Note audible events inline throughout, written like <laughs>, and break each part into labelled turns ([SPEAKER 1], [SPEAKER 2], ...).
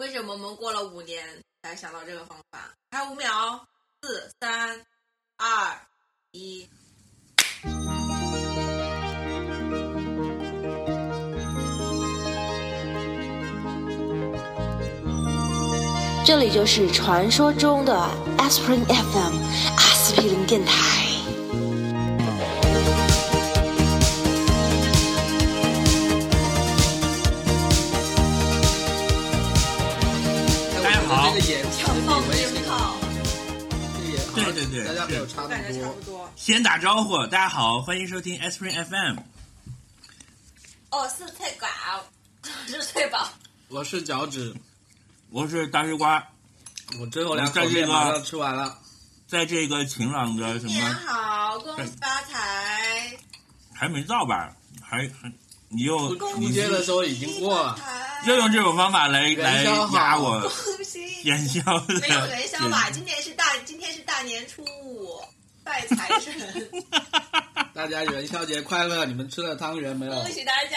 [SPEAKER 1] 为什么我们过了五年才想到这个方法？还有五秒，四、三、二、一。
[SPEAKER 2] 这里就是传说中的 Aspirin FM 阿司匹林电台。
[SPEAKER 3] 对对对
[SPEAKER 4] 大家没有差那么
[SPEAKER 1] 感觉差不
[SPEAKER 4] 多。
[SPEAKER 3] 先打招呼，大家好，欢迎收听 Spring FM。
[SPEAKER 1] 我，是翠宝，<laughs> 是翠宝。
[SPEAKER 4] 我是脚趾，
[SPEAKER 3] 我是大西瓜，
[SPEAKER 4] 我最后两口吃完了。
[SPEAKER 3] 在这个晴朗的什
[SPEAKER 1] 年
[SPEAKER 3] 么
[SPEAKER 1] 好，恭喜发财。
[SPEAKER 3] 还没到吧？还还你又
[SPEAKER 4] 出
[SPEAKER 3] 你
[SPEAKER 4] 接的时候已经过了，
[SPEAKER 3] 又用这种方法来来
[SPEAKER 4] 元宵好
[SPEAKER 3] 压我
[SPEAKER 1] 恭喜。
[SPEAKER 3] 元宵
[SPEAKER 1] 没有元宵吧？今天是大，今天是大年初五，拜财神，<laughs>
[SPEAKER 4] 大家元宵节快乐！你们吃了汤圆没有？
[SPEAKER 1] 恭喜大家。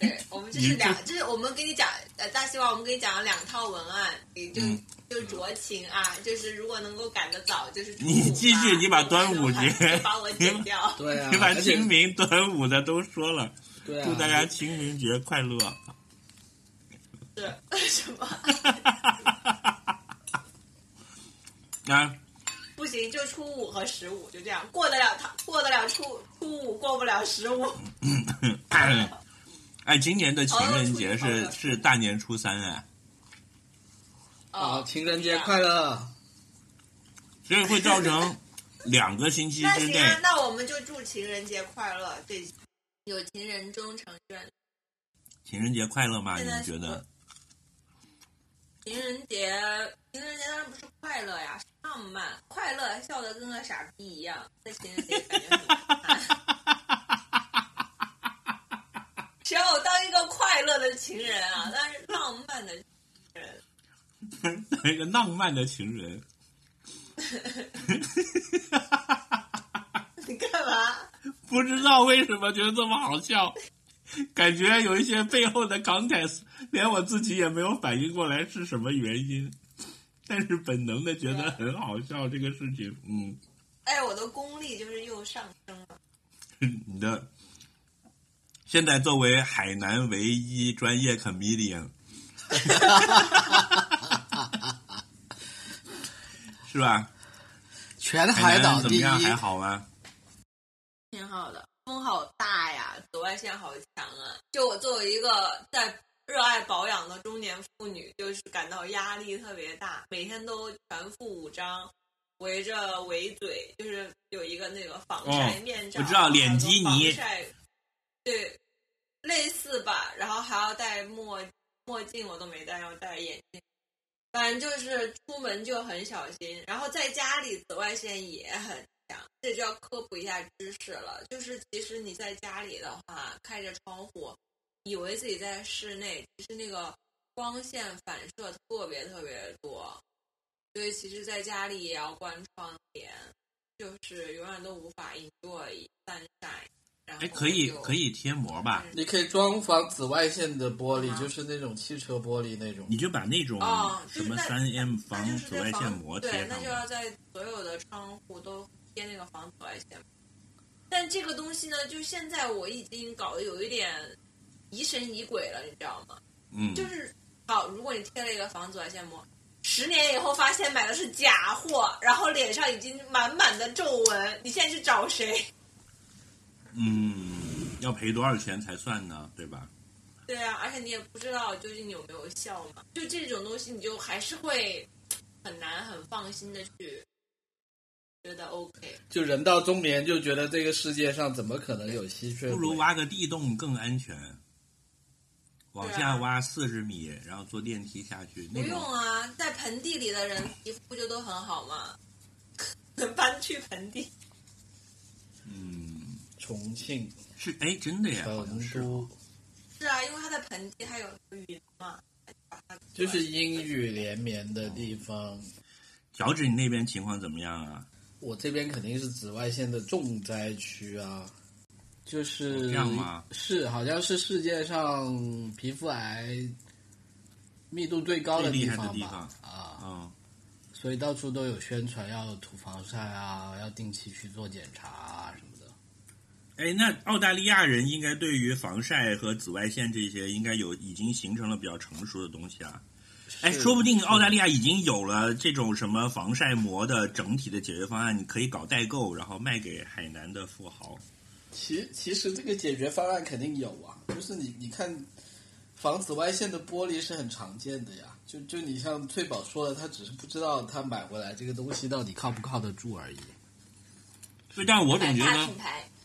[SPEAKER 1] 对，我们这是两，就是我们给你讲，呃，大希望我们给你讲了两套文案，也就、
[SPEAKER 3] 嗯
[SPEAKER 1] 就酌情啊，就是如果能够赶得早，就是
[SPEAKER 3] 你继续你把端午节 <laughs>
[SPEAKER 1] 就把我剪掉。<laughs>
[SPEAKER 4] 对啊，
[SPEAKER 3] 你把清明、端午的都说了，
[SPEAKER 4] 对啊，
[SPEAKER 3] 祝大家清明节快乐。
[SPEAKER 1] 是为 <laughs> 什么？<laughs>
[SPEAKER 3] 啊，
[SPEAKER 1] 不行，就初五和十五就这样过得了他，过得了初初五，过不了十五。
[SPEAKER 3] 哎，今年的情人节是
[SPEAKER 1] 哦
[SPEAKER 3] 是大年初三哎，
[SPEAKER 4] 好，情人节快乐！
[SPEAKER 3] 所以会造成两个星期之内
[SPEAKER 1] 那行啊，那我们就祝情人节快乐，这有情人终成眷属。
[SPEAKER 3] 情人节快乐吗？你
[SPEAKER 1] 们
[SPEAKER 3] 觉得？
[SPEAKER 1] 情人节，情人节当然不是快乐呀，是浪漫。快乐笑得跟个傻逼一样，在情人节感觉很。谁让我当一个快乐的情人啊？但是浪漫的情人，
[SPEAKER 3] 一 <laughs> 个浪漫的情人，<laughs>
[SPEAKER 1] 你干嘛？
[SPEAKER 3] 不知道为什么觉得这么好笑，感觉有一些背后的 context，连我自己也没有反应过来是什么原因，但是本能的觉得很好笑这个事情。嗯，
[SPEAKER 1] 哎，我的功力就是又上升了。<laughs>
[SPEAKER 3] 你的现在作为海南唯一专业 comedian，<laughs> 是吧？
[SPEAKER 4] 全
[SPEAKER 3] 海
[SPEAKER 4] 海岛第一，
[SPEAKER 3] 怎么样？还好吗？
[SPEAKER 1] 挺好的，风好大呀，紫外线好强啊！就我作为一个在热爱保养的中年妇女，就是感到压力特别大，每天都全副武装，围着围嘴，就是有一个那个防晒面罩，
[SPEAKER 3] 哦我知道脸基尼
[SPEAKER 1] 防晒，对，类似吧。然后还要戴墨墨镜，我都没戴，要戴眼镜。反正就是出门就很小心，然后在家里紫外线也很强，这就要科普一下知识了。就是其实你在家里的话，开着窗户，以为自己在室内，其实那个光线反射特别特别多，所以其实在家里也要关窗帘，就是永远都无法 enjoy 散晒。然后
[SPEAKER 3] 哎，可以可以贴膜吧？
[SPEAKER 4] 你可以装防紫外线的玻璃，
[SPEAKER 1] 啊
[SPEAKER 4] 就是那种汽车玻璃那种。
[SPEAKER 3] 你就把那种什么三 M 防紫外线膜贴
[SPEAKER 1] 对，那。就要在所有的窗户都贴那个防紫外线。但这个东西呢，就现在我已经搞得有一点疑神疑鬼了，你知道吗？
[SPEAKER 3] 嗯，
[SPEAKER 1] 就是好，如果你贴了一个防紫外线膜，十年以后发现买的是假货，然后脸上已经满满的皱纹，你现在去找谁？
[SPEAKER 3] 嗯，要赔多少钱才算呢？对吧？
[SPEAKER 1] 对啊，而且你也不知道究竟有没有效嘛。就这种东西，你就还是会很难很放心的去觉得 OK。
[SPEAKER 4] 就人到中年就觉得这个世界上怎么可能有吸血鬼？
[SPEAKER 3] 不如挖个地洞更安全。往下挖四十米，然后坐电梯下去。
[SPEAKER 1] 不用啊，在盆地里的人皮肤不就都很好吗？<laughs> 搬去盆地，
[SPEAKER 3] 嗯，
[SPEAKER 4] 重庆、
[SPEAKER 3] 是哎，真的呀，好像
[SPEAKER 4] 成
[SPEAKER 3] 是
[SPEAKER 1] 是啊，因为它在盆地，它有云嘛，
[SPEAKER 4] 就是阴雨连绵的地方。
[SPEAKER 3] 脚趾，你那边情况怎么样啊？
[SPEAKER 4] 我这边肯定是紫外线的重灾区啊，就是
[SPEAKER 3] 哦这样吗
[SPEAKER 4] 是，好像是世界上皮肤癌密度最高的
[SPEAKER 3] 最厉害的
[SPEAKER 4] 方吧
[SPEAKER 3] 地方
[SPEAKER 4] 啊，
[SPEAKER 3] 嗯，
[SPEAKER 4] 所以到处都有宣传要涂防晒啊，要定期去做检查啊什么的。
[SPEAKER 3] 哎，那澳大利亚人应该对于防晒和紫外线这些，应该有已经形成了比较成熟的东西啊。哎，说不定澳大利亚已经有了这种什么防晒膜的整体的解决方案，你可以搞代购，然后卖给海南的富豪。
[SPEAKER 4] 其其实这个解决方案肯定有啊，就是你你看，防紫外线的玻璃是很常见的呀。就就你像翠宝说的，他只是不知道他买回来这个东西到底靠不靠得住而已。
[SPEAKER 3] 对，但我总觉得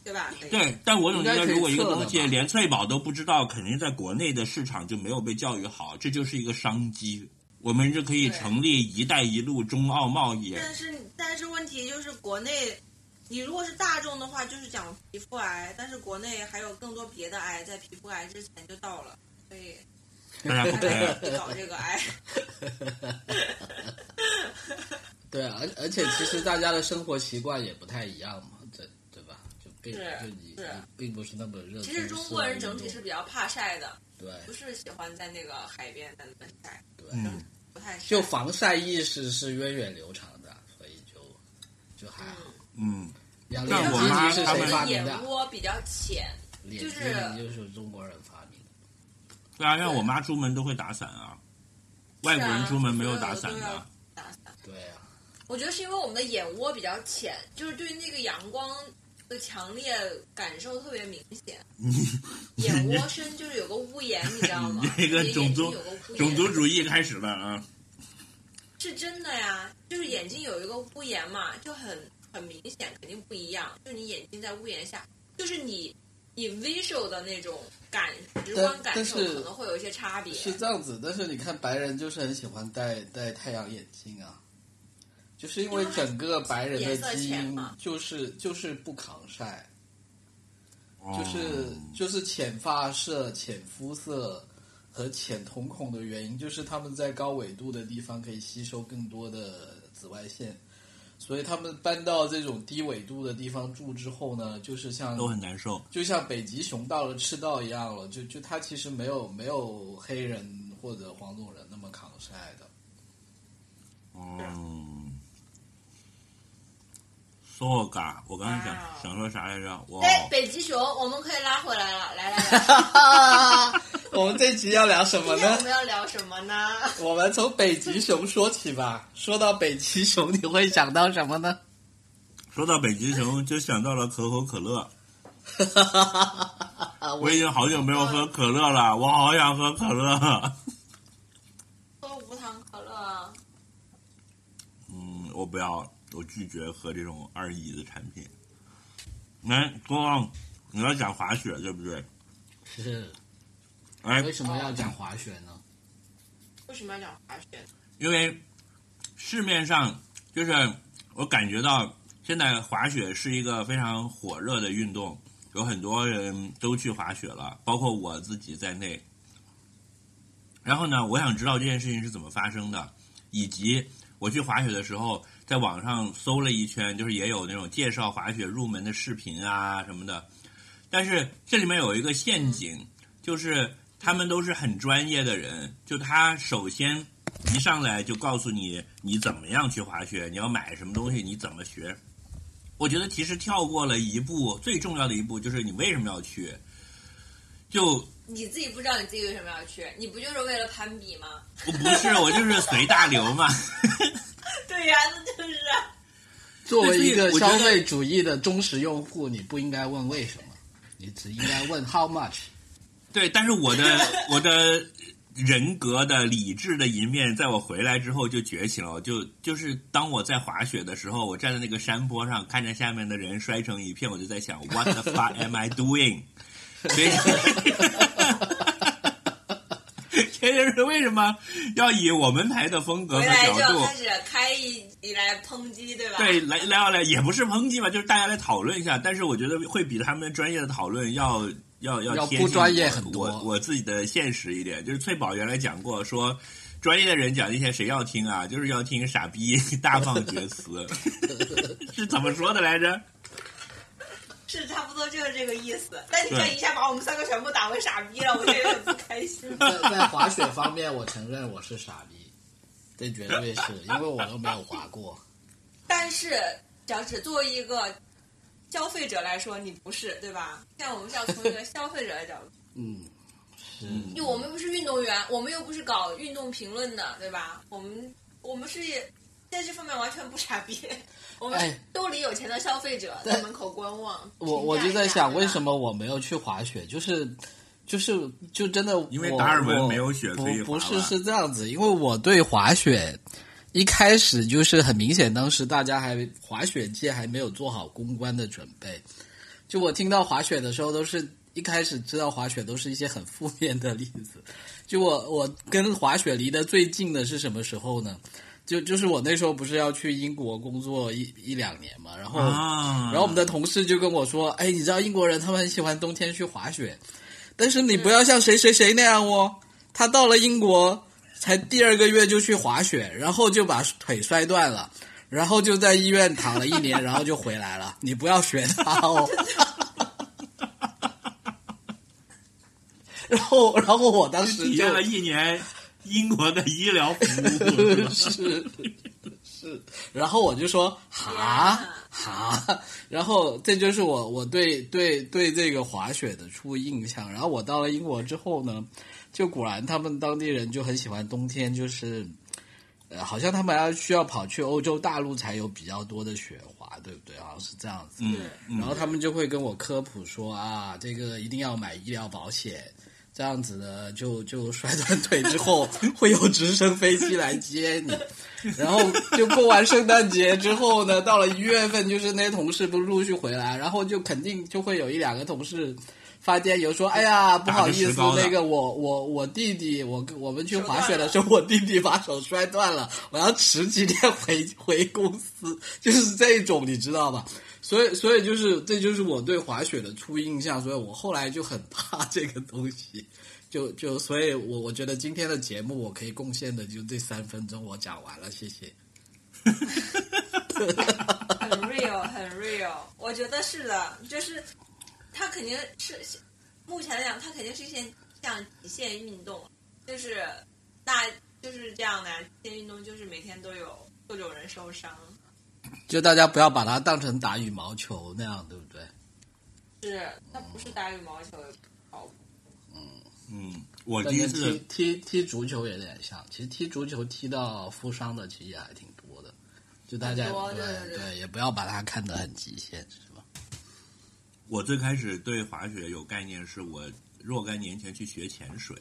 [SPEAKER 1] 对吧？
[SPEAKER 3] 对，但我总觉得，如果一个东西连翠宝都不知道，肯定在国内的市场就没有被教育好，这就是一个商机。我们就可以成立“一带一路”中澳贸易。
[SPEAKER 1] 但是但是问题就是国内，你如果是大众的话，就是讲皮肤癌，但是国内还有更多别的癌在皮肤癌之前就到了，所以
[SPEAKER 3] 大家不
[SPEAKER 1] 大家
[SPEAKER 3] 开。
[SPEAKER 1] 别搞这个癌。<laughs> <laughs>
[SPEAKER 4] 对啊，而而且其实大家的生活习惯也不太一样嘛，并
[SPEAKER 1] 是是
[SPEAKER 4] 你并不是那么热
[SPEAKER 1] 其实中国人整体是比较怕晒的，
[SPEAKER 4] 对
[SPEAKER 1] 不是喜欢在那个海边在那晒，
[SPEAKER 4] 对，
[SPEAKER 3] 嗯，
[SPEAKER 1] 不太晒
[SPEAKER 4] 就防晒意识是源远流长的，所以就就还好。
[SPEAKER 3] 嗯，
[SPEAKER 4] 养
[SPEAKER 3] 像我妈他们
[SPEAKER 4] 谁发明
[SPEAKER 1] 眼？窝比较浅，就是
[SPEAKER 4] 就是中国人发明的。
[SPEAKER 3] 对啊，像我妈出门都会打伞啊，外国人出门没有打伞的。
[SPEAKER 1] 打伞。
[SPEAKER 4] 对啊，
[SPEAKER 1] 我觉得是因为我们的眼窝比较浅，就是对那个阳光的强烈感受特别明显。<laughs> 眼窝深就是有个屋檐，你知道吗？<laughs>
[SPEAKER 3] 这个种族种族主义开始了啊！
[SPEAKER 1] 是真的呀，就是眼睛有一个屋檐嘛，就很很明显，肯定不一样。就是你眼睛在屋檐下，就是你你 visual 的那种感直观感受可能会有一些差别。
[SPEAKER 4] 是这样子，但是你看白人就是很喜欢戴戴太阳眼镜啊，就是因为整个白人的基因
[SPEAKER 1] 嘛
[SPEAKER 4] 就是就是不抗晒，
[SPEAKER 3] 哦
[SPEAKER 4] 就是就是浅发色、浅肤色和浅瞳孔的原因，就是他们在高纬度的地方可以吸收更多的紫外线，所以他们搬到这种低纬度的地方住之后呢，就是像
[SPEAKER 3] 都很难受。
[SPEAKER 4] 就像北极熊到了赤道一样了，就就它其实没有没有黑人或者黄种人那么抗晒的。
[SPEAKER 3] 嗯，说嘎，我刚才想
[SPEAKER 1] 哇
[SPEAKER 3] 想说啥来着？我，
[SPEAKER 1] 哎，北极熊，我们可以拉回来了，来来来，
[SPEAKER 4] 我们这集要聊什么呢
[SPEAKER 1] 我？们要聊什么呢？
[SPEAKER 4] 我们从北极熊说起吧。说到北极熊，你会想到什么呢？
[SPEAKER 3] 说到北极熊，就想到了可口可乐。我已经好久没有喝可乐了，我好想喝可乐。
[SPEAKER 1] 喝无糖可乐啊，
[SPEAKER 3] 嗯，我不要，我拒绝喝这种二乙的产品。来，光，你要讲滑雪对不对？
[SPEAKER 4] 是
[SPEAKER 3] 哎，<laughs>
[SPEAKER 4] 为什么要讲滑雪呢？
[SPEAKER 1] 为什么要讲滑雪？
[SPEAKER 3] 因为市面上就是我感觉到现在滑雪是一个非常火热的运动，有很多人都去滑雪了，包括我自己在内。然后呢，我想知道这件事情是怎么发生的，以及我去滑雪的时候，在网上搜了一圈，就是也有那种介绍滑雪入门的视频啊什么的。但是这里面有一个陷阱，就是他们都是很专业的人，就他首先一上来就告诉你你怎么样去滑雪，你要买什么东西，你怎么学。我觉得其实跳过了一步，最重要的一步就是你为什么要去。就
[SPEAKER 1] 你自己不知道你自己为什么要去？你不就是为了攀比吗？
[SPEAKER 3] 我不是我就是随大流嘛。<laughs> <laughs>
[SPEAKER 1] 对呀、那就是啊。
[SPEAKER 4] 作为一个消费主义的忠实用户，你不应该问为什么，你只应该问 how much。
[SPEAKER 3] 对，但是我的 <laughs> 我的人格的理智的一面，在我回来之后就崛起了。就就是当我在滑雪的时候，我站在那个山坡上，看着下面的人摔成一片，我就在想，What the fuck am I doing？所以，<laughs> 这就是为什么要以我们台的风格和角度
[SPEAKER 1] 开始开一集来抨击，对吧？
[SPEAKER 3] 对，来来要来也不是抨击吧，就是大家来讨论一下。但是我觉得会比他们专业的讨论要要要
[SPEAKER 4] 要不专业很多
[SPEAKER 3] 我我自己的现实一点，就是翠宝原来讲过说。专业的人讲这些谁要听啊？就是要听傻逼 <laughs> 大放厥词，<laughs> 是怎么说的来着？
[SPEAKER 1] 是差不多就是这个意思。但你这一下把我们三个全部打为傻逼了，我就有点不开心。<laughs>
[SPEAKER 4] 在在滑雪方面，我承认我是傻逼，这绝对是因为我都没有滑过。<laughs>
[SPEAKER 1] 但是，小指作为一个消费者来说，你不是对吧？像我们是要从一个消费者的角度，<laughs>
[SPEAKER 4] 嗯，是。
[SPEAKER 1] 因为我们不是运动员，我们又不是搞运动评论的，对吧？我们我们是在这方面完全不傻逼，我们
[SPEAKER 4] 哎
[SPEAKER 1] 兜里有钱的消费者在门口观望。
[SPEAKER 4] 我我就在想，为什
[SPEAKER 1] 么？
[SPEAKER 4] 我没有去滑雪？就是就是就真的，
[SPEAKER 3] 因为达尔文没有雪可以
[SPEAKER 4] 不不是是这样子，因为我对滑雪一开始就是很明显，当时大家还滑雪界还没有做好公关的准备。就我听到滑雪的时候，都是一开始知道滑雪都是一些很负面的例子。就我我跟滑雪离得最近的是什么时候呢？就就是我那时候不是要去英国工作一一两年嘛，然后、
[SPEAKER 3] 啊，
[SPEAKER 4] 然后我们的同事就跟我说：“哎，你知道英国人他们很喜欢冬天去滑雪，但是你不要像谁谁谁那样哦，他到了英国才第二个月就去滑雪，然后就把腿摔断了，然后就在医院躺了一年，然后就回来了。你不要学他哦。<laughs> ”然后，然后我当时就
[SPEAKER 3] 体验了一年英国的医疗服务，是 <laughs>
[SPEAKER 4] 是是，然后我就说哈哈，<laughs> 然后这就是我我对对对这个滑雪的初印象。然后我到了英国之后呢，就果然他们当地人就很喜欢冬天，就是呃，好像他们要需要跑去欧洲大陆才有比较多的雪滑，对不对？好像是这样子。
[SPEAKER 3] 嗯，
[SPEAKER 4] 然后他们就会跟我科普说啊，这个一定要买医疗保险，这样子呢，就就摔断腿之后 <laughs> 会有直升飞机来接你。然后就过完圣诞节之后呢，到了一月份，就是那些同事不陆续回来，然后就肯定就会有一两个同事。发电邮说：“哎呀，不好意思那个我我我弟弟，我我们去滑雪的时候，我弟弟把手摔断了，我要迟几天回回公司，就是这种，你知道吧？所以，所以就是这就是我对滑雪的初印象，所以我后来就很怕 <laughs> 这个东西，就就所以我我觉得今天的节目我可以贡献的就这三分钟，我讲完了，谢谢。
[SPEAKER 1] 很 real，很 real。我觉得是的，就是它肯定是目前来讲，它肯定是一件像极限运动，就是那就是这样的极限运动，就是每天都有各种人受伤。
[SPEAKER 4] 就大家不要把它当成打羽毛球那样，对不对？
[SPEAKER 1] 是，它不是打羽毛球，跑步。
[SPEAKER 3] 嗯，我第一次
[SPEAKER 4] 踢踢踢足球有点像，其实踢足球踢到负伤的其实也还挺多的，就大家对
[SPEAKER 1] 对对对
[SPEAKER 4] 也不要把它看得很极限，是吧？
[SPEAKER 3] 我最开始对滑雪有概念，是我若干年前去学潜水，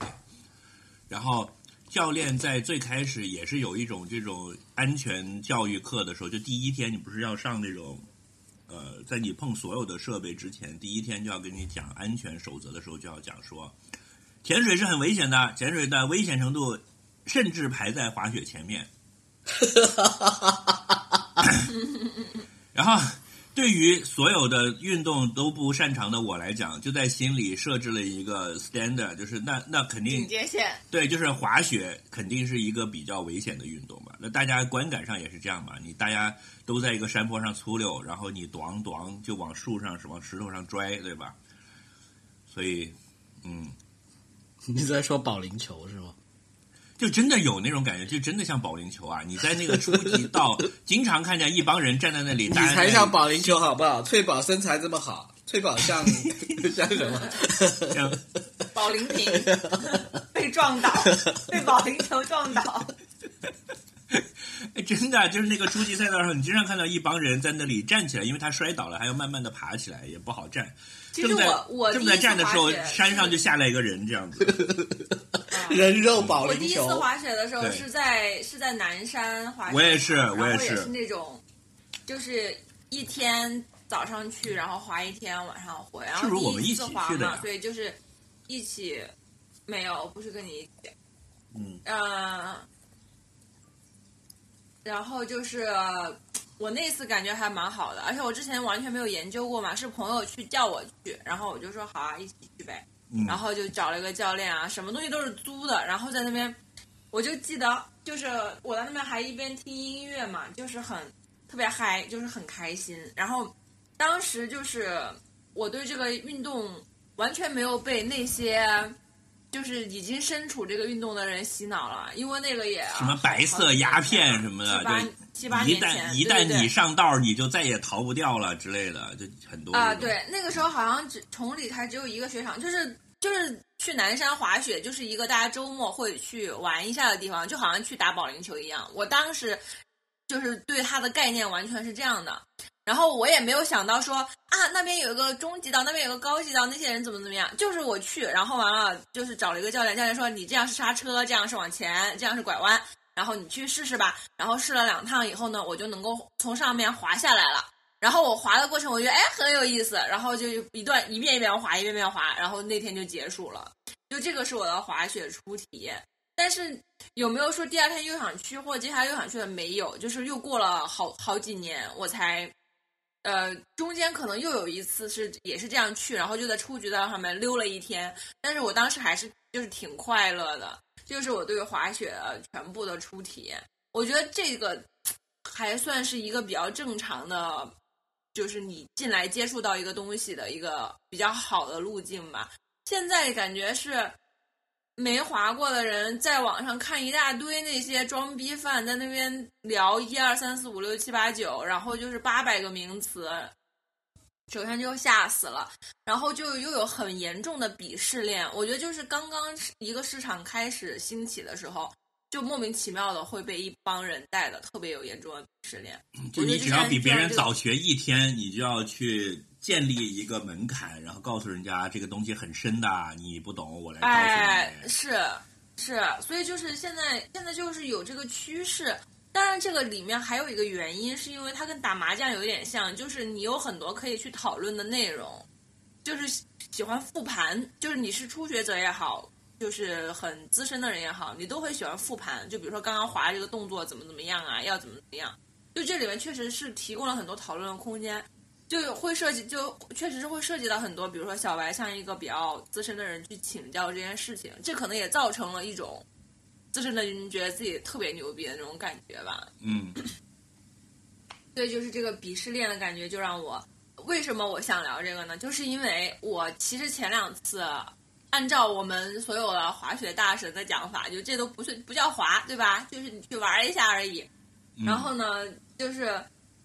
[SPEAKER 3] 然后教练在最开始也是有一种这种安全教育课的时候，就第一天你不是要上那种，呃，在你碰所有的设备之前，第一天就要跟你讲安全守则的时候，就要讲说，潜水是很危险的，潜水的危险程度甚至排在滑雪前面。<laughs> 然后，对于所有的运动都不擅长的我来讲，就在心里设置了一个 standard，就是那那肯定
[SPEAKER 1] 警戒线，
[SPEAKER 3] 对，就是滑雪肯定是一个比较危险的运动吧？那大家观感上也是这样嘛？你大家都在一个山坡上粗溜，然后你咣咣就往树上是往石头上拽，对吧？所以，嗯，
[SPEAKER 4] 你在说保龄球是吗？
[SPEAKER 3] 就真的有那种感觉，就真的像保龄球啊！你在那个初级道，经常看见一帮人站在那里，
[SPEAKER 4] 你
[SPEAKER 3] 大家
[SPEAKER 4] 才像保龄球好不好？翠宝身材这么好，翠宝像 <laughs> 像什么？
[SPEAKER 3] 像 <laughs>
[SPEAKER 1] 保龄瓶 <laughs> 被撞倒，被保龄球撞倒。
[SPEAKER 3] 哎，<laughs> 真的就是那个初级赛道上，你经常看到一帮人在那里站起来，因为他摔倒了，还要慢慢的爬起来，也不好站。
[SPEAKER 1] 其实
[SPEAKER 3] 正在
[SPEAKER 1] 我我
[SPEAKER 3] 正在站的时候山上就下来一个人，这样子。<laughs>
[SPEAKER 4] 人肉保龄
[SPEAKER 1] 我第一次，滑雪的时候是在是在南山滑雪，
[SPEAKER 3] 我也是我也是。
[SPEAKER 1] 那种，就是一天早上去，然后滑一天，晚上回，然后
[SPEAKER 3] 是不是我们
[SPEAKER 1] 第
[SPEAKER 3] 一起
[SPEAKER 1] 次滑嘛，
[SPEAKER 3] 去的呀？
[SPEAKER 1] 所以就是一起，没有，不是跟你一起，
[SPEAKER 3] 嗯，
[SPEAKER 1] 嗯、然后就是我那次感觉还蛮好的，而且我之前完全没有研究过嘛，是朋友去叫我去，然后我就说好啊，一起去呗。
[SPEAKER 3] 嗯
[SPEAKER 1] 然后就找了一个教练啊，什么东西都是租的，然后在那边，我就记得就是我在那边还一边听音乐嘛，就是很特别嗨，就是很开心。然后当时就是我对这个运动完全没有被那些就是已经身处这个运动的人洗脑了，因为那个也
[SPEAKER 3] 什么白色鸦片什么的，
[SPEAKER 1] 七八
[SPEAKER 3] 就
[SPEAKER 1] 七八
[SPEAKER 3] 一
[SPEAKER 1] 年前，
[SPEAKER 3] 旦一旦你上道，你就再也逃不掉了之类的，就很多
[SPEAKER 1] 啊，对，那个时候好像只崇礼还只有一个雪场，就是就是去南山滑雪，就是一个大家周末会去玩一下的地方，就好像去打保龄球一样。我当时就是对它的概念完全是这样的，然后我也没有想到说啊那边有一个中级道，那边有个高级道，那些人怎么怎么样，就是我去，然后完了就是找了一个教练，教练说你这样是刹车，这样是往前，这样是拐弯。然后你去试试吧，然后试了两趟以后呢，我就能够从上面滑下来了。然后我滑的过程，我觉得哎很有意思，然后就一段一遍一遍滑，一遍一遍滑，然后那天就结束了。就这个是我的滑雪初体验。但是有没有说第二天又想去，或者接下来又想去的？没有，就是又过了好好几年，我才，呃，中间可能又有一次是也是这样去，然后就在初级道上面溜了一天。但是我当时还是就是挺快乐的，就是我对滑雪全部的初体验。我觉得这个还算是一个比较正常的，就是你进来接触到一个东西的一个比较好的路径吧。现在感觉是没划过的人在网上看一大堆那些装逼犯在那边聊一二三四五六七八九，然后就是八百个名词，首先就吓死了，然后就又有很严重的鄙视链。我觉得就是刚刚一个市场开始兴起的时候。就莫名其妙的会被一帮人带的特别有严重的鄙视链，
[SPEAKER 3] 就你只要比别人早学一天，你就要去建立一个门槛，然后告诉人家这个东西很深的，你不懂，我来告诉你。
[SPEAKER 1] 哎，是是，所以就是现在现在就是有这个趋势。当然，这个里面还有一个原因，是因为它跟打麻将有点像，就是你有很多可以去讨论的内容，就是喜欢复盘，就是你是初学者也好。就是很资深的人也好，你都会喜欢复盘。就比如说刚刚滑这个动作怎么怎么样啊，要怎么怎么样。就这里面确实是提供了很多讨论的空间，就会涉及，就确实是会涉及到很多，比如说小白向一个比较资深的人去请教这件事情，这可能也造成了一种资深的人觉得自己特别牛逼的那种感觉吧。
[SPEAKER 3] 嗯，<clears throat>
[SPEAKER 1] 对，就是这个鄙视链的感觉，就让我为什么我想聊这个呢？就是因为我其实前两次。按照我们所有的滑雪大神的讲法，就这都不是不叫滑，对吧？就是你去玩一下而已。然后呢，就是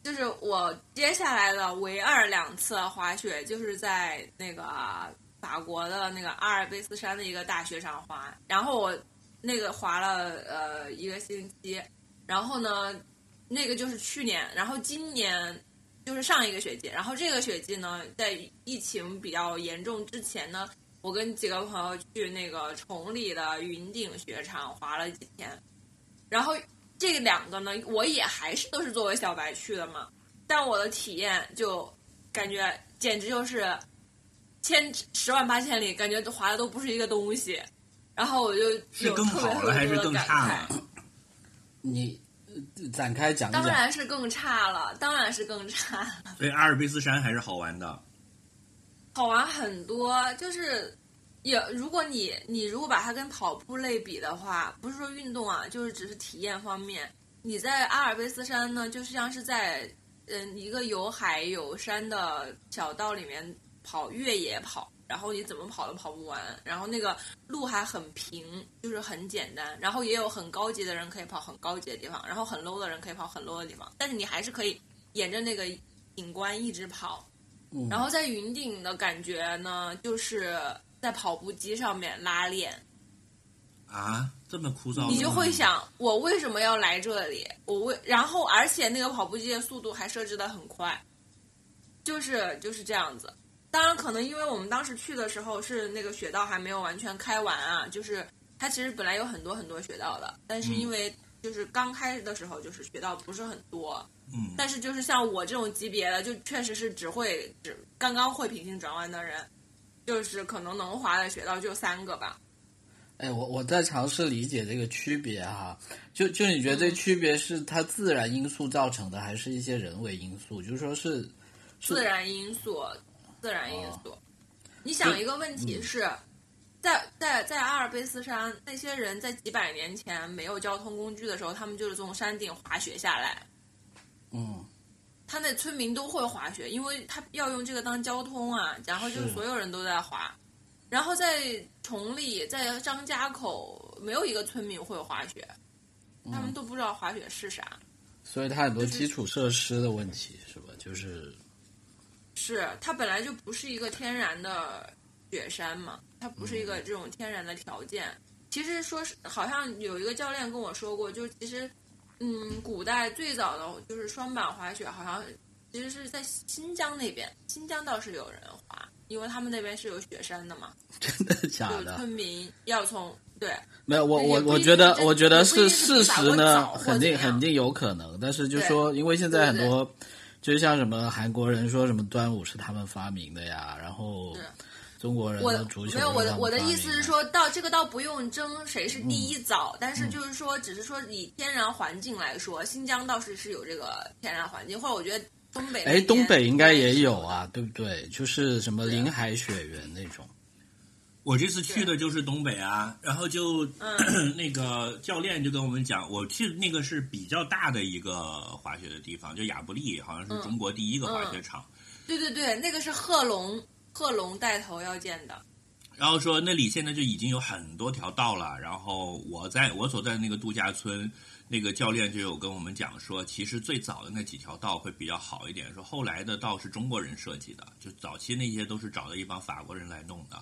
[SPEAKER 1] 就是我接下来的唯二两次滑雪，就是在那个法国的那个阿尔卑斯山的一个大雪场滑。然后我那个滑了呃一个星期，然后呢，那个就是去年，然后今年就是上一个雪季，然后这个雪季呢，在疫情比较严重之前呢。我跟几个朋友去那个崇礼的云顶雪场滑了几天，然后这两个呢，我也还是都是作为小白去的嘛，但我的体验就感觉简直就是千十万八千里，感觉滑的都不是一个东西。然后我就是
[SPEAKER 3] 更好了还是更差了？<laughs>
[SPEAKER 4] 你展开讲
[SPEAKER 1] 讲。当然是更差了，当然是更差了。
[SPEAKER 3] 所以阿尔卑斯山还是好玩的。
[SPEAKER 1] 好玩很多，就是也如果你你如果把它跟跑步类比的话，不是说运动啊，就是只是体验方面。你在阿尔卑斯山呢，就像是在嗯一个有海有山的小道里面跑越野跑，然后你怎么跑都跑不完，然后那个路还很平，就是很简单，然后也有很高级的人可以跑很高级的地方，然后很 low 的人可以跑很 low 的地方，但是你还是可以沿着那个景观一直跑。然后在云顶的感觉呢，就是在跑步机上面拉练。
[SPEAKER 3] 啊，这么枯燥！
[SPEAKER 1] 你就会想，我为什么要来这里？我为然后，而且那个跑步机的速度还设置的很快，就是就是这样子。当然，可能因为我们当时去的时候是那个雪道还没有完全开完啊，就是它其实本来有很多很多雪道的，但是因为就是刚开的时候就是雪道不是很多。
[SPEAKER 3] 嗯，
[SPEAKER 1] 但是就是像我这种级别的，就确实是只会只刚刚会平行转弯的人，就是可能能滑的雪道就三个吧。
[SPEAKER 4] 哎，我我在尝试理解这个区别哈，就就你觉得这区别是它自然因素造成的，还是一些人为因素？就是说是
[SPEAKER 1] 自然因素，自然因素。你想一个问题是，在在在阿尔卑斯山，那些人在几百年前没有交通工具的时候，他们就是从山顶滑雪下来。
[SPEAKER 4] 嗯，
[SPEAKER 1] 他那村民都会滑雪，因为他要用这个当交通啊，然后就所有人都在滑。然后在崇礼，在张家口，没有一个村民会滑雪，他们都不知道滑雪是啥。
[SPEAKER 4] 所以它很多基础设施的问题是吧？就是
[SPEAKER 1] 是它本来就不是一个天然的雪山嘛，它不是一个这种天然的条件。其实说是好像有一个教练跟我说过，就其实，嗯，古代最早的就是双板滑雪，好像其实是在新疆那边，新疆倒是有人滑，因为他们那边是有雪山的嘛，<laughs>
[SPEAKER 4] 真的假的？
[SPEAKER 1] 村民要从对
[SPEAKER 4] 没有，我我我觉得我觉得
[SPEAKER 1] 是
[SPEAKER 4] 事实呢，肯定肯定有可能，但是就说，因为现在很多，就像什么韩国人说什么端午是他们发明的呀，然后
[SPEAKER 1] 是
[SPEAKER 4] 中国人
[SPEAKER 1] 我
[SPEAKER 4] 的足球
[SPEAKER 1] 没有我的我的意思是说到这个倒不用争谁是第
[SPEAKER 4] 嗯
[SPEAKER 1] 一早，但是就是说，只是说以天然环境来说，新疆倒是是有这个天然环境，或者我觉得东北那
[SPEAKER 4] 哎，东北应该也有。啊，对不对？就是什么
[SPEAKER 1] 对啊
[SPEAKER 4] 临海雪原那种。
[SPEAKER 3] 我这次去的就是东北啊，然后就、
[SPEAKER 1] 嗯 <clears throat>
[SPEAKER 3] 那个教练就跟我们讲，我去那个是比较大的一个滑雪的地方，就亚布力，好像是中国第一个滑雪场。
[SPEAKER 1] 对对对，那个是贺龙贺龙带头要建的。
[SPEAKER 3] 然后说那里现在就已经有很多条道了，然后我在我所在的那个度假村，那个教练就有跟我们讲说，其实最早的那几条道会比较好一点，说后来的道是中国人设计的，就早期那些都是找的一帮法国人来弄的。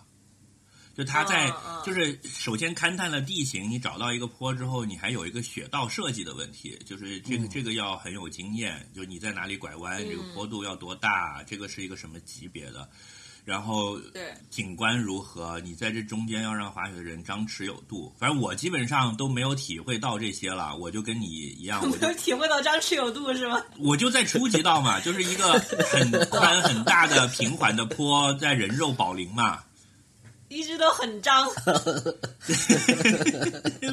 [SPEAKER 3] 就他在就是首先勘探了地形，你找到一个坡之后，你还有一个雪道设计的问题，就是这个、这个要很有经验，就你在哪里拐弯，这个坡度要多大，这个是一个什么级别的，然后
[SPEAKER 1] 对，
[SPEAKER 3] 景观如何，你在这中间要让滑雪的人张弛有度。反正我基本上都没有体会到这些了，我就跟你一样，我 <laughs> 就
[SPEAKER 1] 体会到张弛有度是吗？<laughs>
[SPEAKER 3] 我就在初级道嘛，就是一个很 <laughs> 宽很大的平缓的坡，在人肉保龄嘛，
[SPEAKER 1] 一直都很张。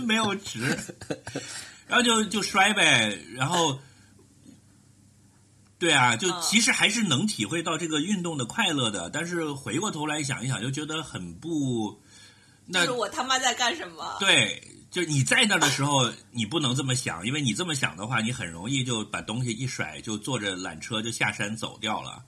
[SPEAKER 3] 没有直，然后就就摔呗，然后。对啊，就
[SPEAKER 1] 嗯
[SPEAKER 3] 其实还是能体会到这个运动的快乐的，但是回过头来想一想，就觉得很不，那
[SPEAKER 1] 就是我他妈在干什么？
[SPEAKER 3] 对，就你在那儿的时候，你不能这么想，因为你这么想的话，你很容易就把东西一甩，就坐着缆车就下山走掉了。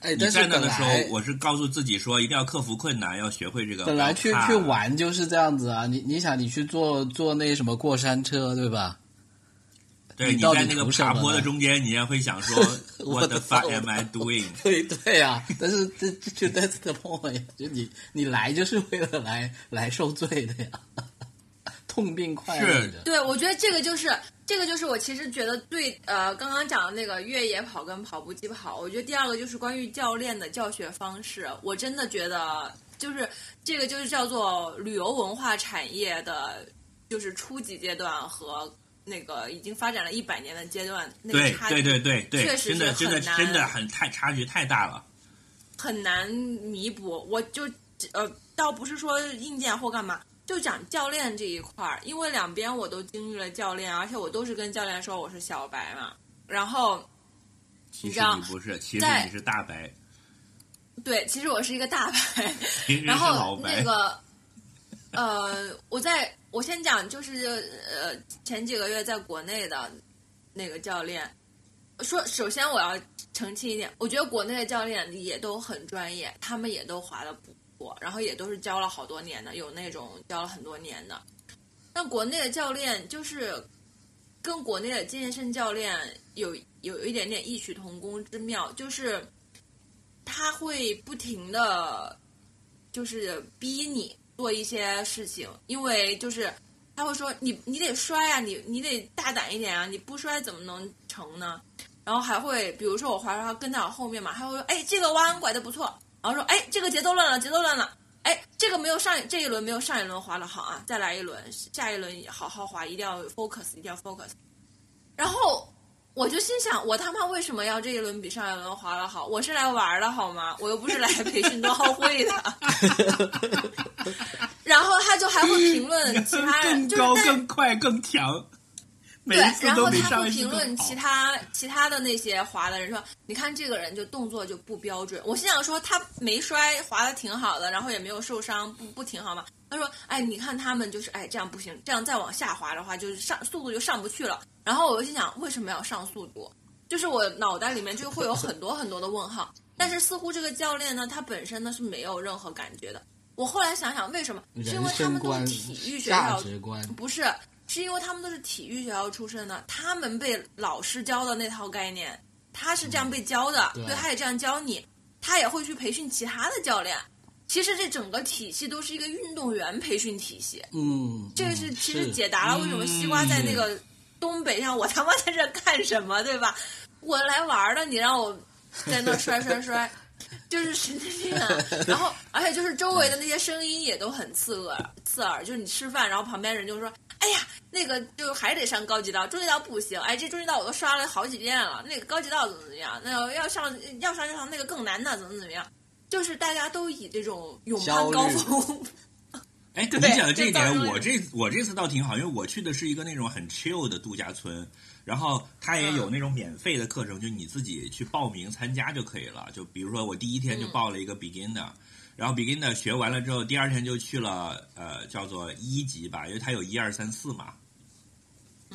[SPEAKER 4] 哎，
[SPEAKER 3] 你
[SPEAKER 4] 但是本
[SPEAKER 3] 在那的时候，我是告诉自己说，一定要克服困难，要学会这个。
[SPEAKER 4] 本来去去，玩就是这样子啊，你你想你去坐坐那什么过山车对吧？
[SPEAKER 3] 对，
[SPEAKER 4] 你到底
[SPEAKER 3] 你在那个爬坡的中间，你也会想说，<laughs> What the fuck am I doing？<laughs>
[SPEAKER 4] 对对啊，但是这这就 that's the point，就你你来就是为了来来受罪的呀，<laughs> 痛并快乐着。
[SPEAKER 1] 对，我觉得这个就是这个就是我其实觉得对呃刚刚讲的那个越野跑跟跑步机跑，我觉得第二个就是关于教练的教学方式，我真的觉得就是这个就是叫做旅游文化产业的，就是初级阶段和那个已经发展了一百年的阶段，那个
[SPEAKER 3] 对
[SPEAKER 1] 差距
[SPEAKER 3] 对对对对，
[SPEAKER 1] 确实
[SPEAKER 3] 真的真的
[SPEAKER 1] 是很
[SPEAKER 3] 真的很太差距太大了。
[SPEAKER 1] 很难弥补。我就呃，倒不是说硬件或干嘛，就讲教练这一块儿，因为两边我都经历了教练，而且我都是跟教练说我是小白嘛。然后
[SPEAKER 3] 其实你不是，其实你是大白，
[SPEAKER 1] 对，其实我是一个大白，然后
[SPEAKER 3] 老白。
[SPEAKER 1] 那个呃，我在我先讲，就是呃前几个月在国内的那个教练。说，首先我要澄清一点，我觉得国内的教练也都很专业，他们也都滑的不错，然后也都是教了好多年的，有那种教了很多年的。但国内的教练就是跟国内的健身教练有有一点点异曲同工之妙，就是他会不停的，就是逼你做一些事情，因为就是他会说你你得摔啊，你你得大胆一点啊，你不摔怎么能成呢？然后还会比如说我滑滑跟在我后面嘛，他会说哎这个弯拐的不错，然后说哎这个节奏乱了，节奏乱了。哎，这个没有上这一轮没有上一轮滑的好啊，再来一轮，下一轮好好滑，一定要 focus，一定要 focus。然后我就心想，我他妈为什么要这一轮比上一轮滑的好？我是来玩的好吗？我又不是来培训冬奥会的。<laughs> 然后他就还会评论其他人，
[SPEAKER 3] 更高、
[SPEAKER 1] 就是
[SPEAKER 3] 更快、更强，每
[SPEAKER 1] 对
[SPEAKER 3] 一，次都比
[SPEAKER 1] 然后他会评论其他其他的那些滑的人说，你看这个人就动作就不标准。我心想说他没摔，滑的挺好的，然后也没有受伤，不不挺好吗？他说，哎，你看他们就是哎这样不行，这样再往下滑的话，就是上速度就上不去了。然后我就心想，为什么要上速度？就就是我脑袋里面就会有很多很多的问号。但是似乎这个教练呢，他本身呢是没有任何感觉的。我后来想想，为什么？是因为他们都、是体育学校，不是，是因为他们都是体育学校出身的，他们被老师教的那套概念，他是这样被教的，
[SPEAKER 4] 对
[SPEAKER 1] 对，他也这样教你，他也会去培训其他的教练。其实这整个体系都是一个运动员培训体系，
[SPEAKER 4] 嗯，
[SPEAKER 1] 这个
[SPEAKER 4] 嗯
[SPEAKER 1] 是其实解答了为什么西瓜在那个东北上，我他妈在这干什么，对吧？我来玩的，你让我在那摔摔摔，就是神经病啊！然后，而且就是周围的那些声音也都很刺耳，刺耳。就是你吃饭，然后旁边人就说：“哎呀，那个就还得上高级道，中级道不行。哎，这中级道我都刷了好几遍了，那个高级道怎么怎么样？那个要上要上要上那个更难的，怎么怎么样？”就是大家都以这种勇攀高峰，
[SPEAKER 3] 哎，<laughs> 你
[SPEAKER 1] 对
[SPEAKER 3] 讲的这一点，我这我这次倒挺好，因为我去的是一个那种很 chill 的度假村，然后它也有那种免费的课程，就你自己去报名参加就可以了。就比如说我第一天就报了一个 beginner，、然后 beginner 学完了之后，第二天就去了呃叫做一级吧，因为它有一二三四嘛。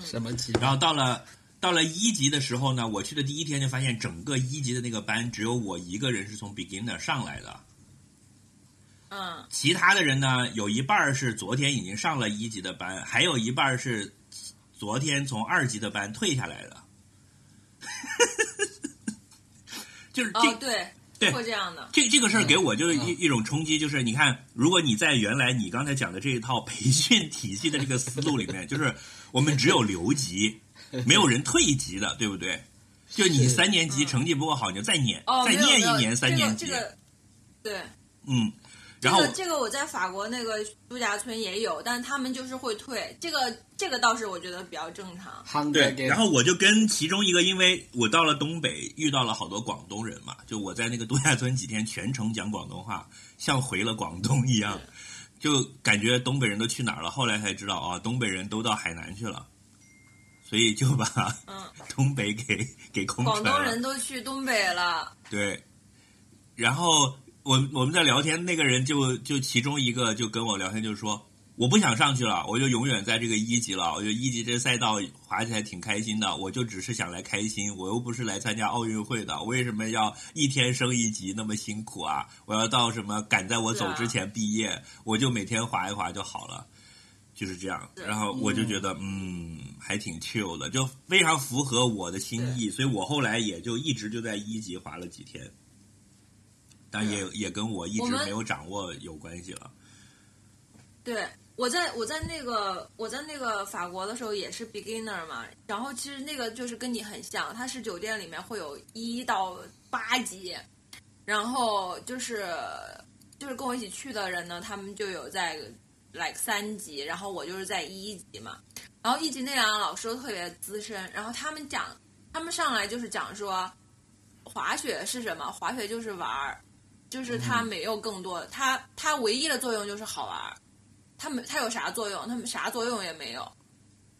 [SPEAKER 4] 什么级？
[SPEAKER 3] 然后到了到了一级的时候呢，我去的第一天就发现整个一级的那个班只有我一个人是从 beginner 上来的。
[SPEAKER 1] 嗯，
[SPEAKER 3] 其他的人呢，有一半是昨天已经上了一级的班，还有一半是昨天从二级的班退下来的。就是这、
[SPEAKER 1] 哦，对，
[SPEAKER 3] 对
[SPEAKER 1] 会这样的，
[SPEAKER 3] 这这个事儿给我就是一、
[SPEAKER 4] 嗯
[SPEAKER 3] 一种冲击，就是你看，如果你在原来你刚才讲的这一套培训体系的这个思路里面，就是我们只有留级，<laughs> 没有人退级的，对不对？就你三年级成绩不够好，你就再念，
[SPEAKER 1] 哦，
[SPEAKER 3] 再念一年三年级，
[SPEAKER 1] 这个这个对。
[SPEAKER 3] 嗯，然后
[SPEAKER 1] 这个这个我在法国那个度假村也有，但他们就是会退，这个这个倒是我觉得比较正常。
[SPEAKER 3] 对，然后我就跟其中一个，因为我到了东北，遇到了好多广东人嘛，就我在那个度假村几天全程讲广东话，像回了广东一样，就感觉东北人都去哪儿了。后来才知道啊，东北人都到海南去了，所以就把
[SPEAKER 1] 嗯，<laughs>
[SPEAKER 3] 东北给给空
[SPEAKER 1] 广东。人都去东北了，
[SPEAKER 3] 对，然后我我们在聊天，那个人就就其中一个就跟我聊天，就说我不想上去了，我就永远在这个一级了。我觉得一级这赛道滑起来挺开心的，我就只是想来开心，我又不是来参加奥运会的，为什么要一天升一级那么辛苦啊？我要到什么赶在我走之前毕业，我就每天滑一滑就好了。就是这样，然后我就觉得，嗯，还挺 chill 的，就非常符合我的心意，所以我后来也就一直就在一级滑了几天。但也也跟我一直没有掌握有关系了。
[SPEAKER 1] 对。我在我在那个我在那个法国的时候也是 beginner 嘛，然后其实那个就是跟你很像，它是酒店里面会有一到八级，然后就是就是跟我一起去的人呢，他们就有在 like 三级，然后我就是在一级嘛，然后一级那两个老师都特别资深，然后他们讲，他们上来就是讲说，滑雪是什么？滑雪就是玩儿，就是它没有更多，它它唯一的作用就是好玩儿，它没它有啥作用？它们啥作用也没有，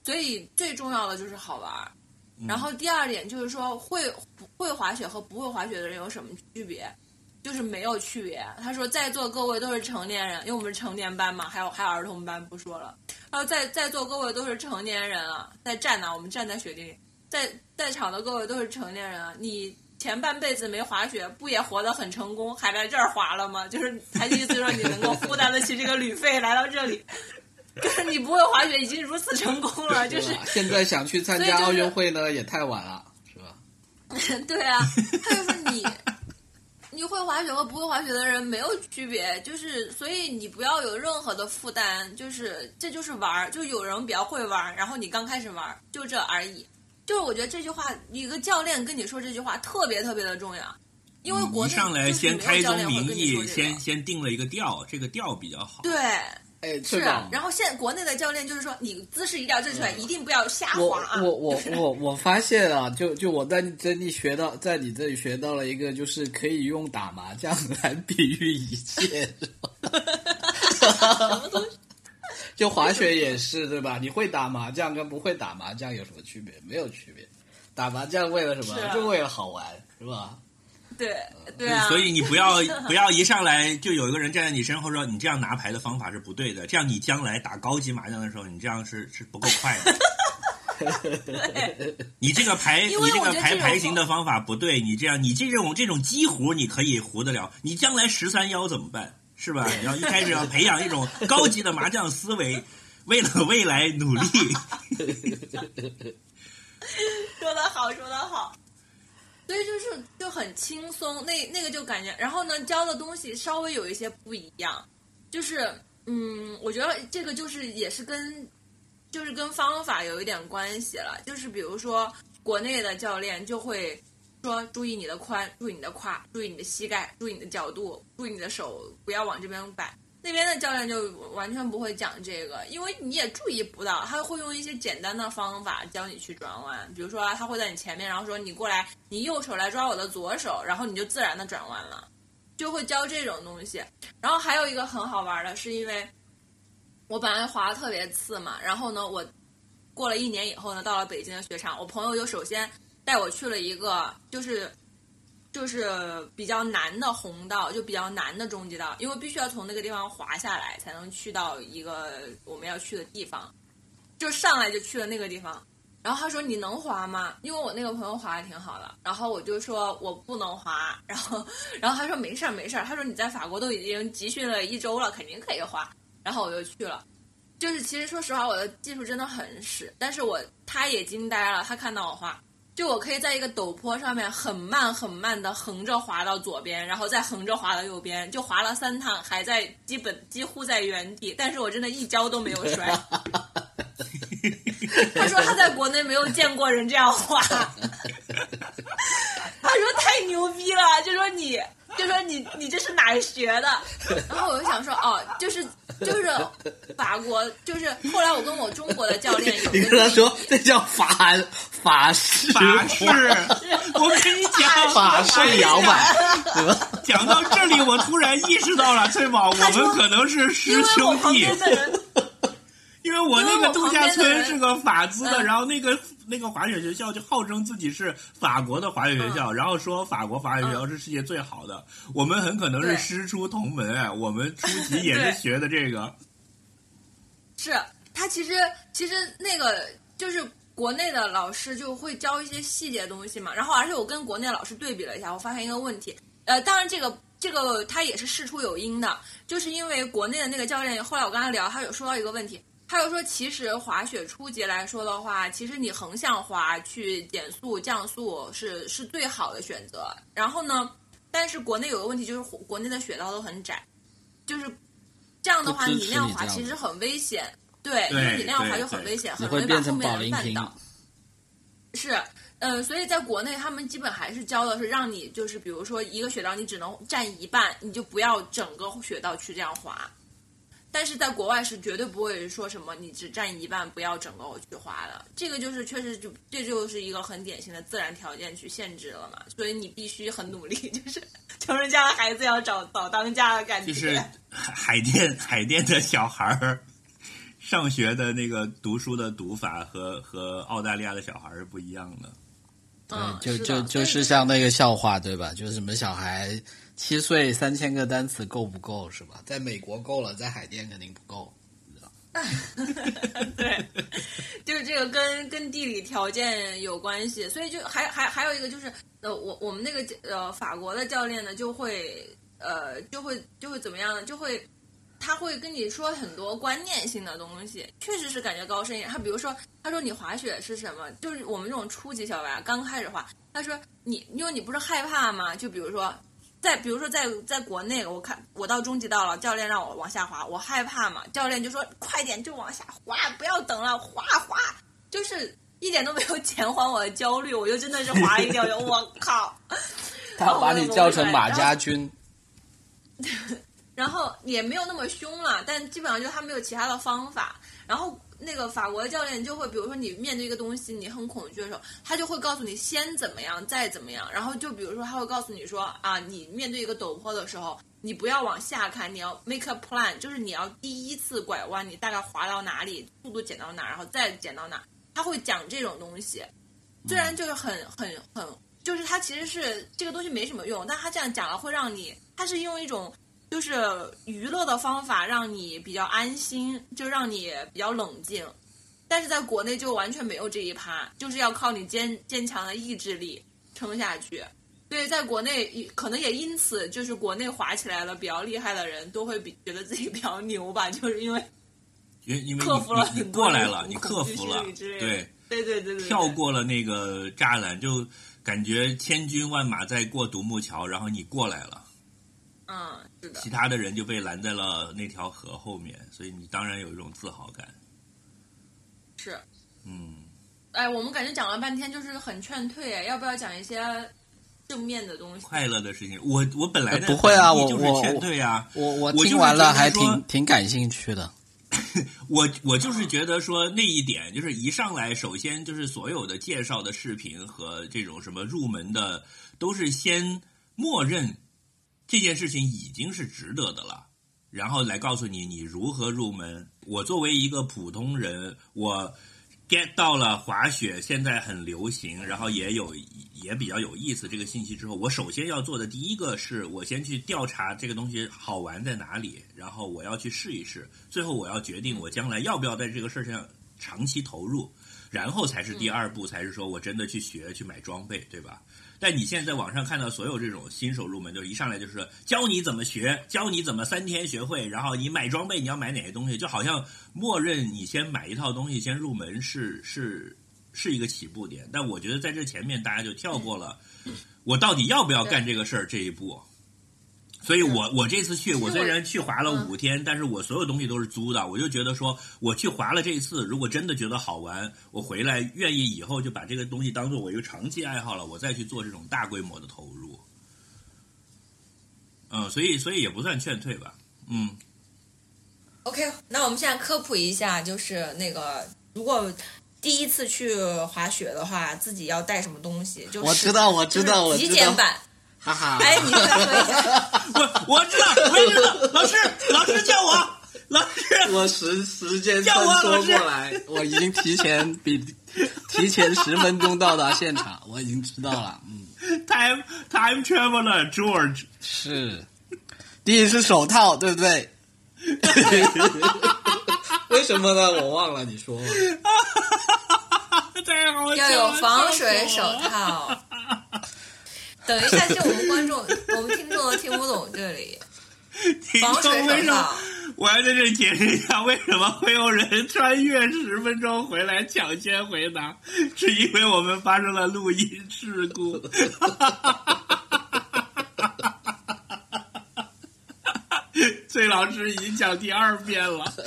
[SPEAKER 1] 所以最重要的就是好玩儿。然后第二点就是说，会不会滑雪和不会滑雪的人有什么区别？就是没有区别。他说，在座各位都是成年人，因为我们是成年班嘛，还有还有儿童班不说了。然后在在座各位都是成年人啊，在站呢，我们站在雪地里，在在场的各位都是成年人啊，你前半辈子没滑雪，不也活得很成功，还来这儿滑了吗？就是他的意思说你能够负担得起这个旅费来到这里，就是你不会滑雪已经如此成功了，就是
[SPEAKER 4] 现在想去参加奥运会呢，也太晚了，是吧？<laughs>
[SPEAKER 1] 对啊，他就说你，你会滑雪和不会滑雪的人没有区别，就是所以你不要有任何的负担，就是这就是玩儿，就有人比较会玩儿，然后你刚开始玩儿，就这而已。就是我觉得这句话，一个教练跟你说这句话特别特别的重要，因为国内
[SPEAKER 3] 一上来先开宗明义，先先定了一个调，这个调比较好。
[SPEAKER 1] 对。
[SPEAKER 4] 哎，
[SPEAKER 1] 是
[SPEAKER 4] 啊，，
[SPEAKER 1] 然后现在国内的教练就是说，你姿势一定要正确，一定不要瞎
[SPEAKER 4] 我
[SPEAKER 1] 滑啊。
[SPEAKER 4] 我 <laughs> 我我我发现啊，就就我在你这里学到，在你这里学到了一个，就是可以用打麻将来比喻一切，什么东西就滑雪也是对吧？你会打麻将跟不会打麻将有什么区别？没有区别。打麻将为了什么？
[SPEAKER 1] 啊
[SPEAKER 4] 就为了好玩，是吧？
[SPEAKER 1] 对对啊，
[SPEAKER 3] 所以你不要 <laughs> 不要一上来就有一个人站在你身后说你这样拿牌的方法是不对的，这样你将来打高级麻将的时候，你这样是是不够快的。<laughs> 你这个牌，你这个排
[SPEAKER 1] 我觉得这种
[SPEAKER 3] 排型的方法不对，你这样，你这种这种激活你可以胡得了，你将来十三幺怎么办？是吧？<laughs> 你要一开始要培养一种高级的麻将思维，为了未来努力。
[SPEAKER 1] 说得好，说得好。所以就是就很轻松，那那个就感觉，然后呢，教的东西稍微有一些不一样，就是嗯，我觉得这个就是也是跟就是跟方法有一点关系了，就是比如说国内的教练就会说注意你的髋，注意你的胯，注意你的膝盖，注意你的角度，注意你的手不要往这边摆。那边的教练就完全不会讲这个，因为你也注意不到，他会用一些简单的方法教你去转弯。比如说，他会在你前面，然后说你过来，你右手来抓我的左手，然后你就自然的转弯了，就会教这种东西。然后还有一个很好玩的，是因为我本来滑的特别次嘛，然后呢，我过了一年以后呢，到了北京的雪场，我朋友就首先带我去了一个就是。就是比较难的红道，就比较难的终极道，因为必须要从那个地方滑下来，才能去到一个我们要去的地方。就上来就去了那个地方，然后他说：“你能滑吗？”因为我那个朋友滑的挺好的，然后我就说我不能滑，然后 <laughs> 然后他说没事儿没事儿，他说你在法国都已经集训了一周了，肯定可以滑。然后我就去了，就是其实说实话，我的技术真的很屎，但是我他也惊呆了，他看到我滑。就我可以在一个陡坡上面很慢很慢的横着滑到左边，然后再横着滑到右边，就滑了三趟，还在基本几乎在原地，但是我真的一跤都没有摔。<laughs> 他说他在国内没有见过人这样滑，<laughs> 他说太牛逼了，就说你就说你你这是哪儿学的？然后我就想说哦，就是就是法国，就是后来我跟我中国的教练有
[SPEAKER 4] 你
[SPEAKER 1] 个
[SPEAKER 4] 跟他说这叫法法式
[SPEAKER 3] 法式，<laughs> 我跟你讲，<laughs>
[SPEAKER 4] 法式摇摆？
[SPEAKER 3] 讲到这里，我突然意识到了，翠宝，我们可能是师兄弟。我那个度假村是个法资的，
[SPEAKER 1] 嗯
[SPEAKER 3] 然后那个那个滑雪学校就号称自己是法国的滑雪学
[SPEAKER 1] 嗯
[SPEAKER 3] 校，然后说法国滑雪学校是世界最好的。我们很可能是师出同门哎，我们初级 <laughs> 也是学的这个。
[SPEAKER 1] 是他其实其实那个就是国内的老师就会教一些细节东西嘛，然后而且我跟国内老师对比了一下，我发现一个问题，呃，当然这个这个他也是事出有因的，就是因为国内的那个教练，后来我跟他聊，他有说到一个问题。他又说，其实滑雪初级来说的话，其实你横向滑去减速降速是是最好的选择。然后呢，但是国内有个问题就是国内的雪道都很窄，就是这样的话，你那样滑其实很危险。对，因为你那样滑就很危险，很容易把后面的绊倒。是，嗯，所以在国内他们基本还是教的是让你就是比如说一个雪道你只能占一半，你就不要整个雪道去这样滑。但是在国外是绝对不会说什么你只占一半不要整个我去花的，这个就是确实就这就是一个很典型的自然条件去限制了嘛，所以你必须很努力，<laughs> 就是穷人家的孩子要找早当家的感觉。
[SPEAKER 3] 就是海海淀海淀的小孩儿上学的那个读书的读法和和澳大利亚的小孩儿是不一样的。
[SPEAKER 1] 嗯，
[SPEAKER 4] 就就就是像那个笑话对吧？就是什么小孩七岁三千个单词够不够是吧？在美国够了，在海淀肯定不够。<laughs>
[SPEAKER 1] 对，就是这个跟跟地理条件有关系，所以就还还还有一个就是，呃，我我们那个呃法国的教练呢，就会呃就会就会怎么样呢？就会他会跟你说很多观念性的东西，确实是感觉高深一点。他比如说，他说你滑雪是什么？就是我们这种初级小白刚开始滑，他说你因为你不是害怕吗？就比如说。在比如说在在国内，我看我到中级道了，教练让我往下滑，我害怕嘛，教练就说快点就往下滑，不要等了，滑滑，就是一点都没有减缓我的焦虑，我就真的是滑一掉就 <laughs> 我靠，
[SPEAKER 4] 他把你叫成马家军，<laughs>
[SPEAKER 1] 然后也没有那么凶了，但基本上就他没有其他的方法，然后。那个法国的教练就会，比如说你面对一个东西，你很恐惧的时候，他就会告诉你先怎么样，再怎么样。然后就比如说，他会告诉你说啊，你面对一个陡坡的时候，你不要往下看，你要 make a plan，就是你要第一次拐弯，你大概滑到哪里，速度减到哪，然后再减到哪。他会讲这种东西，虽然就是很很很，就是他其实是这个东西没什么用，但他这样讲了会让你，他是用一种。就是娱乐的方法，让你比较安心，就让你比较冷静。但是在国内就完全没有这一趴，就是要靠你坚坚强的意志力撑下去。对，在国内可能也因此，就是国内滑起来了比较厉害的人都会比觉得自己比较牛吧，就是因为
[SPEAKER 3] 因因为
[SPEAKER 1] 克服了
[SPEAKER 3] 你你
[SPEAKER 1] 很多
[SPEAKER 3] 过来了，你克服了对
[SPEAKER 1] 对对对，
[SPEAKER 3] 跳过了那个栅栏，就感觉千军万马在过独木桥，然后你过来了，
[SPEAKER 1] 嗯，是的
[SPEAKER 3] 其，他的人就被拦在了那条河后面，所以你当然有一种自豪感。
[SPEAKER 1] 是。
[SPEAKER 3] 嗯，
[SPEAKER 1] 哎，我们感觉讲了半天，就是很劝退，哎，要不要讲一些正面的东西？
[SPEAKER 3] 快乐的事情，我我本来
[SPEAKER 4] 呃不会啊
[SPEAKER 3] 本意就是
[SPEAKER 4] 我我
[SPEAKER 3] 劝退啊，
[SPEAKER 4] 我我
[SPEAKER 3] 我就是
[SPEAKER 4] 听完了还挺挺感兴趣的。<laughs>
[SPEAKER 3] 我我就是觉得说那一点，就是一上来，首先就是所有的介绍的视频和这种什么入门的，都是先默认这件事情已经是值得的了，然后来告诉你你如何入门。我作为一个普通人，我 get 到了滑雪现在很流行，然后也有也比较有意思这个信息之后，我首先要做的第一个是我先去调查这个东西好玩在哪里，然后我要去试一试，最后我要决定我将来要不要在这个事儿上长期投入，然后才是第二步，才是说我真的去学去买装备，对吧？但你现在在网上看到所有这种新手入门，就是一上来就是教你怎么学，教你怎么三天学会，然后你买装备你要买哪些东西，就好像默认你先买一套东西先入门是是是一个起步点。但我觉得在这前面大家就跳过了，我到底要不要干这个事儿这一步。所以我我这次去，我虽然去滑了五天，但是我所有东西都是租的。我就觉得说，我去滑了这一次，如果真的觉得好玩，我回来愿意以后就把这个东西当做我一个长期爱好了，我再去做这种大规模的投入。嗯，所以所以也不算劝退吧。嗯
[SPEAKER 1] ，OK，那我们现在科普一下，就是那个如果第一次去滑雪的话，自己要带什么东西？就是
[SPEAKER 4] 我知道我知道我知道
[SPEAKER 1] 极简版。
[SPEAKER 4] 哈哈，
[SPEAKER 1] 哎，你再说一下。
[SPEAKER 3] 我 <laughs> 我知道，我也知道，老师老师叫我，老师
[SPEAKER 4] 我时时间
[SPEAKER 3] 叫
[SPEAKER 4] 穿梭
[SPEAKER 3] 我老师
[SPEAKER 4] 过来，<laughs> 我已经提前比提前十分钟到达现场，我已经知道了。嗯
[SPEAKER 3] ，time time traveler George，
[SPEAKER 4] 是，第一是手套，对不对？<laughs> 为什么呢？我忘了你说。
[SPEAKER 3] 太好
[SPEAKER 1] 要有防水手。套。等一下，就我们观众、我们听众都听不懂这里。
[SPEAKER 3] 听
[SPEAKER 1] 防水
[SPEAKER 3] 什么
[SPEAKER 1] 手套？
[SPEAKER 3] 我还在这里解释一下，为什么会有人穿越十分钟回来抢先回答，是因为我们发生了录音事故。<laughs> 崔老师已经讲第二遍了。<laughs>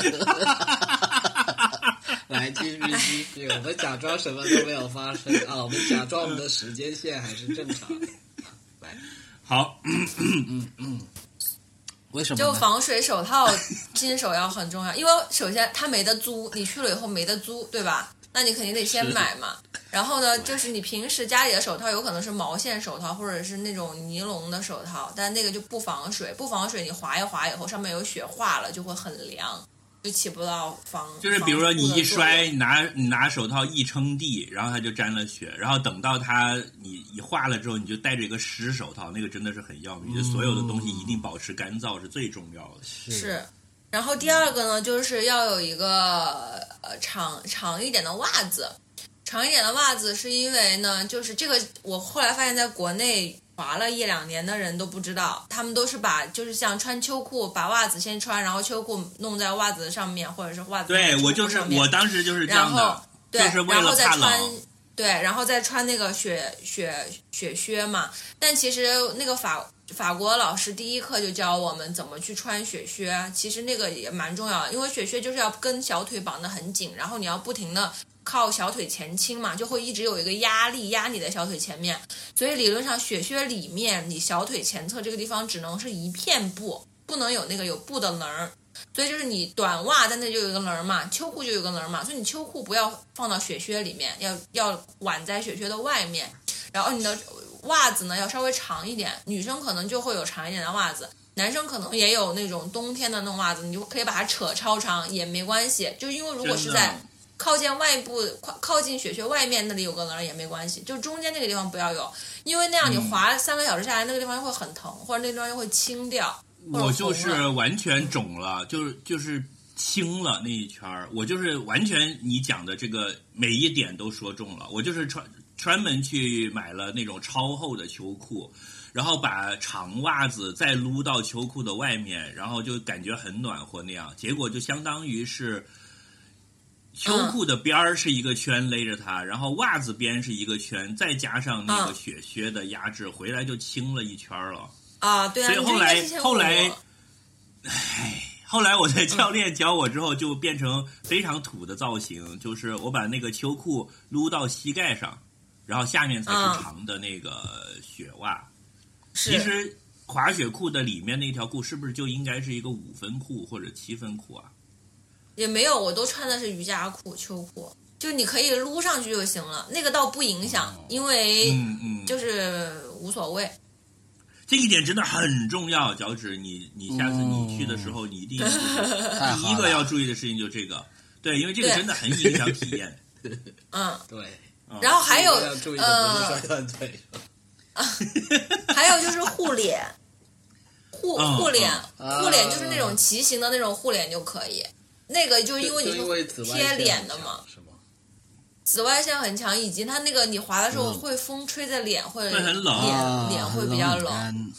[SPEAKER 4] 来，继续继续，我们假装什么都没有发生啊，我们假装我们的时间线还是正常的。来，
[SPEAKER 3] 好，<coughs>
[SPEAKER 4] 为什么呢？
[SPEAKER 1] 就防水手套，新手要很重要，因为首先它没得租，你去了以后没得租，对吧？那你肯定得先买嘛。然后呢，就是你平时家里的手套有可能是毛线手套，或者是那种尼龙的手套，但那个就不防水，不防水你划一划以后上面有雪化了，就会很凉，就起不到防。
[SPEAKER 3] 就是比如说你一摔，你拿你拿手套一撑地，然后它就沾了血，然后等到它你一化了之后，你就戴着一个湿手套，那个真的是很要命。就所有的东西一定保持干燥是最重要的。
[SPEAKER 1] 是，然后第二个呢，就是要有一个呃长长一点的袜子。长一点的袜子是因为呢，就是这个我后来发现，在国内滑了一两年的人都不知道，他们都是把就是像穿秋裤，把袜子先穿，然后秋裤弄在袜子上面，或者是袜子
[SPEAKER 3] 对我就是我当时就是这
[SPEAKER 1] 然后
[SPEAKER 3] 样的，
[SPEAKER 1] 对，
[SPEAKER 3] 就是为
[SPEAKER 1] 然后再
[SPEAKER 3] 了怕
[SPEAKER 1] 穿
[SPEAKER 3] 冷。
[SPEAKER 1] 对，然后再穿那个雪雪雪靴嘛。但其实那个法法国老师第一课就教我们怎么去穿雪靴，其实那个也蛮重要的，因为雪靴就是要跟小腿绑得很紧，然后你要不停的靠小腿前倾嘛，就会一直有一个压力压你的小腿前面。所以理论上雪靴里面你小腿前侧这个地方只能是一片布，不能有那个有布的棱儿。所以就是你短袜在那就有一个棱儿嘛，秋裤就有一个棱儿嘛，所以你秋裤不要放到雪靴里面，要要挽在雪靴的外面，然后你的袜子呢要稍微长一点，女生可能就会有长一点的袜子，男生可能也有那种冬天的那种袜子，你就可以把它扯超长也没关系，就因为如果是在靠近外部靠靠近雪靴外面那里有个棱儿也没关系，就中间那个地方不要有，因为那样你
[SPEAKER 3] 嗯
[SPEAKER 1] 滑三个小时下来，那个地方会很疼，或者那个地方就会青掉。
[SPEAKER 3] 我就是完全肿了，就是就是青了那一圈儿，我就是完全你讲的这个每一点都说中了。我就是专专门去买了那种超厚的秋裤，然后把长袜子再撸到秋裤的外面，然后就感觉很暖和那样。结果就相当于是秋裤的边儿是一个圈勒着它，然后袜子边是一个圈，再加上那个
[SPEAKER 1] 嗯
[SPEAKER 3] 雪靴的压制，回来就轻了一圈了。
[SPEAKER 1] 啊，对啊，
[SPEAKER 3] 所以后来后来
[SPEAKER 1] 唉
[SPEAKER 3] 后来我在教练教我之后，就变成非常土的造型，就是我把那个秋裤撸到膝盖上，然后下面才
[SPEAKER 1] 嗯
[SPEAKER 3] 是长的那个雪袜。
[SPEAKER 1] 是
[SPEAKER 3] 其实滑雪裤的里面那条裤是不是就应该是一个五分裤或者七分裤啊？
[SPEAKER 1] 也没有，我都穿的是瑜伽裤、秋裤，就你可以撸上去就行了，那个倒不影响，因为就是无所谓。
[SPEAKER 3] 这一点真的很重要，脚趾，你你下次你去的时候，你一定第一个要注意的事情就这个，对，因为这个真的很影响体验。<laughs>
[SPEAKER 1] 嗯，
[SPEAKER 5] 对，
[SPEAKER 1] 然后还有呃。<laughs> <laughs> 还有就是护脸，护
[SPEAKER 3] 嗯
[SPEAKER 1] 护脸，
[SPEAKER 5] 嗯
[SPEAKER 1] 护脸就是那种骑行的那种护脸就可以。那个就因为你是贴脸的嘛，
[SPEAKER 5] 是吗？
[SPEAKER 1] 紫外线很强，以及它那个你滑的时候
[SPEAKER 5] 嗯
[SPEAKER 1] 会风吹在脸，会
[SPEAKER 3] 会很冷
[SPEAKER 1] 脸
[SPEAKER 5] 啊
[SPEAKER 1] 脸会比较冷。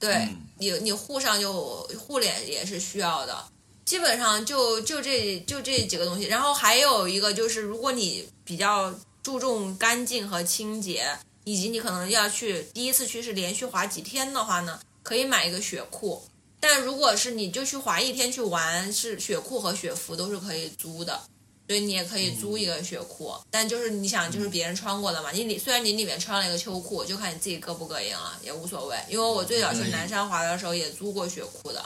[SPEAKER 1] 对
[SPEAKER 3] 嗯
[SPEAKER 1] 你，你护上就护脸也是需要的。基本上就就这就这几个东西，然后还有一个就是，如果你比较注重干净和清洁，以及你可能要去第一次去是连续滑几天的话呢，可以买一个雪裤。但如果是你就去滑一天去玩，是雪裤和雪服都是可以租的，所以你也可以租一个雪裤。但就是你想，就是别人穿过的嘛，你里虽然你里面穿了一个秋裤，就看你自己膈不膈应了，也无所谓。因为我最早去南山滑的时候也租过雪裤的，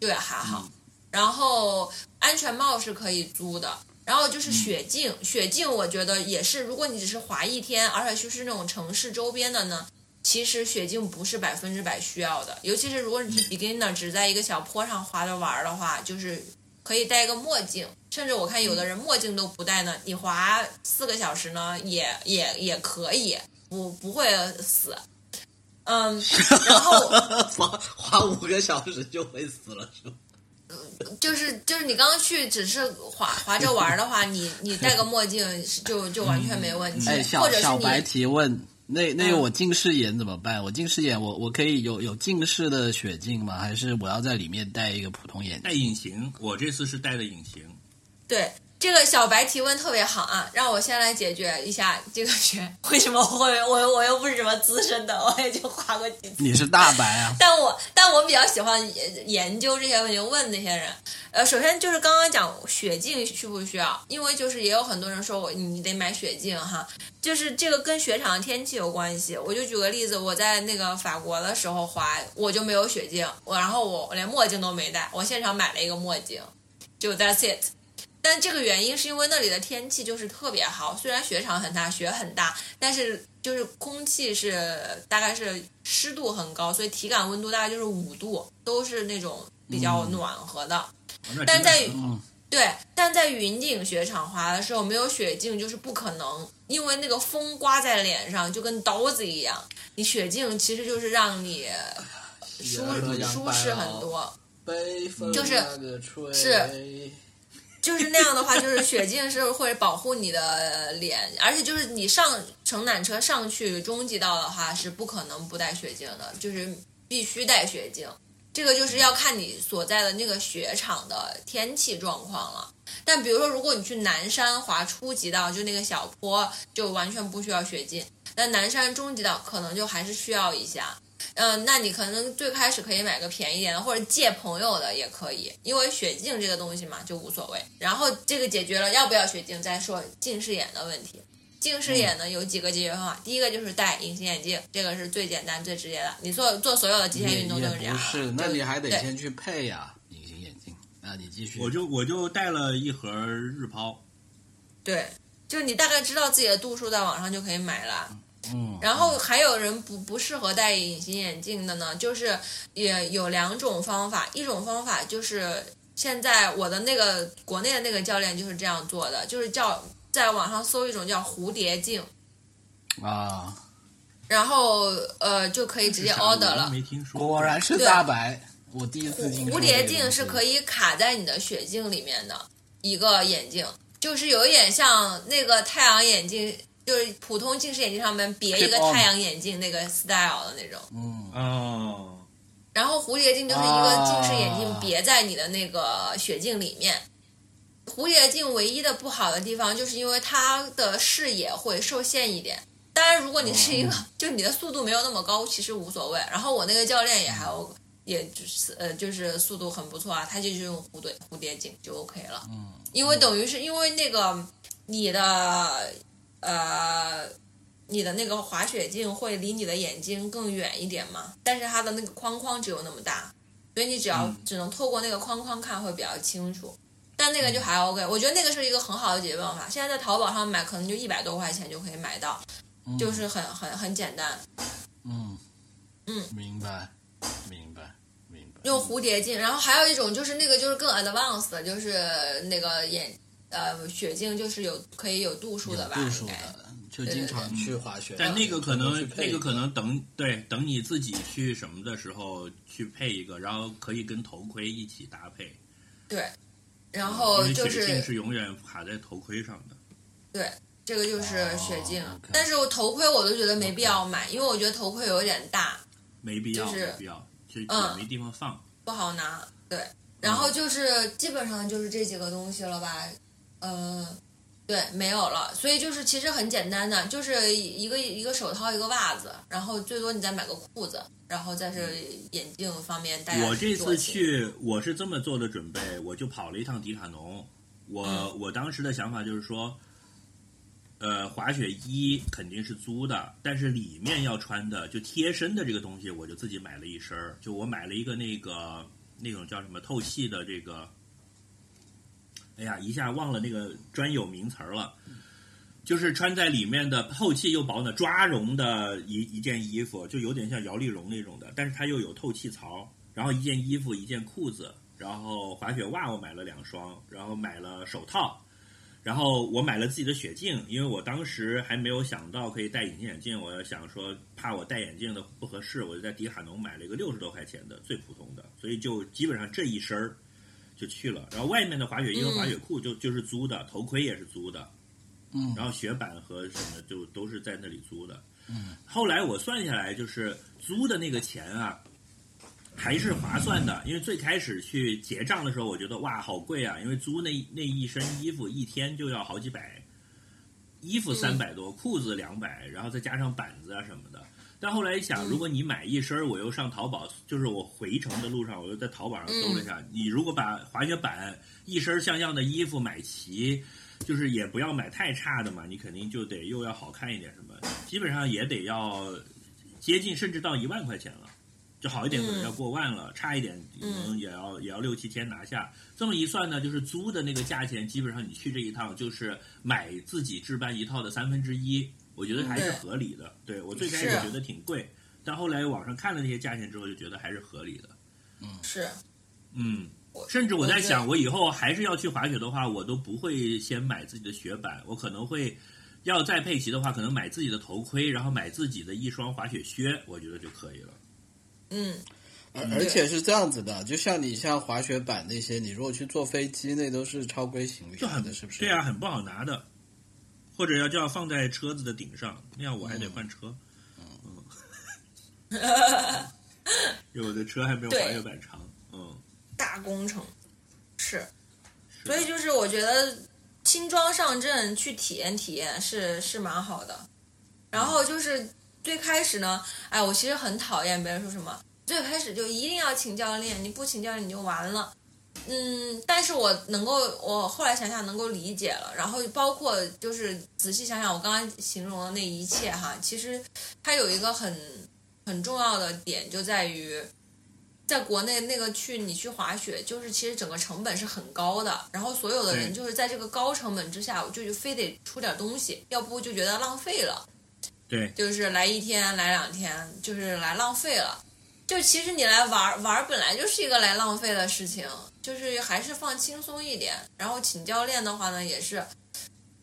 [SPEAKER 1] 就也还好。然后安全帽是可以租的，然后就是雪镜，雪镜我觉得也是，如果你只是滑一天，而且就是那种城市周边的呢，其实雪镜不是百分之百需要的，尤其是如果你是 beginner，只在一个小坡上滑着玩儿的话，就是可以戴一个墨镜，甚至我看有的人墨镜都不戴呢，你滑四个小时呢，也也也可以，不不会死。嗯，然后 <laughs>
[SPEAKER 5] 滑滑五个小时就会死了，是吗？
[SPEAKER 1] 就是就是你刚刚去只是滑滑着玩儿的话，你你戴个墨镜就就完全没问题，
[SPEAKER 4] 哎，
[SPEAKER 1] 或者是
[SPEAKER 4] 小白
[SPEAKER 1] 你
[SPEAKER 4] 提问，那那我近视眼怎么办？我近视眼，我我可以有有近视的雪镜吗？还是我要在里面戴一个普通眼镜
[SPEAKER 3] 戴
[SPEAKER 4] 镜？
[SPEAKER 3] 隐形，我这次是戴的隐形。
[SPEAKER 1] 对这个小白提问特别好啊，让我先来解决一下这个雪 <laughs> 为什么会我我又不是什么资深的，我也就滑过几次。
[SPEAKER 4] 你是大白啊？<laughs>
[SPEAKER 1] 但我但我比较喜欢研研究这些问题，问那些人。呃，首先就是刚刚讲雪镜需不需要，因为就是也有很多人说我你得买雪镜哈，就是这个跟雪场的天气有关系。我就举个例子，我在那个法国的时候滑，我就没有雪镜，我然后我连墨镜都没戴，我现场买了一个墨镜，就 that's it。但这个原因是因为那里的天气就是特别好，虽然雪场很大，雪很大，但是就是空气是大概是湿度很高，所以体感温度大概就是五度，都是那种比较暖和的。但在
[SPEAKER 4] 嗯
[SPEAKER 1] 对，但在云顶雪场滑的时候没有雪镜就是不可能，因为那个风刮在脸上就跟刀子一样。你雪镜其实就是让你舒舒适很多。
[SPEAKER 5] 北风
[SPEAKER 1] 就是
[SPEAKER 5] 那个吹
[SPEAKER 1] 是就是那样的话，就是雪镜是会保护你的脸，而且就是你上乘缆车上去中级道的话是不可能不带雪镜的，就是必须带雪镜。这个就是要看你所在的那个雪场的天气状况了。但比如说，如果你去南山滑初级道，就那个小坡，就完全不需要雪镜。但南山中级道可能就还是需要一下。嗯，那你可能最开始可以买个便宜点的，或者借朋友的也可以，因为雪镜这个东西嘛就无所谓。然后这个解决了要不要雪镜，再说近视眼的问题。近视眼呢有几个解决方法，第一个就是戴隐形眼镜，这个是最简单最直接的。你做做所有的极限运动都是这样
[SPEAKER 4] 是，那你还得先去配呀、隐形眼镜。那你继续。
[SPEAKER 3] 我就我就带了一盒日抛，
[SPEAKER 1] 对，就是你大概知道自己的度数，在网上就可以买了。
[SPEAKER 4] 嗯，
[SPEAKER 1] 然后还有人不不适合戴隐形眼镜的呢，就是也有两种方法，一种方法就是现在我的那个国内的那个教练就是这样做的，就是叫在网上搜一种叫蝴蝶镜，
[SPEAKER 4] 啊，
[SPEAKER 1] 然后呃就可以直接 order 了。
[SPEAKER 3] 没听说。
[SPEAKER 4] 果然是
[SPEAKER 1] 对。
[SPEAKER 4] 大白。我第一次听
[SPEAKER 1] 蝴蝶镜是可
[SPEAKER 4] 以，
[SPEAKER 1] 以卡在你的血镜里面的一个眼镜，就是有一点像那个太阳眼镜，就是普通近视眼镜上面别一个太阳眼镜那个 style 的那种。
[SPEAKER 4] 嗯，
[SPEAKER 3] 哦，
[SPEAKER 1] 然后蝴蝶镜就是一个近视眼镜
[SPEAKER 4] 啊
[SPEAKER 1] 别在你的那个雪镜里面。蝴蝶镜唯一的不好的地方，就是因为它的视野会受限一点。当然，如果你是一个、<laughs> 就你的速度没有那么高，其实无所谓。然后我那个教练也还 O，也就是呃就是速度很不错啊，他就是用蝴蝶蝴蝶镜就 OK 了。嗯，因为等于是因为那个你的呃你的那个滑雪镜会离你的眼睛更远一点嘛，但是它的那个框框只有那么大，所以你只要、只能透过那个框框看会比较清楚。但那个就还 OK，我觉得那个是一个很好的解决办法。现在在淘宝上买，可能就一百多块钱就可以买到，就是很很很简单。
[SPEAKER 4] 嗯
[SPEAKER 1] 嗯，
[SPEAKER 4] 明白，明白，明白。
[SPEAKER 1] 用蝴蝶镜，然后还有一种就是那个就是更 advanced 的，就是那个眼呃雪镜，就是有可以有度数的吧？
[SPEAKER 4] 度数的，就经常
[SPEAKER 6] 去滑雪，
[SPEAKER 3] 但那个可能那个可能等对等你自己去什么的时候去配一个，然后可以跟头盔一起搭配。
[SPEAKER 1] 对，然后
[SPEAKER 3] 因为
[SPEAKER 1] 就
[SPEAKER 3] 血镜
[SPEAKER 1] 是
[SPEAKER 3] 是永远卡在头盔上的。
[SPEAKER 1] 对，这个就是雪镜，但是我头盔我都觉得没必要买，因为我觉得头盔有点大，
[SPEAKER 3] 没必要，
[SPEAKER 1] 就是
[SPEAKER 3] 没必要，就也
[SPEAKER 1] 嗯
[SPEAKER 3] 没地方放。
[SPEAKER 1] 不好拿。对，然后就是基本上就是这几个东西了吧，呃，对，没有了。所以就是其实很简单的，就是一个一个手套，一个袜子，然后最多你再买个裤子，然后再是眼镜方面大家
[SPEAKER 3] 我这次去，我是这么做的准备，我就跑了一趟迪卡侬。我、
[SPEAKER 1] 嗯
[SPEAKER 3] 我当时的想法就是说，呃，滑雪衣肯定是租的，但是里面要穿的就贴身的这个东西，我就自己买了一身儿。就我买了一个那个那种叫什么透气的这个，哎呀，一下忘了那个专有名词儿了。就是穿在里面的透气又保暖、抓绒的一一件衣服，就有点像摇粒绒那种的，但是它又有透气槽。然后一件衣服、一件裤子，然后滑雪袜我买了两双，然后买了手套，然后我买了自己的雪镜，因为我当时还没有想到可以戴隐形眼镜，我想说怕我戴眼镜的不合适，我就在迪卡侬买了一个六十多块钱的最普通的，所以就基本上这一身儿就去了。然后外面的滑雪衣和滑雪裤就、就是租的，头盔也是租的，
[SPEAKER 4] 嗯
[SPEAKER 3] 然后雪板和什么就都是在那里租的。嗯，后来我算下来，就是租的那个钱啊，还是划算的。因为最开始去结账的时候，我觉得哇，好贵啊！因为租那那一身衣服一天就要好几百，衣服三百多，裤子两百，然后再加上板子啊什么的。但后来一想，如果你买一身儿，我又上淘宝，就是我回程的路上，我又在淘宝上搜了一下，你如果把滑雪板一身像样的衣服买齐，就是也不要买太差的嘛，你肯定就得又要好看一点什么，基本上也得要接近甚至到一万块钱了。就好一点可能要过万了，差一点可能也要、也要六七千拿下。这么一算呢，就是租的那个价钱，基本上你去这一趟就是买自己置办一套的三分之一，我觉得还是合理的。对我最开始觉得挺贵，但后来网上看了那些价钱之后，就觉得还是合理的。
[SPEAKER 1] 嗯是
[SPEAKER 3] 嗯，甚至我在想，
[SPEAKER 1] 我
[SPEAKER 3] 以后还是要去滑雪的话，我都不会先买自己的雪板，我可能会要再配齐的话，可能买自己的头盔，然后买自己的一双滑雪靴，我觉得就可以了。
[SPEAKER 1] 嗯，
[SPEAKER 6] 而而且是这样子的，就像你像滑雪板那些，你如果去坐飞机，那都是超规行李
[SPEAKER 3] 就很
[SPEAKER 6] 的，是不是？
[SPEAKER 3] 对啊，很不好拿的，或者要就要放在车子的顶上，那样我还得换车。嗯，<laughs> 因为我的车还没有滑雪板长。嗯，
[SPEAKER 1] 大工程是，
[SPEAKER 3] 是
[SPEAKER 1] 所以就是我觉得轻装上阵去体验体验是是蛮好的。然后就是最开始呢，哎，我其实很讨厌别人说什么，最开始就一定要请教练，你不请教练你就完了。嗯，但是我能够，我后来想想能够理解了，然后包括就是仔细想想我刚刚形容的那一切哈，其实它有一个很很重要的点就在于，在国内那个去你去滑雪，就是其实整个成本是很高的，然后所有的人就是在这个高成本之下，我就非得出点东西，要不就觉得浪费了。
[SPEAKER 3] 对，
[SPEAKER 1] 就是来一天来两天，就是来浪费了。就其实你来玩玩本来就是一个来浪费的事情，就是还是放轻松一点。然后请教练的话呢，也是，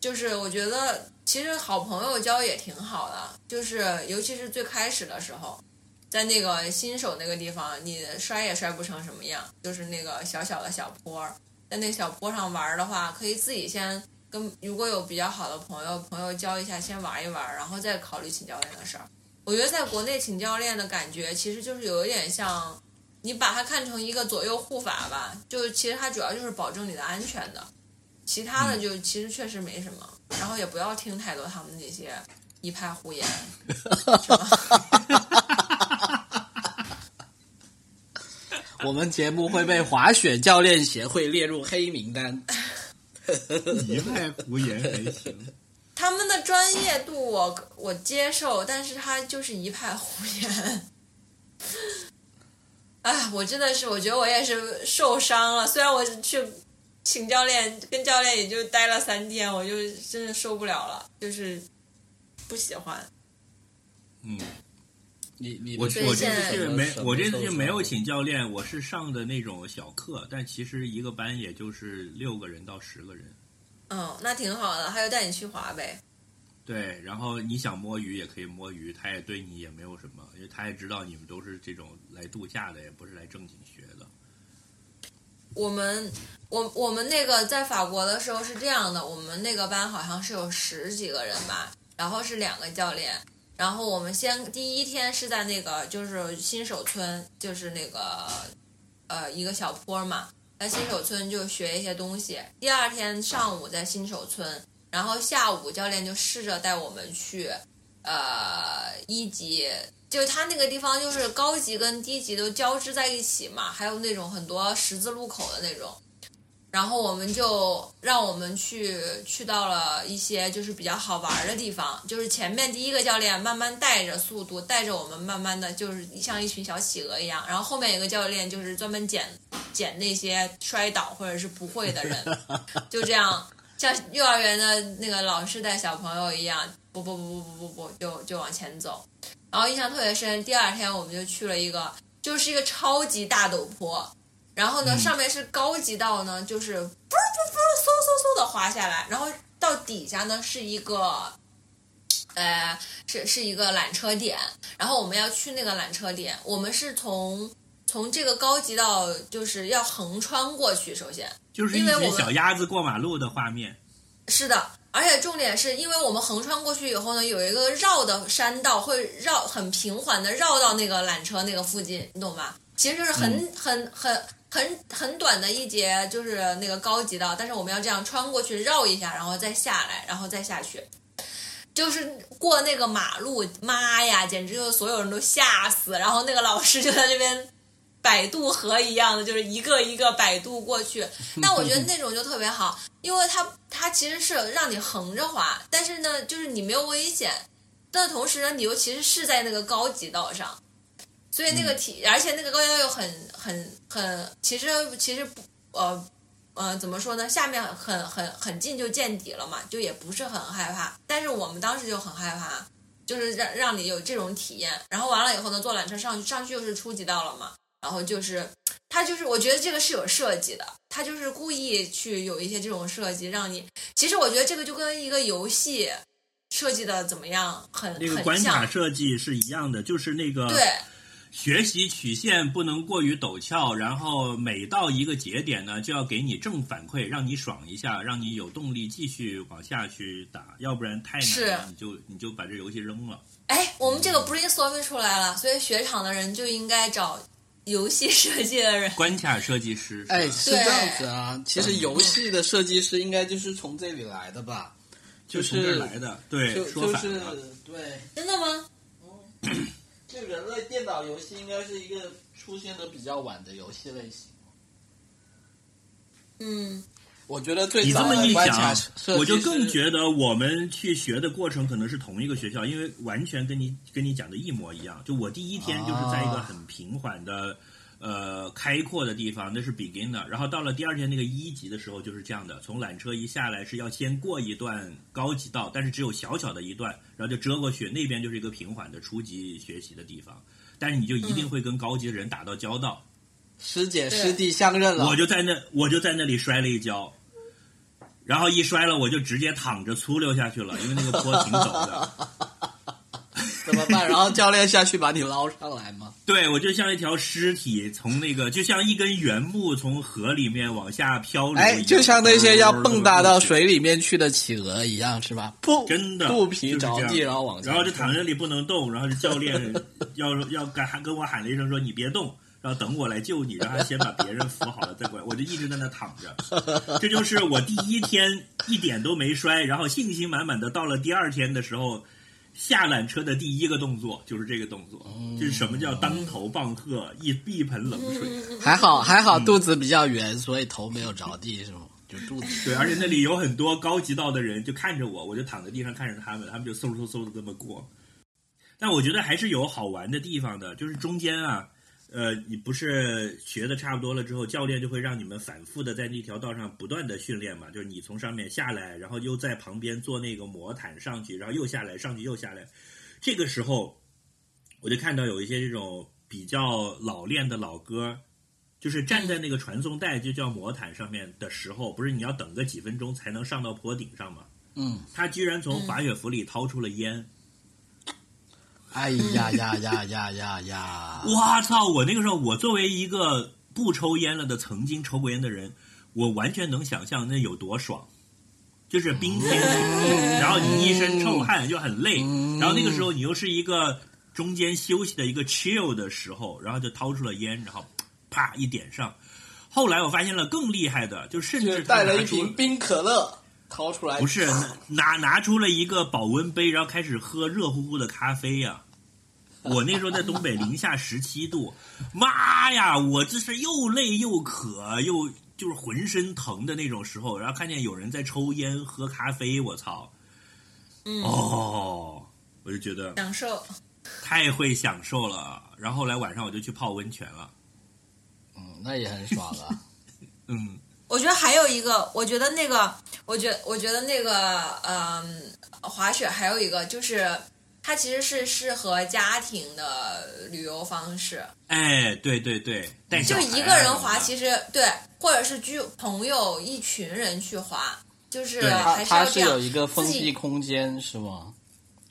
[SPEAKER 1] 就是我觉得其实好朋友交也挺好的，就是尤其是最开始的时候，在那个新手那个地方，你摔也摔不成什么样，就是那个小小的小坡，在那小坡上玩儿的话，可以自己先跟如果有比较好的朋友，朋友教一下，先玩一玩，然后再考虑请教练的事儿。我觉得在国内请教练的感觉，其实就是有一点像，你把它看成一个左右护法吧，就其实它主要就是保证你的安全的，其他的就其实确实没什么，然后也不要听太多他们那些一派胡言？<laughs>
[SPEAKER 4] 我们节目会被滑雪教练协会列入黑名单。<laughs>
[SPEAKER 3] 一派胡言还行。
[SPEAKER 1] 他们的专业度我我接受，但是他就是一派胡言。<laughs> 哎，我真的是，我觉得我也是受伤了。虽然我去请教练，跟教练也就待了三天，我就真的受不了了，就是不喜欢。
[SPEAKER 3] 嗯，
[SPEAKER 4] 你你
[SPEAKER 3] 我我这次去没我这次
[SPEAKER 4] 受伤
[SPEAKER 3] 去没有请教练，我是上的那种小课，但其实一个班也就是六个人到十个人。
[SPEAKER 1] 嗯，那挺好的，还有带你去滑呗。
[SPEAKER 3] 对，然后你想摸鱼也可以摸鱼，他也对你也没有什么，因为他也知道你们都是这种来度假的，也不是来正经学的。
[SPEAKER 1] 我们我我们那个在法国的时候是这样的，我们那个班好像是有十几个人吧，然后是两个教练，然后我们先第一天是在那个就是新手村，就是那个呃一个小坡嘛，在新手村就学一些东西。第二天上午在新手村，然后下午教练就试着带我们去呃一级。就是它那个地方，就是高级跟低级都交织在一起嘛，还有那种很多十字路口的那种。然后我们就让我们去去到了一些就是比较好玩的地方，就是前面第一个教练慢慢带着速度，带着我们慢慢的就是像一群小企鹅一样，然后后面有个教练就是专门捡捡那些摔倒或者是不会的人，<laughs> 就这样。像幼儿园的那个老师带小朋友一样，不不不不不不不就就往前走。然后印象特别深，第二天我们就去了一个，就是一个超级大陡坡，然后呢，上面是高级道呢，就是噗噗噗嗖嗖嗖的滑下来，然后到底下呢是一个，呃，是是一个缆车点，然后我们要去那个缆车点，我们是从从这个高级道就是要横穿过去，首先
[SPEAKER 3] 就是一
[SPEAKER 1] 因为
[SPEAKER 3] 小鸭子过马路的画面。
[SPEAKER 1] 是的，而且重点是因为我们横穿过去以后呢，有一个绕的山道，会绕很平缓的绕到那个缆车那个附近，你懂吗？其实就是很、很很很很短的一节，就是那个高级道，但是我们要这样穿过去绕一下，然后再下来，然后再下去。就是过那个马路，妈呀，简直就是所有人都吓死。然后那个老师就在这边摆渡河一样的，就是一个一个摆渡过去。<laughs> 但我觉得那种就特别好，因为它它其实是让你横着滑，但是呢，就是你没有危险，但同时呢，你又其实是在那个高级道上，所以那个体，而且那个高腰又很很很，其实其实不呃。呃，怎么说呢？下面很很很近就见底了嘛，就也不是很害怕。但是我们当时就很害怕，就是让让你有这种体验。然后完了以后呢，坐缆车上去，上去又是初级道了嘛。然后就是，他就是，我觉得这个是有设计的，他就是故意去有一些这种设计，让你。其实我觉得这个就跟一个游戏设计的怎么样，很
[SPEAKER 3] 那个关卡。设计是一样的，就是那个
[SPEAKER 1] 对，
[SPEAKER 3] 学习曲线不能过于陡峭，然后每到一个节点呢，就要给你正反馈，让你爽一下，让你有动力继续往下去打，要不然太难了，你就你就把这游戏扔了。
[SPEAKER 1] 哎，我们这个 brainstorming 出来了，所以雪场的人就应该找游戏设计的人。
[SPEAKER 3] 关卡设计师，
[SPEAKER 4] 哎，
[SPEAKER 3] 是
[SPEAKER 4] 这样子啊。其实游戏的设计师应该就是从这里来的吧？
[SPEAKER 3] 就从这来的，对。
[SPEAKER 4] 对，
[SPEAKER 1] 真的吗？<clears throat>
[SPEAKER 4] 就人类电脑游戏应该是一个出现的比较晚的游戏类型。
[SPEAKER 1] 嗯，
[SPEAKER 4] 我觉得最
[SPEAKER 3] 你这么一
[SPEAKER 4] 早的关卡
[SPEAKER 3] 讲
[SPEAKER 4] 设，计
[SPEAKER 3] 我就更
[SPEAKER 4] 是
[SPEAKER 3] 觉得我们去学的过程可能是同一个学校，因为完全跟你跟你讲的一模一样。就我第一天就是在一个很平缓的、呃开阔的地方，那是 beginner。然后到了第二天那个一级的时候就是这样的，从缆车一下来是要先过一段高级道，但是只有小小的一段，然后就折过去，那边就是一个平缓的初级学习的地方。但是你就一定会跟高级的人打到交道。
[SPEAKER 4] 师姐师弟相认了。
[SPEAKER 3] 我就在那，我就在那里摔了一跤，然后一摔了，我就直接躺着粗溜下去了，因为那个坡挺陡的。
[SPEAKER 4] 怎么办？然后教练下去把你捞上来吗？<laughs>
[SPEAKER 3] 对我就像一条尸体从那个，就像一根原木从河里面往下漂流，
[SPEAKER 4] 哎，就像那些要蹦跶到水里面去的企鹅一样，是吧？不，
[SPEAKER 3] 真的
[SPEAKER 4] 肚皮着地，然后往下，
[SPEAKER 3] 然后就躺在那里不能动，然后教练 <laughs> 要要跟还跟我喊了一声说你别动，然后等我来救你，然后先把别人扶好了再过来，我就一直在那躺着。<laughs> 这就是我第一天一点都没摔，然后信心满满的到了第二天的时候。下缆车的第一个动作就是这个动作，就是什么叫当头棒喝，一一盆冷水。
[SPEAKER 4] 还好还好，肚子比较圆，所以头没有着地，是吗？就肚子。
[SPEAKER 3] 对，而且那里有很多高级道的人就看着我，我就躺在地上看着他们，他们就嗖嗖嗖的这么过。但我觉得还是有好玩的地方的，就是中间啊，呃，你不是学的差不多了之后，教练就会让你们反复的在那条道上不断的训练嘛，就是你从上面下来，然后又在旁边做那个魔毯上去，然后又下来，上去又下来。这个时候，我就看到有一些这种比较老练的老哥，就是站在那个传送带就叫魔毯上面的时候，不是你要等个几分钟才能上到坡顶上吗？
[SPEAKER 4] 嗯，
[SPEAKER 3] 他居然从滑雪服里掏出了烟。
[SPEAKER 4] 哎呀呀呀呀呀呀！
[SPEAKER 3] 我操！我那个时候，我作为一个不抽烟了的曾经抽过烟的人，我完全能想象那有多爽。就是冰天雪地，然后你一身臭汗就很累，然后那个时候你又是一个中间休息的一个 chill 的时候，然后就掏出了烟，然后啪一点上。后来我发现了更厉害的，就甚至
[SPEAKER 6] 就带了一瓶冰可乐掏出来，
[SPEAKER 3] 不是拿拿出了一个保温杯，然后开始喝热乎乎的咖啡呀、我那时候在东北，零下十七度，妈呀！我这是又累又渴又就是浑身疼的那种时候，然后看见有人在抽烟喝咖啡，我操！
[SPEAKER 1] 嗯，
[SPEAKER 3] 哦，我就觉得
[SPEAKER 1] 享受。
[SPEAKER 3] 太会享受了。然后后来晚上我就去泡温泉了，
[SPEAKER 4] 嗯，那也很爽啊。<laughs>
[SPEAKER 3] 嗯，
[SPEAKER 1] 我觉得还有一个，我觉得那个，我觉我觉得那个，嗯，滑雪还有一个就是，它其实是适合家庭的旅游方式，
[SPEAKER 3] 哎，对对对，
[SPEAKER 1] 就一个人滑，其实对，或者是居朋友一群人去滑，就是还是要这样。
[SPEAKER 4] 它是有一个封闭空间是吗？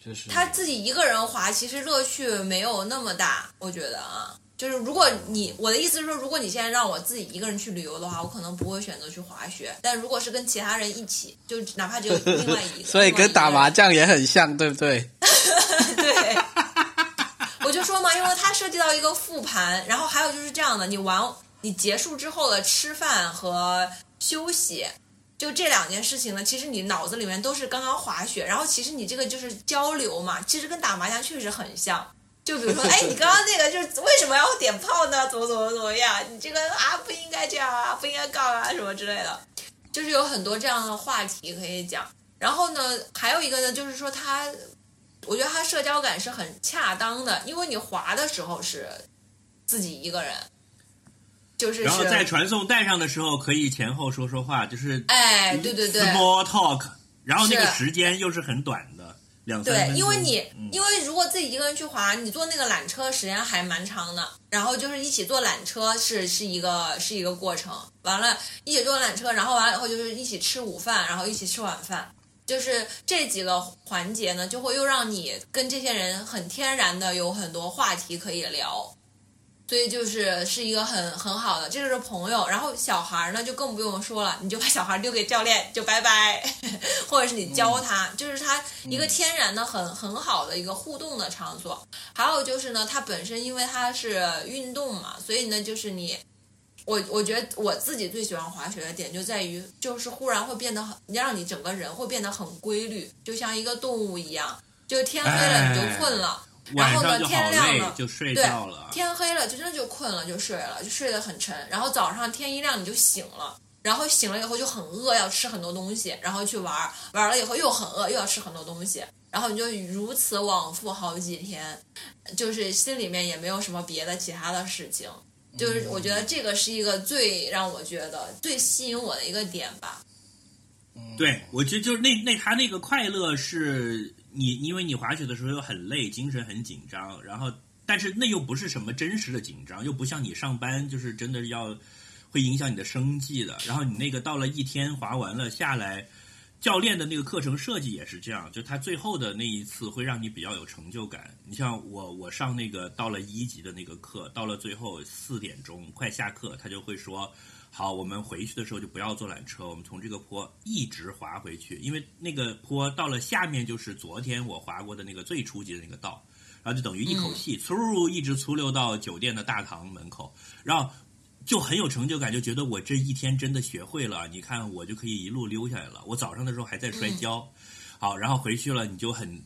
[SPEAKER 4] 就是
[SPEAKER 1] 他自己一个人滑，其实乐趣没有那么大，我觉得啊，就是如果你我的意思是说，如果你现在让我自己一个人去旅游的话，我可能不会选择去滑雪。但如果是跟其他人一起，就哪怕只有另外一个，
[SPEAKER 4] 所以跟打麻
[SPEAKER 1] 将。
[SPEAKER 4] 也很像，对不对？<laughs>
[SPEAKER 1] 对，我就说嘛，因为它涉及到一个复盘，然后还有就是这样的，你玩你结束之后的吃饭和休息，就这两件事情呢，其实你脑子里面都是刚刚滑雪，然后其实你这个就是交流嘛，其实跟打麻将确实很像。就比如说，哎，你刚刚那个就是为什么要点炮呢？怎么怎么怎么样？你这个啊不应该这样啊，不应该杠啊什么之类的，就是有很多这样的话题可以讲。然后呢，还有一个呢，就是说他我觉得他社交感是很恰当的，因为你滑的时候是自己一个人，就是
[SPEAKER 3] 然后在传送带上的时候可以前后说说话，就是
[SPEAKER 1] 哎，对对对
[SPEAKER 3] small talk，然后那个时间又是很短的，两三
[SPEAKER 1] 对，因为你
[SPEAKER 3] 嗯
[SPEAKER 1] 因为如果自己一个人去滑，你坐那个缆车时间还蛮长的，然后就是一起坐缆车是是一个是一个过程，完了，一起坐缆车，然后完了以后就是一起吃午饭，然后一起吃晚饭。就是这几个环节呢，就会又让你跟这些人很天然的有很多话题可以聊，所以就是是一个很很好的，这就是朋友。然后小孩呢就更不用说了，你就把小孩丢给教练就拜拜，<laughs> 或者是你教他，就是他一个天然的很很好的一个互动的场所。还有就是呢，它本身因为它是运动嘛，所以呢就是你。我我觉得我自己最喜欢滑雪的点就在于，就是忽然会变得很，让你整个人会变得很规律，就像一个动物一样。就天黑了你就困了，然后呢
[SPEAKER 3] 晚上就好
[SPEAKER 1] 天亮
[SPEAKER 3] 累
[SPEAKER 1] 了，
[SPEAKER 3] 就睡
[SPEAKER 1] 对
[SPEAKER 3] 觉了。
[SPEAKER 1] 天黑了就真的就困了，就睡了，就睡得很沉。然后早上天一亮你就醒了，然后醒了以后就很饿，要吃很多东西，然后去玩儿，玩了以后又很饿，又要吃很多东西，然后你就如此往复好几天，就是心里面也没有什么别的其他的事情。就是我觉得这个是一个最让我觉得最吸引我的一个点吧。
[SPEAKER 3] 对，我觉得就是那那他那个快乐是你，因为你滑雪的时候又很累，精神很紧张，然后但是那又不是什么真实的紧张，又不像你上班就是真的要会影响你的生计的。然后你那个到了一天滑完了下来，教练的那个课程设计也是这样，就他最后的那一次会让你比较有成就感。你像我，我上那个到了一级的那个课，到了最后四点钟快下课，他就会说：“好，我们回去的时候就不要坐缆车，我们从这个坡一直滑回去，因为那个坡到了下面就是昨天我滑过的那个最初级的那个道，然后就等于一口气嗖一直粗溜到酒店的大堂门口，然后。”就很有成就感，就觉得我这一天真的学会了。你看，我就可以一路溜下来了。我早上的时候还在摔跤，好，然后回去了，你就很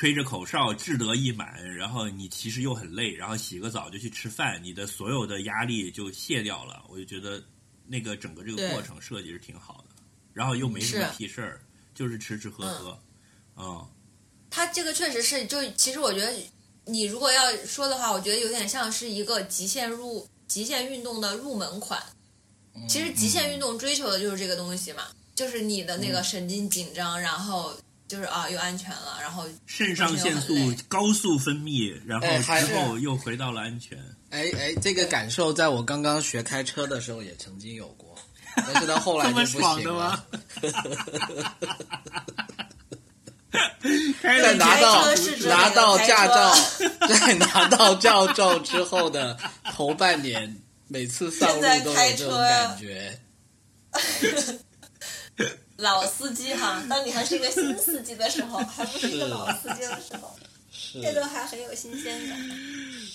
[SPEAKER 3] 吹着口哨，志得意满。然后你其实又很累，然后洗个澡就去吃饭，你的所有的压力就卸掉了。我就觉得那个整个这个过程设计是挺好的，然后又没什么屁事儿，就是吃吃喝喝，嗯。
[SPEAKER 1] 他这个确实是，就其实我觉得，你如果要说的话，我觉得有点像是一个极限入。极限运动的入门款，其实极限运动追求的就是这个东西嘛，就是你的那个神经紧张，然后就是啊又安全了，然后
[SPEAKER 3] 肾上腺素高速分泌，然后之后又回到了安全。
[SPEAKER 4] 哎哎，这个感受在我刚刚学开车的时候也曾经有过，但是到后来就不行了。<laughs> 在拿到拿到驾照，<laughs> 在拿到驾照之后的头半年，每次上路都有这种感觉。<laughs>
[SPEAKER 1] 老司机哈，<laughs> 当你还是一个新司机的时候，<laughs> 还不是一个老司机的时候，这都还很有新鲜感。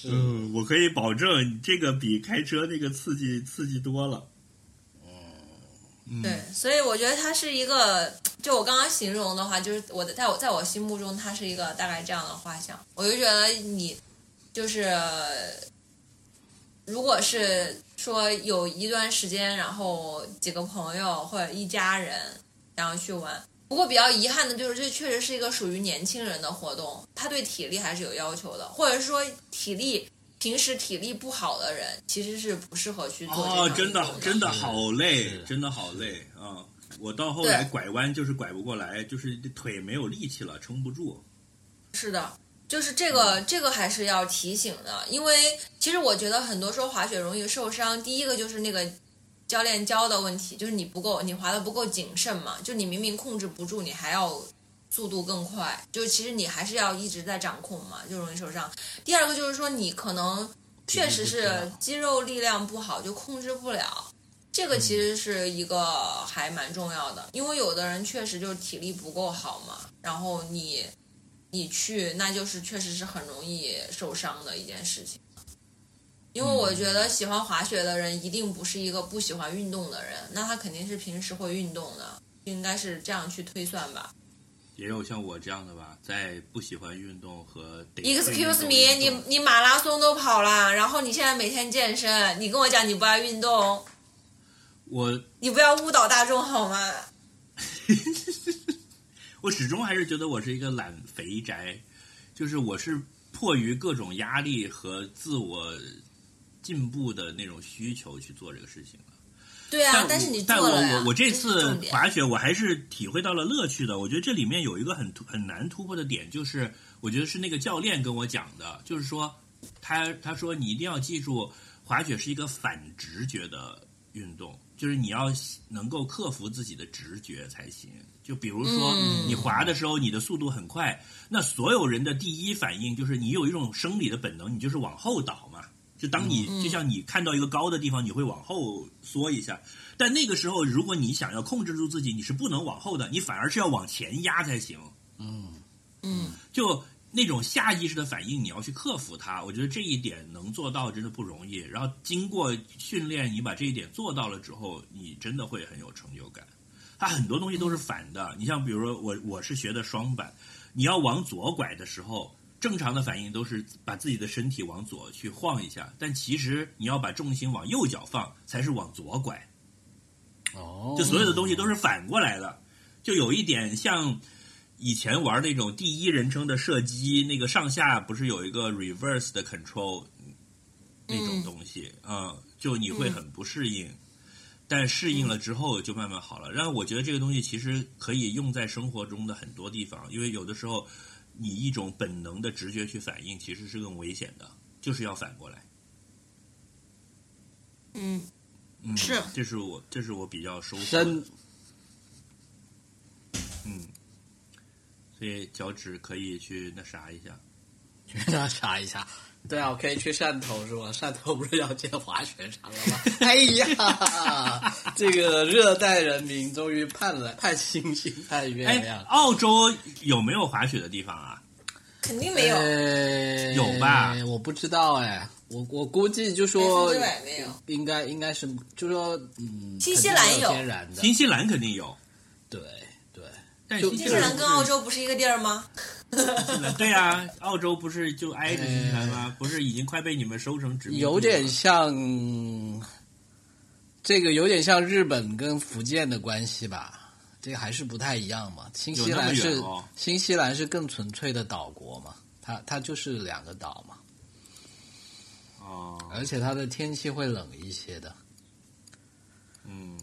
[SPEAKER 3] 嗯，我可以保证，这个比开车那个刺激刺激多了。
[SPEAKER 1] 对，所以我觉得它是一个，就我刚刚形容的话，就是我的在我在我心目中，它是一个大概这样的画像。我就觉得你就是，如果是说有一段时间，然后几个朋友或者一家人，然后去玩。不过比较遗憾的就是，这确实是一个属于年轻人的活动，他对体力还是有要求的，或者是说体力。平时体力不好的人其实是不适合去做
[SPEAKER 3] 哦，真
[SPEAKER 1] 的
[SPEAKER 3] 真的好累，真的好累啊！我到后来拐弯就是拐不过来，就是腿没有力气了，撑不住。
[SPEAKER 1] 是的，就是这个这个还是要提醒的，因为其实我觉得很多时候滑雪容易受伤，第一个就是那个教练教的问题，就是你不够，你滑的不够谨慎嘛，就你明明控制不住，你还要。速度更快，就其实你还是要一直在掌控嘛，就容易受伤。第二个就是说，你可能确实是肌肉力量不好，就控制不了。这个其实是一个还蛮重要的，因为有的人确实就是体力不够好嘛，然后你你去，那就是确实是很容易受伤的一件事情。因为我觉得喜欢滑雪的人一定不是一个不喜欢运动的人，那他肯定是平时会运动的，应该是这样去推算吧。
[SPEAKER 3] 也有像我这样的吧，在不喜欢运动和
[SPEAKER 1] excuse me，你你马拉松都跑了，然后你现在每天健身，你跟我讲你不爱运动，
[SPEAKER 3] 我
[SPEAKER 1] 你不要误导大众好吗？<laughs>
[SPEAKER 3] 我始终还是觉得我是一个懒肥宅，就是我是迫于各种压力和自我进步的那种需求去做这个事情了。
[SPEAKER 1] 对啊，但是你
[SPEAKER 3] 但我我我这次滑雪，我还是体会到了乐趣的。我觉得这里面有一个很很难突破的点，就是我觉得是那个教练跟我讲的，就是说他他说你一定要记住，滑雪是一个反直觉的运动，就是你要能够克服自己的直觉才行。就比如说你滑的时候，你的速度很快，那所有人的第一反应就是你有一种生理的本能，你就是往后倒嘛。就当你就像你看到一个高的地方，你会往后缩一下，但那个时候，如果你想要控制住自己，你是不能往后的，你反而是要往前压才行。
[SPEAKER 4] 嗯
[SPEAKER 1] 嗯，
[SPEAKER 3] 就那种下意识的反应，你要去克服它。我觉得这一点能做到真的不容易。然后经过训练，你把这一点做到了之后，你真的会很有成就感。它很多东西都是反的，你像比如说我我是学的双板，你要往左拐的时候。正常的反应都是把自己的身体往左去晃一下，但其实你要把重心往右脚放，才是往左拐。
[SPEAKER 4] 哦，
[SPEAKER 3] 就所有的东西都是反过来的，就有一点像以前玩那种第一人称的射击，那个上下不是有一个 reverse 的 control 那种东西啊，就你会很不适应，但适应了之后就慢慢好了。然后我觉得这个东西其实可以用在生活中的很多地方，因为有的时候。你一种本能的直觉去反应，其实是更危险的，就是要反过来。
[SPEAKER 1] 嗯，
[SPEAKER 3] 嗯，
[SPEAKER 1] 是，
[SPEAKER 3] 这是我，这是我比较收
[SPEAKER 4] 身
[SPEAKER 3] 嗯，所以脚趾可以去那啥一下。<laughs>
[SPEAKER 4] 去那啥一下。对啊，我可以去汕头是吧？汕头不是要建滑雪场了吗？<laughs> 哎呀，这个热带人民终于盼了盼星星盼月
[SPEAKER 3] 哎
[SPEAKER 4] 亮，。
[SPEAKER 3] 澳洲有没有滑雪的地方啊？
[SPEAKER 1] 肯定没有，
[SPEAKER 4] 呃
[SPEAKER 3] 有吧
[SPEAKER 4] 我不知道哎，我我估计就
[SPEAKER 1] 百
[SPEAKER 4] 说
[SPEAKER 1] 分之百没有。
[SPEAKER 4] 应该应该是，就说嗯，
[SPEAKER 1] 新西兰
[SPEAKER 4] 有
[SPEAKER 1] 有
[SPEAKER 4] 天然的，
[SPEAKER 3] 新西兰肯定有，
[SPEAKER 4] 对对，
[SPEAKER 3] 但
[SPEAKER 1] 新西
[SPEAKER 3] 兰
[SPEAKER 1] 兰跟澳洲不是一个地儿吗？
[SPEAKER 3] 对呀、澳洲不是就挨着新西兰吗？不是已经快被你们收成殖民地了
[SPEAKER 4] 有点像，这个有点像日本跟福建的关系吧。这个还是不太一样嘛。新西兰是、
[SPEAKER 3] 哦
[SPEAKER 4] 新西兰是更纯粹的岛国嘛，它它就是两个岛嘛，
[SPEAKER 3] 哦，
[SPEAKER 4] 而且它的天气会冷一些的。
[SPEAKER 3] 嗯，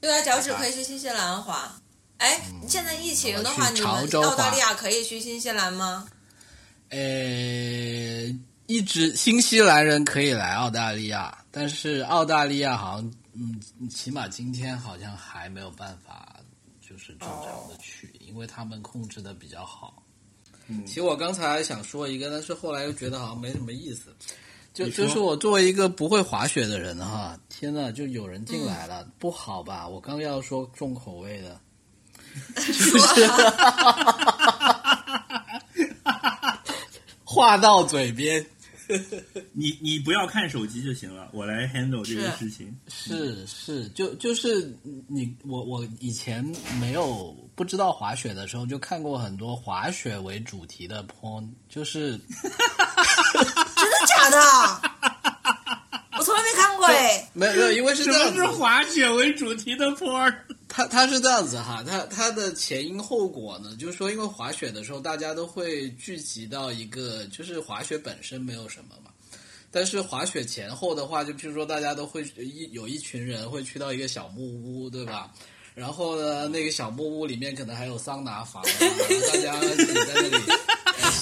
[SPEAKER 1] 对啊，脚趾可以去新西兰滑。哎，现在疫情的话，你们
[SPEAKER 4] 潮州
[SPEAKER 1] 澳大利亚可以去新西兰吗？
[SPEAKER 4] 呃，一直新西兰人可以来澳大利亚，但是澳大利亚好像，嗯，起码今天好像还没有办法，就是正常的去，因为他们控制的比较好。
[SPEAKER 3] 嗯
[SPEAKER 4] 其实我刚才想说一个，但是后来又觉得好像没什么意思。就就是我作为一个不会滑雪的人哈，天呐，就有人进来了，不好吧？我刚要说重口味的，<laughs> 话到嘴边，<laughs>
[SPEAKER 3] 你你不要看手机就行了，我来 handle 这个事情。
[SPEAKER 4] 是是，就就是你我我以前没有不知道滑雪的时候，就看过很多滑雪为主题的 porn，就是 <laughs>
[SPEAKER 1] 真的假的？我从来没
[SPEAKER 4] 有没有，因为是
[SPEAKER 3] 什
[SPEAKER 4] 这样子
[SPEAKER 3] 么是，滑雪为主题的 porn？
[SPEAKER 4] 它它是这样子哈，它它的前因后果呢，就是说，因为滑雪的时候，大家都会聚集到一个，就是滑雪本身没有什么嘛，但是滑雪前后的话，就譬如说，大家都会一有一群人会去到一个小木屋，对吧？然后呢，那个小木屋里面可能还有桑拿房、啊，大家一起在那里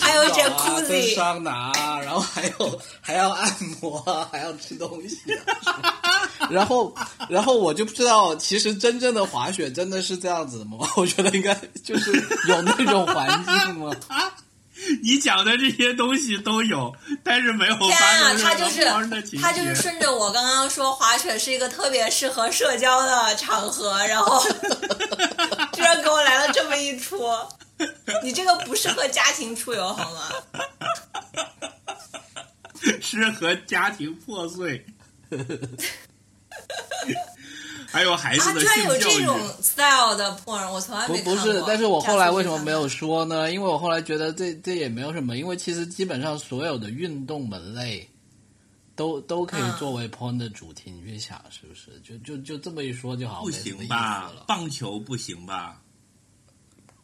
[SPEAKER 1] 还有
[SPEAKER 4] 澡啊
[SPEAKER 1] jacuzzi
[SPEAKER 4] 蒸桑拿，然后还有还要按摩，还要吃东西、啊，<laughs> 然后然后我就不知道，其实真正的滑雪真的是这样子的吗？<laughs> 我觉得应该就是有那种环境吗？
[SPEAKER 3] 你讲的这些东西都有，但是没有
[SPEAKER 1] 天
[SPEAKER 3] 发
[SPEAKER 1] 啊，他就是。他就是顺着我刚刚说，滑雪是一个特别适合社交的场合，然后 <laughs> 居然给我来了这么一出。你这个不适合家庭出游好吗？
[SPEAKER 3] 适合家庭破碎，<laughs> 还有孩子
[SPEAKER 1] 啊，
[SPEAKER 3] 的。
[SPEAKER 1] 这种 style 的 porn，我从来
[SPEAKER 4] 不
[SPEAKER 1] 没看过。
[SPEAKER 4] 不是，但是我后来为什么没有说呢？因为我后来觉得这这也没有什么，因为其实基本上所有的运动门类都都可以
[SPEAKER 1] 嗯
[SPEAKER 4] 作为 porn 的主题，你去想是不是？就就就这么一说就好，
[SPEAKER 3] 不行吧？棒球不行吧？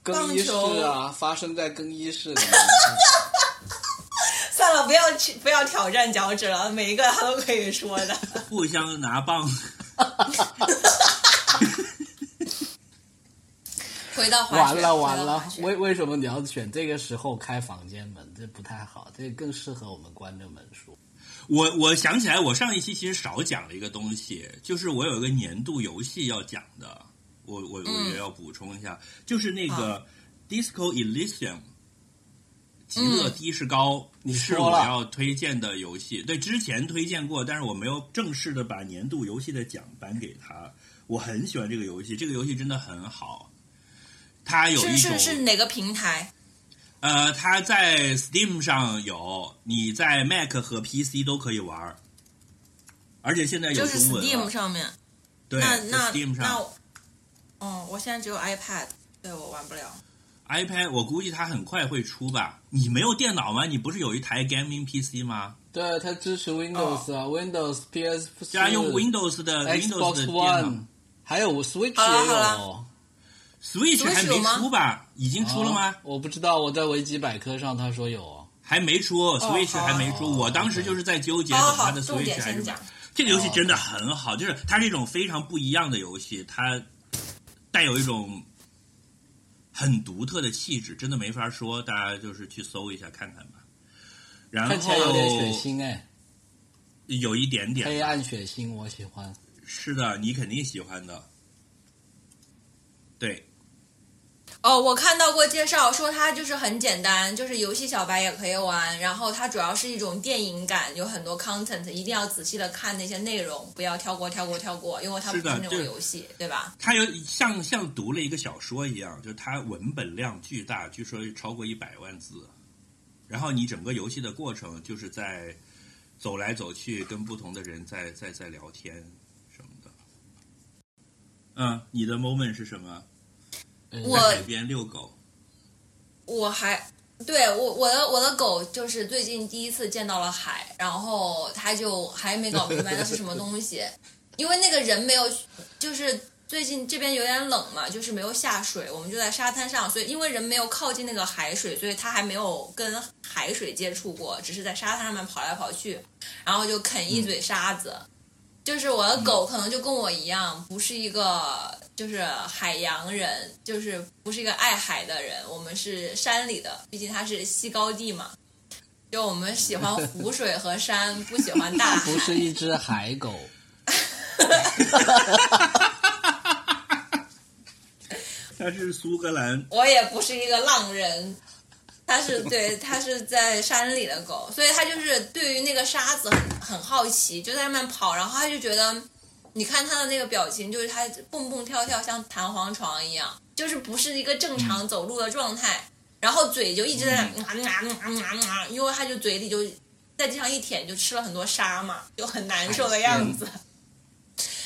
[SPEAKER 4] 更衣室
[SPEAKER 1] 棒
[SPEAKER 4] 啊，发生在更衣室里面。<laughs>
[SPEAKER 1] 算了，不要去，不要挑战脚趾了，每一个他都可以说的。<laughs>
[SPEAKER 3] 互相拿棒，<laughs>
[SPEAKER 1] 回到滑雪，
[SPEAKER 4] 完了
[SPEAKER 1] 回
[SPEAKER 4] 完了为为什么你要选这个时候开房间门？这不太好，这更适合我们关着门说。
[SPEAKER 3] 我我想起来，我上一期其实少讲了一个东西，就是我有一个年度游戏要讲的，我我我
[SPEAKER 1] 嗯
[SPEAKER 3] 也要补充一下，就是那个 Disco Elysium。极
[SPEAKER 1] 嗯
[SPEAKER 3] 乐的士高
[SPEAKER 4] 你
[SPEAKER 3] 是我要推荐的游戏，对，之前推荐过，但是我没有正式的把年度游戏的奖颁给他。我很喜欢这个游戏，这个游戏真的很好。它有一
[SPEAKER 1] 是
[SPEAKER 3] 种
[SPEAKER 1] 是是哪个平台？
[SPEAKER 3] 呃，它在 Steam 上有，你在 Mac 和 PC 都可以玩儿，而且现在有
[SPEAKER 1] 就是
[SPEAKER 3] 中文
[SPEAKER 1] Steam。上面。
[SPEAKER 3] 对，
[SPEAKER 1] 那那
[SPEAKER 3] Steam
[SPEAKER 1] 那
[SPEAKER 3] 上
[SPEAKER 1] 我，哦，我现在只有 iPad，对我玩不了。
[SPEAKER 3] ，iPad 我估计它很快会出吧。你没有电脑吗？你不是有一台 Gaming PC 吗？
[SPEAKER 4] 对，它支持 Windows 啊、w i n d o w s PS
[SPEAKER 3] 虽然用 Windows 的 Windows 的电脑
[SPEAKER 4] One，还有 Switch 也有。
[SPEAKER 3] Switch 还没出吧？已经出了吗？
[SPEAKER 4] 啊我不知道，我在维基百科上他说有哦。
[SPEAKER 3] 还没出，Switch 还没出。
[SPEAKER 4] 哦
[SPEAKER 3] 我当时就是在纠结，它的 Switch 还是
[SPEAKER 1] 点先讲。
[SPEAKER 3] 这个游戏真的很好，就是它是一种非常不一样的游戏，它带有一种很独特的气质，真的没法说，大家就是去搜一下看看吧。然后
[SPEAKER 4] 看起来有点血腥哎，
[SPEAKER 3] 有一点点
[SPEAKER 4] 黑暗血腥，我喜欢。
[SPEAKER 3] 是的，你肯定喜欢的。对，
[SPEAKER 1] 哦，我看到过介绍说它就是很简单，就是游戏小白也可以玩，然后它主要是一种电影感，有很多 content，一定要仔细的看那些内容，不要跳过跳过跳过，因为它不
[SPEAKER 3] 是
[SPEAKER 1] 那种游戏，对吧？
[SPEAKER 3] 它有像像读了一个小说一样，就是它文本量巨大，据说超过一百万字。然后你整个游戏的过程就是在走来走去，跟不同的人在在在聊天什么的。嗯，你的 moment 是什么？
[SPEAKER 1] 我
[SPEAKER 3] 海边遛狗。
[SPEAKER 1] 我还对我我的我的狗就是最近第一次见到了海，然后它就还没搞明白那是什么东西，<laughs> 因为那个人没有，就是最近这边有点冷嘛，就是没有下水，我们就在沙滩上，所以因为人没有靠近那个海水，所以它还没有跟海水接触过，只是在沙滩上面跑来跑去，然后就啃一嘴沙子。就是我的狗可能就跟我一样，不是一个就是海洋人，就是不是一个爱海的人。我们是山里的，毕竟它是西高地嘛。就我们喜欢湖 <laughs> 水和山，不喜欢大海。
[SPEAKER 4] 不是一只海狗。<laughs>
[SPEAKER 3] 他是苏格兰，
[SPEAKER 1] 我也不是一个浪人，它是对，它是在山里的狗，所以它就是对于那个沙子很很好奇，就在上面跑，然后它就觉得，你看它的那个表情，就是它蹦蹦跳跳，像弹簧床一样，就是不是一个正常走路的状态，然后嘴就一直在那因为它就嘴里就在地上一舔，就吃了很多沙嘛，就很难受的样子。
[SPEAKER 3] 嗯，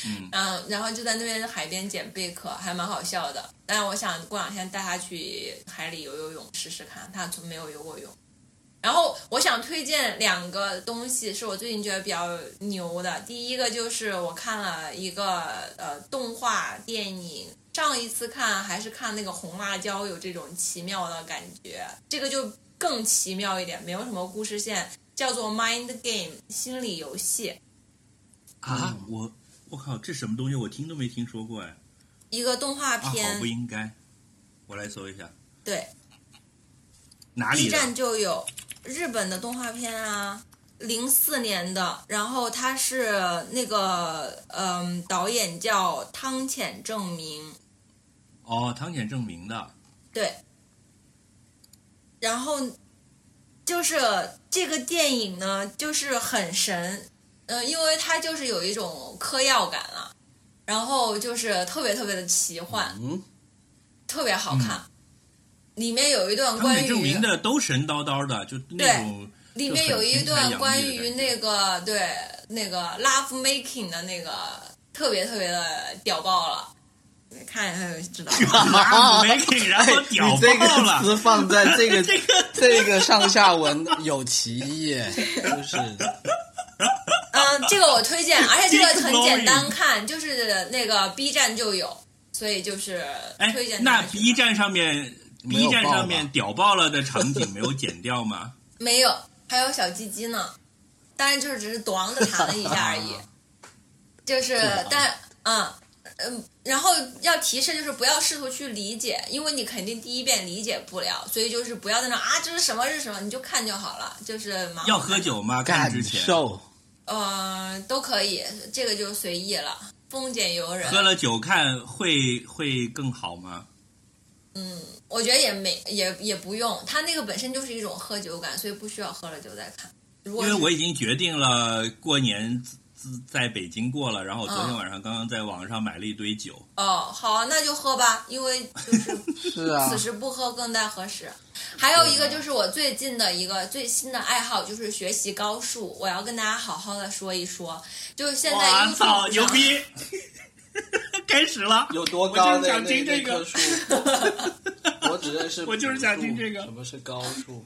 [SPEAKER 1] 嗯，然后就在那边海边捡贝壳，还蛮好笑的。但是我想过两天带他去海里游游泳试试看，他从没有游过泳。然后我想推荐两个东西，是我最近觉得比较牛的。第一个就是我看了一个呃动画电影，上一次看还是看那个红辣椒，有这种奇妙的感觉。这个就更奇妙一点，没有什么故事线，叫做 Mind Game 心理游戏。
[SPEAKER 3] 啊，我我靠，这什么东西？我听都没听说过哎！
[SPEAKER 1] 一个动画
[SPEAKER 3] 啊，好
[SPEAKER 1] 片，
[SPEAKER 3] 不应该。我来搜一下，
[SPEAKER 1] 对
[SPEAKER 3] 哪里
[SPEAKER 1] ，B 站？就有日本的动画片啊，零四年的，然后他是那个嗯，导演叫汤浅正明，
[SPEAKER 3] 哦，汤浅正明的。
[SPEAKER 1] 对，然后就是这个电影呢，就是很神，嗯、因为它就是有一种嗑药感啊，然后就是特别特别的奇幻，
[SPEAKER 4] 嗯，
[SPEAKER 1] 特别好看。里面有一段关于
[SPEAKER 3] 明的都神叨叨的，就那
[SPEAKER 1] 对
[SPEAKER 3] 种
[SPEAKER 1] 里面有一段关于那
[SPEAKER 3] 个
[SPEAKER 1] 个对那个 love making 的那个特别特别的屌爆了，你看一下就知道。<laughs> <laughs>
[SPEAKER 3] 啊没给，然后屌
[SPEAKER 4] 你这个
[SPEAKER 3] 爆了。
[SPEAKER 4] 词放在这个
[SPEAKER 3] 这 <laughs> 个
[SPEAKER 4] 这个上下文有歧义，就是 <laughs>
[SPEAKER 1] 嗯，这个我推荐，而且这个很简单看，就是那个 B 站就有，所以就是
[SPEAKER 3] 哎
[SPEAKER 1] 推荐，
[SPEAKER 3] 那 B 站上面 B 站上面屌爆了的场景没有剪掉吗？<laughs>
[SPEAKER 1] 没有，还有小鸡鸡呢，当然就是只是短的弹了一下而已，<laughs> 就是但嗯嗯，然后要提示就是不要试图去理解，因为你肯定第一遍理解不了，所以就是不要在那啊这是什么是什么，你就看就好了，就是
[SPEAKER 3] 要喝酒吗？看
[SPEAKER 4] 感
[SPEAKER 3] 之前
[SPEAKER 4] 受。
[SPEAKER 1] 呃都可以，这个就随意了，丰俭由人。
[SPEAKER 3] 喝了酒看会会更好吗？
[SPEAKER 1] 嗯我觉得也没也也不用，它那个本身就是一种喝酒感，所以不需要喝了酒再看。如果
[SPEAKER 3] 因为我已经决定了过年在北京过了，然后我昨天
[SPEAKER 1] 嗯
[SPEAKER 3] 晚上刚刚在网上买了一堆酒。
[SPEAKER 1] 哦，好啊，那就喝吧，因为就是 <laughs>
[SPEAKER 4] 是啊
[SPEAKER 1] 此，时不喝更待何时？还有一个就是我最近的一个最新的爱好，就是学习高数。我要跟大家好好的说一说，就是现在
[SPEAKER 3] 哇
[SPEAKER 1] YouTube
[SPEAKER 3] 操，牛逼！<laughs> 开始了，
[SPEAKER 4] 有多高的
[SPEAKER 3] 我就是想
[SPEAKER 4] 那
[SPEAKER 3] 听这个
[SPEAKER 4] 那棵树？<laughs> 我只认识
[SPEAKER 3] 我就是想听这个
[SPEAKER 4] 什么是高数？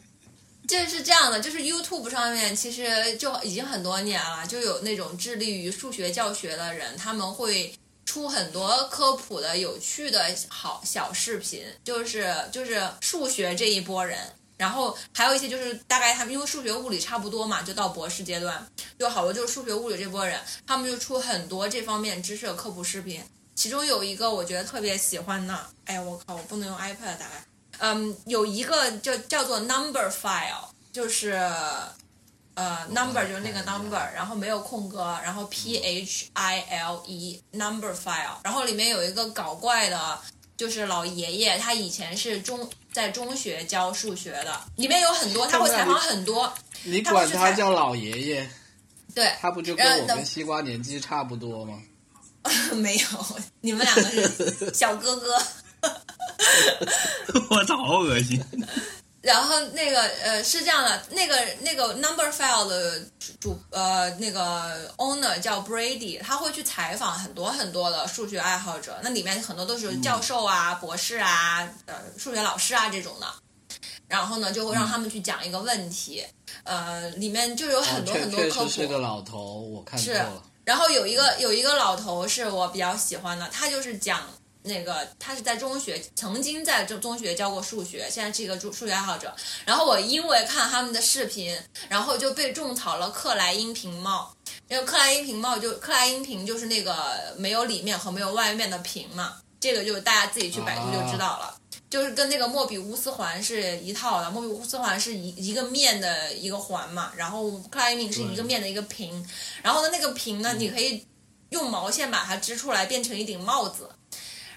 [SPEAKER 1] 这是这样的，就是 YouTube 上面其实就已经很多年了，就有那种致力于数学教学的人，他们会出很多科普的、有趣的好小视频，就是就是数学这一波人。然后还有一些就是大概他们因为数学物理差不多嘛，就到博士阶段，有好多就是数学物理这波人，他们就出很多这方面知识的科普视频。其中有一个我觉得特别喜欢的，哎呀我靠，我不能用 iPad 打开。嗯，有一个就叫做 number file，就是呃 number 就是那个 number，然后没有空格，然后 P H I L E number file，然后里面有一个搞怪的就是老爷爷，他以前是中在中学教数学的，里面有很多他会采访很多，
[SPEAKER 4] 你管
[SPEAKER 1] 他
[SPEAKER 4] 叫老爷爷，
[SPEAKER 1] 对，
[SPEAKER 4] 他不就跟我跟西瓜年纪差不多吗？<laughs>
[SPEAKER 1] 没有，你们两个是小哥哥。<laughs>
[SPEAKER 3] 我操，好恶心！
[SPEAKER 1] 然后那个呃是这样的，那个那个 Number File 的主呃那个 owner 叫 Brady，他会去采访很多很多的数学爱好者，那里面很多都是教授啊、博士啊、呃数学老师啊这种的。然后呢，就会让他们去讲一个问题，呃，里面就有很多很多科普。
[SPEAKER 4] 是个老头，我看错
[SPEAKER 1] 是
[SPEAKER 4] 了。
[SPEAKER 1] 然后有一个有一个老头是我比较喜欢的，他就是讲那个他是在中学曾经在中中学教过数学，现在是一个数数学爱好者。然后我因为看他们的视频，然后就被种草了克莱因瓶帽。因为克莱因瓶帽就克莱因瓶就是那个没有里面和没有外面的瓶嘛，这个就大家自己去百度就知道了。就是跟那个莫比乌斯环是一套的，莫比乌斯环是一一个面的一个环嘛，然后克莱因瓶是一个面的一个瓶，然后呢那个瓶呢，你可以用毛线把它织出来变成一顶帽子，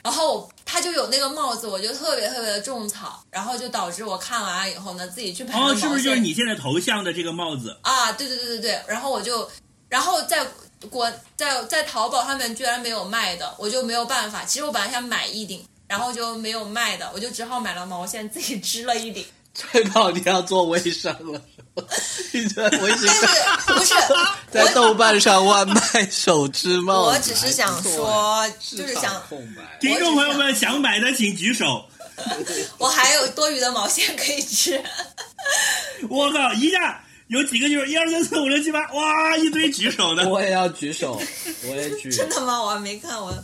[SPEAKER 1] 然后他就有那个帽子，我就特别特别的种草，然后就导致我看完了以后呢，自己去拍
[SPEAKER 3] 哦，是不是就是你现在头像的这个帽子？
[SPEAKER 1] 啊，对对对对对，然后我就，然后在国在在淘宝上面居然没有卖的，我就没有办法。其实我本来想买一顶，然后就没有卖的，我就只好买了毛线自己织了一顶。
[SPEAKER 4] 崔宝，你要做微商了，是 <laughs> 吧你在微信
[SPEAKER 1] 但是不是 <laughs>
[SPEAKER 4] 在豆瓣上外卖手织帽，
[SPEAKER 1] 我只是想说，就是想。
[SPEAKER 3] 听众朋友们想买的请举手。<laughs>
[SPEAKER 1] 我还有多余的毛线可以织。
[SPEAKER 3] 我靠，一下有几个就是一二三四五六七八，哇，一堆举手的。
[SPEAKER 4] 我也要举手，我也举。
[SPEAKER 1] 真的吗？我还没看我。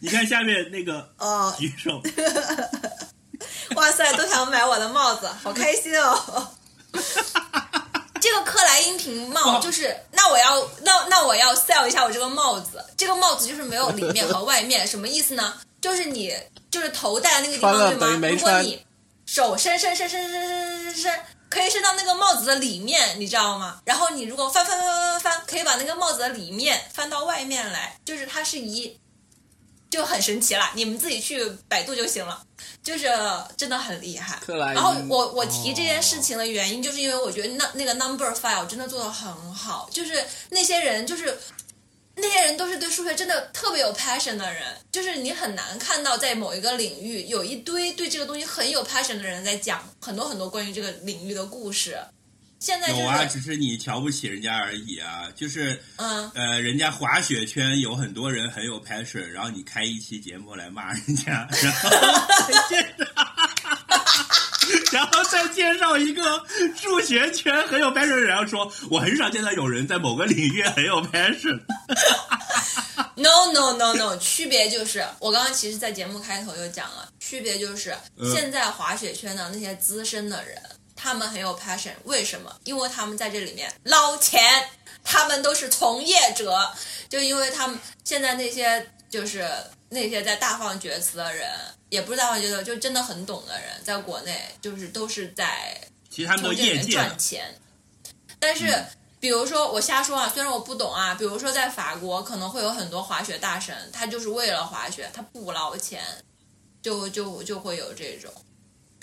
[SPEAKER 3] 你看下面那个
[SPEAKER 1] 哦，
[SPEAKER 3] 举手，
[SPEAKER 1] 哇塞，都想买我的帽子，好开心哦！这个克莱因瓶帽就是，那我要那那我要 sell 一下我这个帽子，这个帽子就是没有里面和外面，什么意思呢？就是你就是头戴的那个地方对吗？如果你手伸伸伸伸伸伸伸伸伸，可以伸到那个帽子的里面，你知道吗？然后你如果翻翻翻翻翻翻，可以把那个帽子的里面翻到外面来，就是它是一就很神奇了，你们自己去百度就行了，就是真的很厉害。然后我我提这件事情的原因，就是因为我觉得那那个 number file 真的做的很好，就是那些人就是。那些人都是对数学真的特别有 passion 的人，就是你很难看到在某一个领域有一堆对这个东西很有 passion 的人在讲很多很多关于这个领域的故事。现在就是
[SPEAKER 3] 有啊，只是你瞧不起人家而已啊。就是
[SPEAKER 1] 嗯，
[SPEAKER 3] 呃，人家滑雪圈有很多人很有 passion，然后你开一期节目来骂人家，<laughs> 然后再介绍，<laughs> 然后再介绍一个数学圈很有 passion 的人，然后说我很少见到有人在某个领域很有 passion。
[SPEAKER 1] No no no no，区别就是我刚刚其实，在节目开头就讲了，区别就是
[SPEAKER 3] 嗯
[SPEAKER 1] 现在滑雪圈的那些资深的人，他们很有 passion，为什么？因为他们在这里面捞钱，他们都是从业者，就因为他们现在那些就是那些在大放厥词的人，也不是大放厥词，就真的很懂的人，在国内就是都是在
[SPEAKER 3] 其实他们都
[SPEAKER 1] 从这里面
[SPEAKER 3] 业界
[SPEAKER 1] 赚钱。但是，比如说我瞎说啊，虽然我不懂啊，比如说在法国可能会有很多滑雪大神，他就是为了滑雪，他不捞钱，就就就会有这种。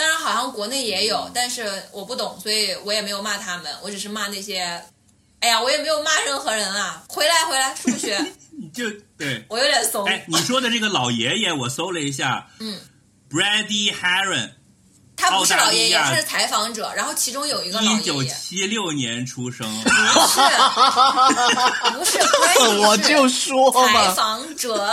[SPEAKER 1] 当然，好像国内也有，但是我不懂，所以我也没有骂他们，我只是骂那些。哎呀，我也没有骂任何人啊！回来回来，数学 <laughs>
[SPEAKER 3] 你就对。
[SPEAKER 1] 我有点怂。
[SPEAKER 3] 哎，你说的这个老爷爷，我搜了一下，
[SPEAKER 1] 嗯
[SPEAKER 3] ，Brady Heron，
[SPEAKER 1] 他不是老爷爷，他是采访者，然后其中有一个老
[SPEAKER 3] 一九
[SPEAKER 1] 爷爷，
[SPEAKER 3] 七六年出生，
[SPEAKER 1] 不是。<laughs> 不是
[SPEAKER 4] 我
[SPEAKER 1] 是
[SPEAKER 4] 就说
[SPEAKER 1] 采，访者，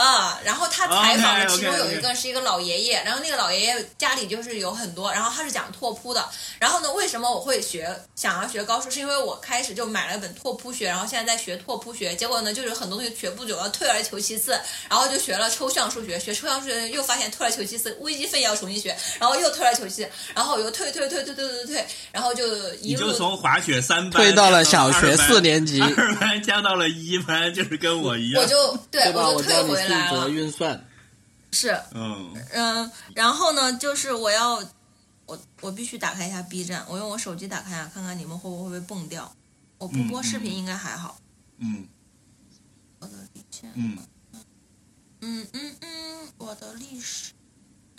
[SPEAKER 1] 然后他采访的其中有一个是一个老爷爷，然后那个老爷爷家里就是有很多，然后他是讲拓扑的，然后呢，为什么我会学想要学高数，是因为我开始就买了一本拓扑学，然后现在在学拓扑学，结果呢就是很多东西学不久了，退而求其次，然后就学了抽象数学，学抽象数学又发现退而求其次，微积分也要重新学，然后又退而求其次，然后我又退退退退退退退然后就一路
[SPEAKER 3] 从滑雪三班
[SPEAKER 4] 退到了小学四年级
[SPEAKER 3] 二班加到了一班就是跟我一样。
[SPEAKER 1] 我就对我就退回来了。是
[SPEAKER 3] 嗯。
[SPEAKER 1] 嗯然后呢就是我要我我必须打开一下 b 站我用我手机打开啊看看你们会不会被蹦掉。我不播视频应该还好
[SPEAKER 3] 嗯。
[SPEAKER 1] 我的天呐
[SPEAKER 3] 嗯。
[SPEAKER 1] 嗯嗯我的历史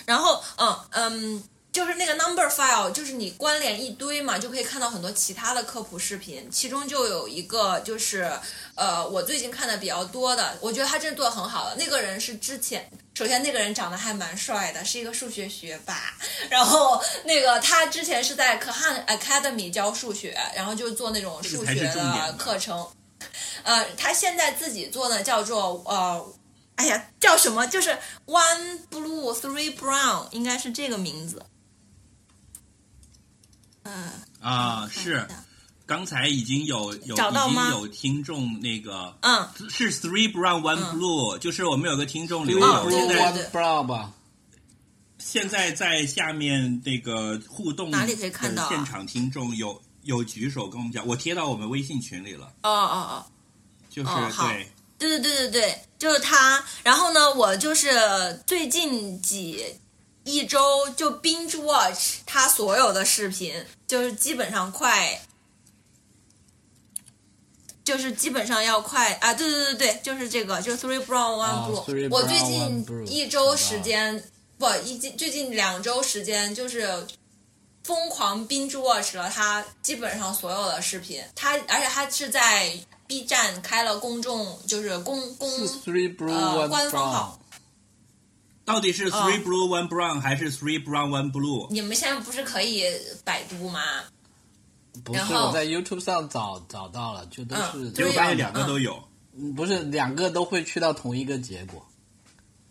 [SPEAKER 1] 然后嗯嗯就是那个 number file，就是你关联一堆嘛，就可以看到很多其他的科普视频，其中就有一个就是，呃，我最近看的比较多的，我觉得他真的做的很好的。那个人是之前，首先那个人长得还蛮帅的，是一个数学学霸，然后那个他之前是在可汗 Academy 教数学，然后就做那种数学的课程。呃，他现在自己做的叫做呃，哎呀，叫什么？就是 One Blue Three Brown，应该是这个名字。嗯，
[SPEAKER 3] 啊，是。
[SPEAKER 1] 下
[SPEAKER 3] 刚才已经有有已经有听众那个
[SPEAKER 1] 嗯，
[SPEAKER 3] 是 three brown one
[SPEAKER 1] 嗯。
[SPEAKER 3] Blue，、就是我们有个听众留
[SPEAKER 1] 哦
[SPEAKER 3] 言，现在
[SPEAKER 1] 对对对
[SPEAKER 4] One Brown 吧，
[SPEAKER 3] 现在在下面那个互动
[SPEAKER 1] 哪里可以看到啊？
[SPEAKER 3] 现场听众有有举手跟我们讲，我贴到我们微信群里了，
[SPEAKER 1] 哦哦哦，
[SPEAKER 3] 就是、
[SPEAKER 1] 哦
[SPEAKER 3] 对。
[SPEAKER 1] 对对对对对，就是他。然后呢，我就是最近几一周就 binge watch 他所有的视频，就是基本上快，就是基本上要快啊！对对对对，就是这个，就是 three brown one
[SPEAKER 4] 啊
[SPEAKER 1] blue。我最近一周时间，不一近最近两周时间就是。疯狂 binge watch 了他基本上所有的视频，他而且他是在 B 站开了公众，就是公公呃官方号。
[SPEAKER 3] 到底是
[SPEAKER 1] 哦
[SPEAKER 3] three blue one brown 还是 three brown one blue？
[SPEAKER 1] 你们现在不是可以百度吗？
[SPEAKER 4] 不是我在 YouTube 上找找到了，就都是
[SPEAKER 1] 嗯
[SPEAKER 3] 结果发现两个都有。
[SPEAKER 4] 嗯不是两个都会去到同一个结果。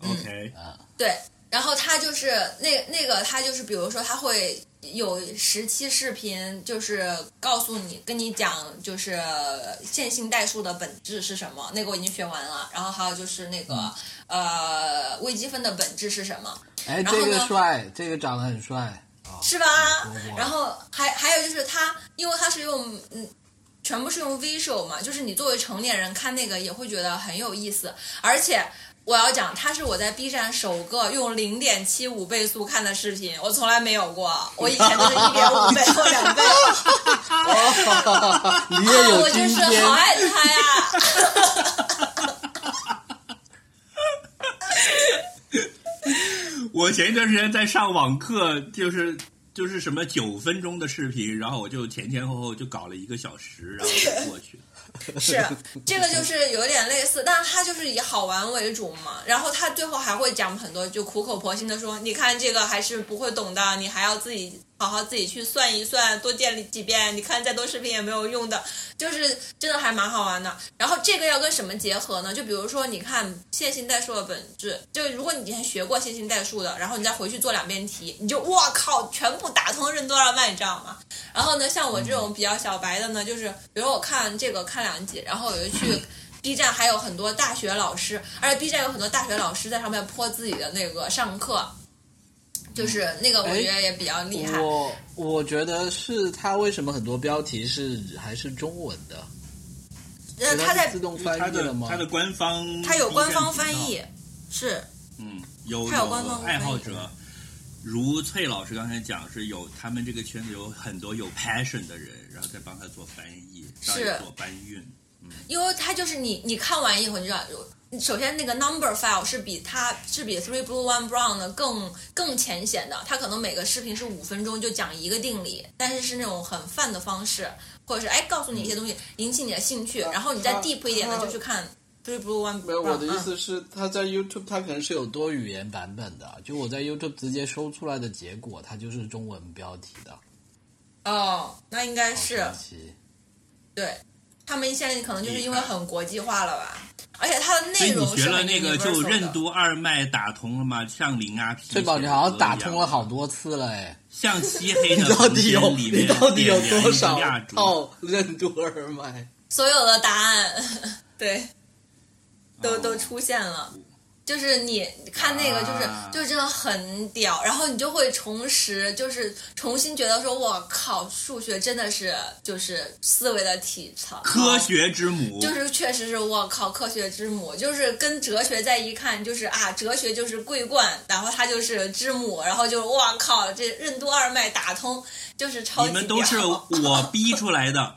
[SPEAKER 3] OK，
[SPEAKER 1] 对，然后他就是那那个他就是，比如说他会有十期视频，就是告诉你跟你讲，就是线性代数的本质是什么，那个我已经学完了。然后还有就是那个、呃微积分的本质是什么，
[SPEAKER 4] 哎，这个帅，这个长得很帅啊！
[SPEAKER 1] 是吧？然后还还有就是他，因为他是用嗯。全部是用 visual 嘛，就是你作为成年人看那个也会觉得很有意思，而且我要讲，它是我在 B 站首个用零点七五倍速看的视频，我从来没有过，我以前都是一点五倍或两倍，
[SPEAKER 4] 哦，你也
[SPEAKER 1] 啊，
[SPEAKER 4] 有
[SPEAKER 1] 我就是
[SPEAKER 4] 今天
[SPEAKER 1] 好爱他呀。<laughs>
[SPEAKER 3] 我前一段时间在上网课，就是就是什么九分钟的视频，然后我就前前后后就搞了一个小时，然后就过去。<laughs>
[SPEAKER 1] 是，这个就是有点类似，但是他就是以好玩为主嘛。然后他最后还会讲很多，就苦口婆心的说，你看这个还是不会懂的，你还要自己好好自己去算一算，多见几遍。你看再多视频也没有用的，就是真的还蛮好玩的。然后这个要跟什么结合呢？就比如说，你看线性代数的本质，就如果你以前学过线性代数的，然后你再回去做两遍题，你就哇靠，全部打通任督二脉，你知道吗？然后呢，像我这种比较小白的呢，就是比如我看这个看两集，然后我就去 B 站，还有很多大学老师，而且 B 站有很多大学老师在上面播自己的那个上课，就是那个我觉得也比较厉害。
[SPEAKER 4] 我我觉得是他为什么很多标题是还是中文的？
[SPEAKER 1] 呃，他在
[SPEAKER 4] 自动翻译了吗？
[SPEAKER 3] 它的官方，
[SPEAKER 1] 他有官方翻译，，是
[SPEAKER 3] 嗯，有
[SPEAKER 1] 它有官方
[SPEAKER 3] 爱好者。如翠老师刚才讲，是有他们这个圈子有很多有 passion 的人，然后再帮他做翻译，
[SPEAKER 1] 是
[SPEAKER 3] 做搬运。
[SPEAKER 1] 嗯因为他就是你你看完以后，你知道，首先那个 number file 是比它是比 three blue one brown 的更更浅显的，它可能每个视频是五分钟就讲一个定理，但是是那种很泛的方式，或者是哎告诉你一些东西，引起你的兴趣，然后你再 deep 一点的就去看 three blue one brown。
[SPEAKER 4] 没有，我的意
[SPEAKER 1] 嗯
[SPEAKER 4] 思是，它在 YouTube 它可能是有多语言版本的，就我在 YouTube 直接搜出来的结果，它就是中文标题的，
[SPEAKER 1] 哦，那应该是。对。他们现在可能就是因为很国际化了吧，而且它的
[SPEAKER 3] 所以你学
[SPEAKER 1] 内容是很
[SPEAKER 3] 了那个就任督二脉打通了吗？像零啊、皮
[SPEAKER 4] 翠宝，
[SPEAKER 3] 写
[SPEAKER 4] 你好像
[SPEAKER 3] 歌一样
[SPEAKER 4] 打通了好多次了哎！
[SPEAKER 3] 像漆黑 <laughs>
[SPEAKER 4] 到底
[SPEAKER 3] 面
[SPEAKER 4] 你到底有多少
[SPEAKER 3] 个蜡烛？
[SPEAKER 4] 套任督二脉？
[SPEAKER 1] 所有的答案，<laughs> 对，都
[SPEAKER 3] 哦
[SPEAKER 1] 都出现了。就是你看那个，就是、
[SPEAKER 3] 啊。
[SPEAKER 1] 就是真的很屌，然后你就会重拾，就是重新觉得说，我靠，数学真的是就是思维的体操，
[SPEAKER 3] 科学之母，
[SPEAKER 1] 就是确实是我靠，科学之母，就是跟哲学再一看，就是啊，哲学就是桂冠，然后它就是之母，然后就我靠，这任督二脉打通，就是超级
[SPEAKER 3] 你们都是 <laughs> 我逼出来的。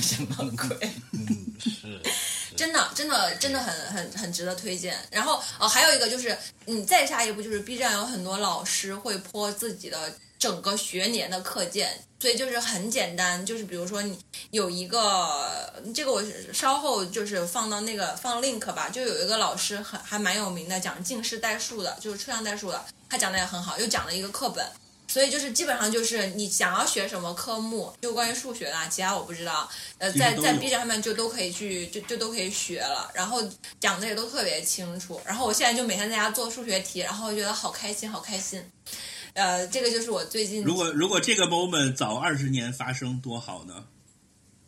[SPEAKER 1] 什么鬼？
[SPEAKER 4] 嗯，是。
[SPEAKER 1] 就真的，真的，真的很很很值得推荐。然后呃，还有一个就是，你再下一步就是 B 站有很多老师会播自己的整个学年的课件，所以就是很简单，就是比如说你有一个这个我稍后就是放到那个放 link 吧，就有一个老师很还蛮有名的，讲近视代数的，就是车辆代数的，他讲的也很好，又讲了一个课本。所以就是基本上就是你想要学什么科目，就关于数学啦，其他我不知道。呃，在在 B 站上面就都可以去，就就都可以学了。然后讲的也都特别清楚。然后我现在就每天在家做数学题，然后觉得好开心，好开心。呃，这个就是我最近
[SPEAKER 3] 如果如果这个 moment 早二十年发生多好呢？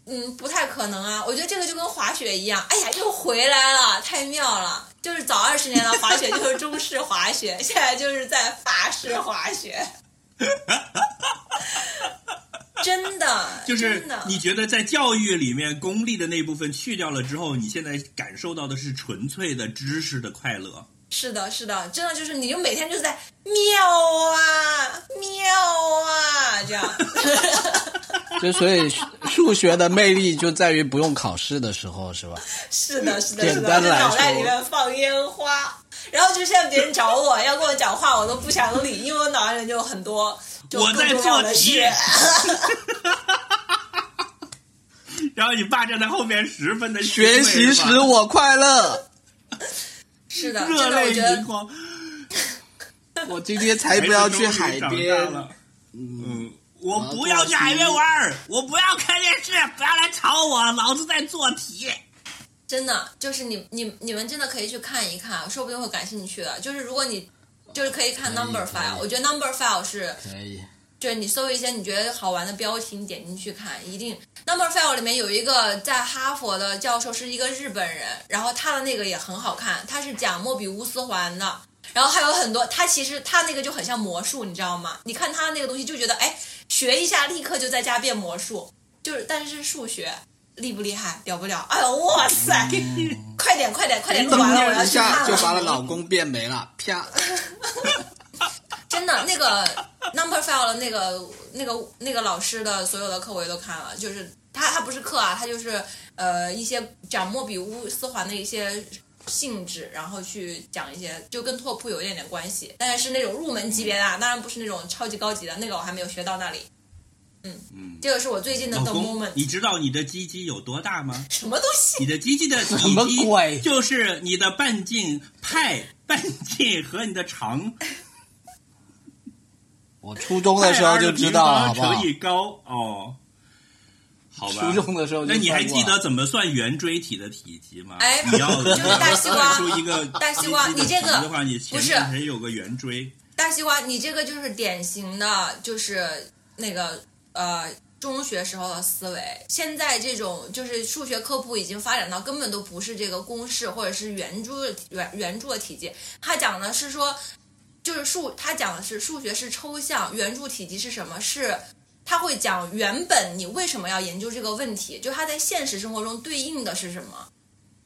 [SPEAKER 1] 嗯不太可能啊。我觉得这个就跟滑雪一样，哎呀又回来了，太妙了。就是早二十年的滑雪就是中式滑雪，<laughs> 现在就是在法式滑雪。<laughs> 真的，
[SPEAKER 3] 就是你觉得在教育里面功利的那部分去掉了之后，你现在感受到的是纯粹的知识的快乐。
[SPEAKER 1] 是的，是的，真的就是你就每天就是在妙啊妙啊这样。<laughs>
[SPEAKER 4] 就所以数学的魅力就在于不用考试的时候，是吧？<laughs>
[SPEAKER 1] 是的，是的，
[SPEAKER 4] 简
[SPEAKER 1] 是的，在
[SPEAKER 4] 单来
[SPEAKER 1] 脑袋里面放烟花，然后就现在别人找我要跟我讲话，我都不想理，因为我脑袋里就有很多就
[SPEAKER 3] 我在做题
[SPEAKER 1] 事。<laughs>
[SPEAKER 3] 然后你爸站在后面十分的
[SPEAKER 4] 学习使我快乐，
[SPEAKER 1] 是的，
[SPEAKER 3] 热泪盈眶，<laughs>
[SPEAKER 4] 我今天才不要去海边。
[SPEAKER 3] 了。嗯，我不要去海边玩儿，我不要看电视，不要来吵我，老子在做题。
[SPEAKER 1] 真的就是你你你们真的可以去看一看，说不定会感兴趣的。就是如果你就是可以看 number file，我觉得 number file 是
[SPEAKER 4] 可以，
[SPEAKER 1] 就是你搜一些你觉得好玩的标题，你点进去看，一定。Number Five 里面有一个在哈佛的教授是一个日本人，然后他的那个也很好看，他是讲莫比乌斯环的，然后还有很多，他其实他那个就很像魔术，你知道吗？你看他那个东西就觉得，哎，学一下立刻就在家变魔术，就是但是是数学。厉不厉害？屌不屌？哎呦，哇塞！<laughs> 快点，快点，快点录完了，我要去看了。
[SPEAKER 4] 下就把她老公变没了，啪！<laughs>
[SPEAKER 1] 真的，那个 Number File 的那个那个那个老师的所有的课我也都看了，就是他他不是课啊，他就是呃一些讲莫比乌斯环的一些性质，然后去讲一些就跟拓扑有一点点关系，但是是那种入门级别的啊，当然不是那种超级高级的，那个我还没有学到那里。嗯
[SPEAKER 3] 嗯，
[SPEAKER 1] 这个是我最近的
[SPEAKER 3] 老
[SPEAKER 1] The，Moment，
[SPEAKER 3] 你知道你的鸡鸡有多大吗？
[SPEAKER 1] 什么东西？
[SPEAKER 3] 你的鸡鸡的体
[SPEAKER 4] 什么
[SPEAKER 3] 积
[SPEAKER 4] 鬼
[SPEAKER 3] 就是你的半径派、半径和你的长
[SPEAKER 4] 我初中的时候就知道了，好不好
[SPEAKER 3] 乘？以高哦。好吧，
[SPEAKER 4] 初中的时候
[SPEAKER 3] 那你还记得怎么算圆锥体的体积吗？
[SPEAKER 1] 哎
[SPEAKER 3] 你要
[SPEAKER 1] 就是大西瓜
[SPEAKER 3] 算出一个
[SPEAKER 1] 大西瓜你这个
[SPEAKER 3] 体积的话，你前
[SPEAKER 1] 不是
[SPEAKER 3] 面还有个圆锥。
[SPEAKER 1] 大西瓜，你这个就是典型的，就是那个呃中学时候的思维。现在这种就是数学科普已经发展到根本都不是这个公式或者是圆柱的圆圆柱的体积，它讲的是说，就是数，他讲的是数学是抽象，圆柱体积是什么？是他会讲原本你为什么要研究这个问题，就他在现实生活中对应的是什么。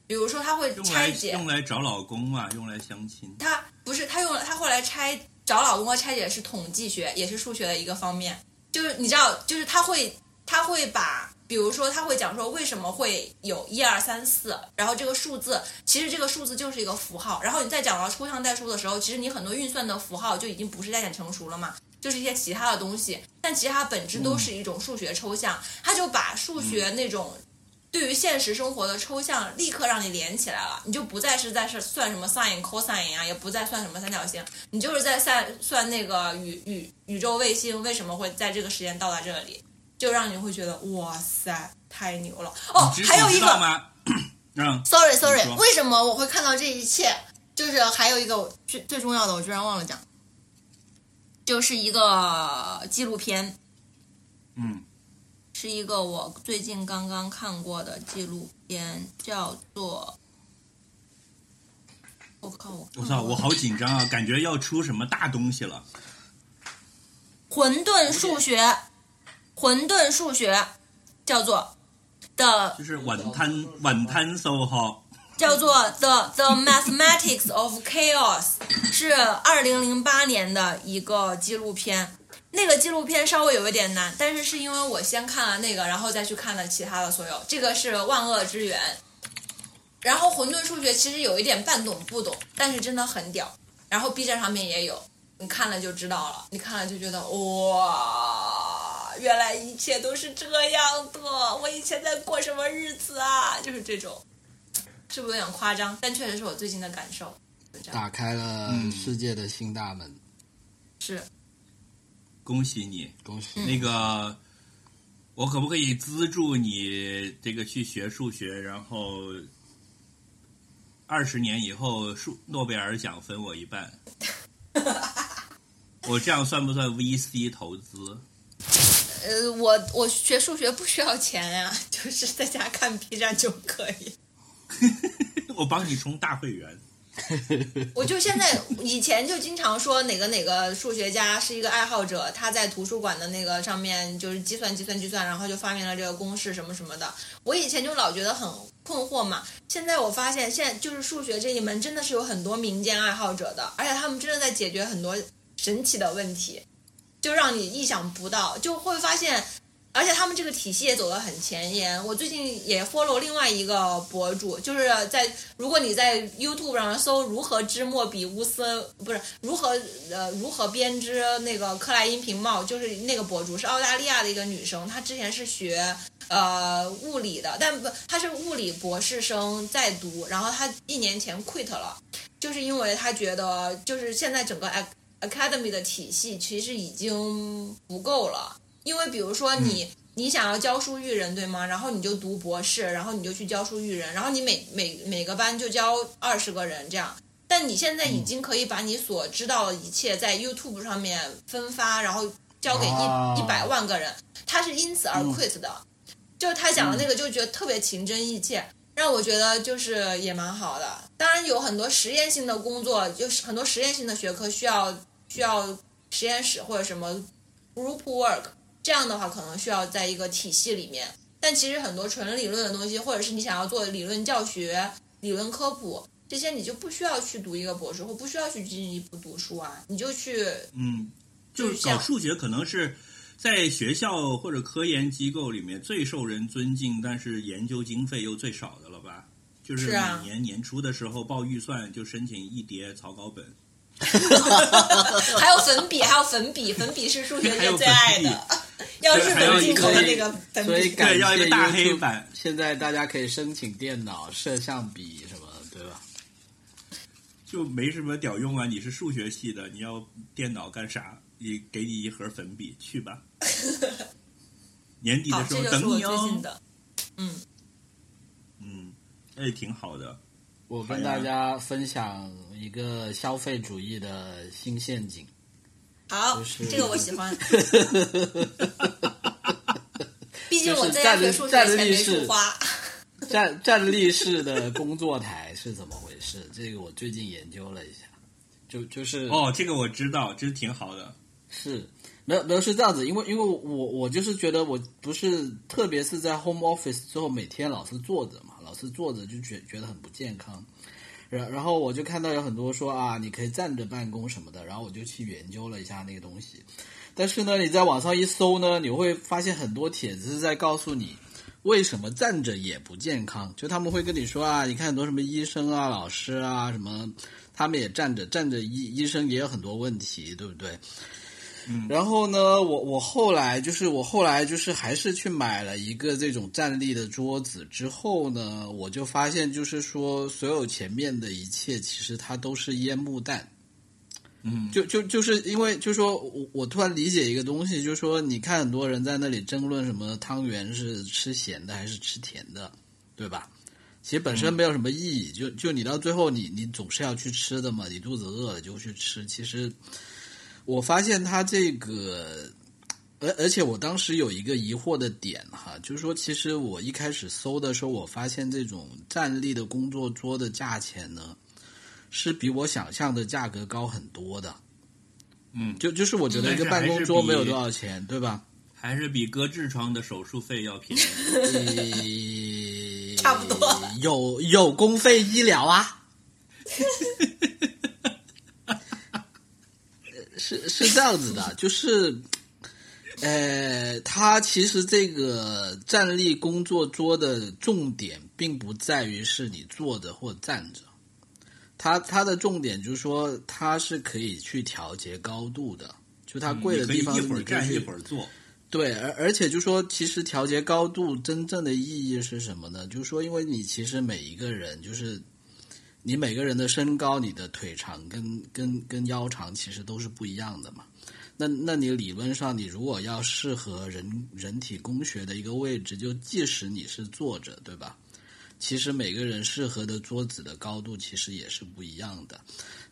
[SPEAKER 1] 比如说，他会拆解，
[SPEAKER 3] 用来找老公啊，用来相亲。
[SPEAKER 1] 他不是他用了，他后来拆找老公和拆解是统计学，也是数学的一个方面。就是你知道，就是他会他会把，比如说他会讲说为什么会有一二三四，然后这个数字其实这个数字就是一个符号。然后你再讲到抽象代数的时候，其实你很多运算的符号就已经不是加减乘除了嘛。就是一些其他的东西，但其实它本质都是一种数学抽象，他就把数学那种对于现实生活的抽象立刻让你连起来了，你就不再是在是算什么 sin、cosine 啊，也不再算什么三角形，你就是在算算那个宇宇宇宙卫星为什么会在这个时间到达这里，就让你会觉得哇塞，太牛了哦还有一个？<coughs>
[SPEAKER 3] 嗯
[SPEAKER 1] ，，sorry sorry，为什么我会看到这一切？就是还有一个最最重要的，我居然忘了讲，就是一个纪录片，
[SPEAKER 3] 嗯，
[SPEAKER 1] 是一个我最近刚刚看过的纪录片，叫做……我靠！我
[SPEAKER 3] 我操，我好紧张啊，感觉要出什么大东西了。
[SPEAKER 1] 混沌数学，混沌数学叫做 the
[SPEAKER 3] 就是稳摊稳摊搜哈，
[SPEAKER 1] 叫做 The The Mathematics of Chaos，是二零零八年的一个纪录片。那个纪录片稍微有一点难，但是是因为我先看了那个，然后再去看了其他的所有。这个是《万恶之源》，然后混沌数学其实有一点半懂不懂，但是真的很屌。然后 B 站上面也有，你看了就知道了，你看了就觉得哇，原来一切都是这样的，我以前在过什么日子啊？就是这种，是不是有点夸张？但确实是我最近的感受。
[SPEAKER 4] 打开了
[SPEAKER 3] 嗯
[SPEAKER 4] 世界的新大门，
[SPEAKER 1] 是
[SPEAKER 3] 恭喜你。
[SPEAKER 4] 恭喜！
[SPEAKER 3] 那个，我可不可以资助你这个去学数学，然后二十年以后数诺贝尔奖分我一半？<laughs> 我这样算不算 VC 投资？
[SPEAKER 1] 呃，我我学数学不需要钱呀，<laughs> 就是在家看 B 站就可以。<laughs>
[SPEAKER 3] 我帮你充大会员。
[SPEAKER 1] 我就现在以前就经常说哪个哪个数学家是一个爱好者，他在图书馆的那个上面就是计算计算计算，然后就发明了这个公式什么什么的。我以前就老觉得很困惑嘛，现在我发现现在就是数学这一门真的是有很多民间爱好者的，而且他们真的在解决很多神奇的问题，就让你意想不到，就会发现。而且他们这个体系也走得很前沿。我最近也 follow 另外一个博主，就是在如果你在 YouTube 上搜如何织莫比乌斯，不是如何呃如何编织那个克莱因瓶帽，就是那个博主是澳大利亚的一个女生，她之前是学呃物理的，但不她是物理博士生在读，然后她一年前 quit 了，就是因为她觉得就是现在整个 ac academy 的体系其实已经不够了。因为比如说你、你想要教书育人，对吗？然后你就读博士，然后你就去教书育人，然后你每每每个班就教二十个人这样。但你现在已经可以把你所知道的一切在 YouTube 上面分发，然后交给
[SPEAKER 4] 啊
[SPEAKER 1] 一一百万个人，他是因此而 quit 的。就是他讲的那个，就觉得特别情真意切，让我觉得就是也蛮好的。当然有很多实验性的工作，就是很多实验性的学科需要需要实验室或者什么 group work。这样的话，可能需要在一个体系里面。但其实很多纯理论的东西，或者是你想要做理论教学、理论科普这些，你就不需要去读一个博士，或不需要去进一步读书啊，你就去
[SPEAKER 3] 嗯，就是搞数学可能是在学校或者科研机构里面最受人尊敬，但是研究经费又最少的了吧？就是每年年初的时候报预算就申请一叠草稿本，<laughs>
[SPEAKER 1] 还有粉笔，还有粉笔，粉笔是数学界最爱的，<laughs> 要日
[SPEAKER 3] 还有一
[SPEAKER 1] 本进口的
[SPEAKER 4] 个
[SPEAKER 1] 那个粉笔。
[SPEAKER 4] 所以
[SPEAKER 3] 要一个大黑板
[SPEAKER 4] 现在大家可以申请电脑、摄像笔什么，对吧？
[SPEAKER 3] 就没什么屌用啊！你是数学系的，你要电脑干啥？你给你一盒粉笔，去吧。<laughs> 年底
[SPEAKER 1] 好，
[SPEAKER 3] 的时候等你哦。
[SPEAKER 1] 嗯，
[SPEAKER 3] 嗯，哎，挺好的。
[SPEAKER 4] 我跟大家分享一个消费主义的新陷阱。
[SPEAKER 1] 好，
[SPEAKER 4] 就是
[SPEAKER 1] 这个我喜欢。<laughs> 毕竟我
[SPEAKER 4] 就是
[SPEAKER 1] 在家学数学钱没
[SPEAKER 4] 站立式
[SPEAKER 1] 处花。<laughs>
[SPEAKER 4] 站站立式的工作台是怎么回事？这个我最近研究了一下，就就是
[SPEAKER 3] 哦，这个我知道，这挺好的。
[SPEAKER 4] 是没有没有是这样子，因为因为我我就是觉得我不是特别是在 home office 之后每天老是坐着嘛，老是坐着就觉觉得很不健康。然然后我就看到有很多说啊，你可以站着办公什么的，然后我就去研究了一下那个东西。但是呢，你在网上一搜呢，你会发现很多帖子是在告诉你为什么站着也不健康。就他们会跟你说啊，你看很多什么医生啊、老师啊什么，他们也站着，站着医医生也有很多问题，对不对？然后呢，我我后来就是我后来就是还是去买了一个这种站立的桌子之后呢，我就发现就是说所有前面的一切其实它都是烟幕弹。
[SPEAKER 3] 嗯，
[SPEAKER 4] 就就就是因为就是说我我突然理解一个东西，就是说你看很多人在那里争论什么汤圆是吃咸的还是吃甜的，对吧？其实本身没有什么意义，就就你到最后你你总是要去吃的嘛，你肚子饿了就去吃。其实我发现它这个，而而且我当时有一个疑惑的点哈，就是说其实我一开始搜的时候，我发现这种站立的工作桌的价钱呢，是比我想象的价格高很多的。
[SPEAKER 3] 嗯，
[SPEAKER 4] 就就是我觉得一个办公桌没有多少钱，对吧？
[SPEAKER 3] 还是比割痔疮的手术费要便宜。
[SPEAKER 4] 呃 <laughs>
[SPEAKER 1] 差不多
[SPEAKER 4] 有有公费医疗啊。<laughs> 是是这样子的，就是，呃，它其实这个站立工作桌的重点并不在于是你坐着或站着，它它的重点就是说它是可以去调节高度的，就它贵的地方
[SPEAKER 3] 一会儿站一会儿坐，
[SPEAKER 4] 对，而而且就说，其实调节高度真正的意义是什么呢？就是说，因为你其实每一个人，就是你每个人的身高、你的腿长跟跟跟腰长其实都是不一样的嘛。那那你理论上，你如果要适合人人体工学的一个位置，就即使你是坐着，对吧？其实每个人适合的桌子的高度其实也是不一样的。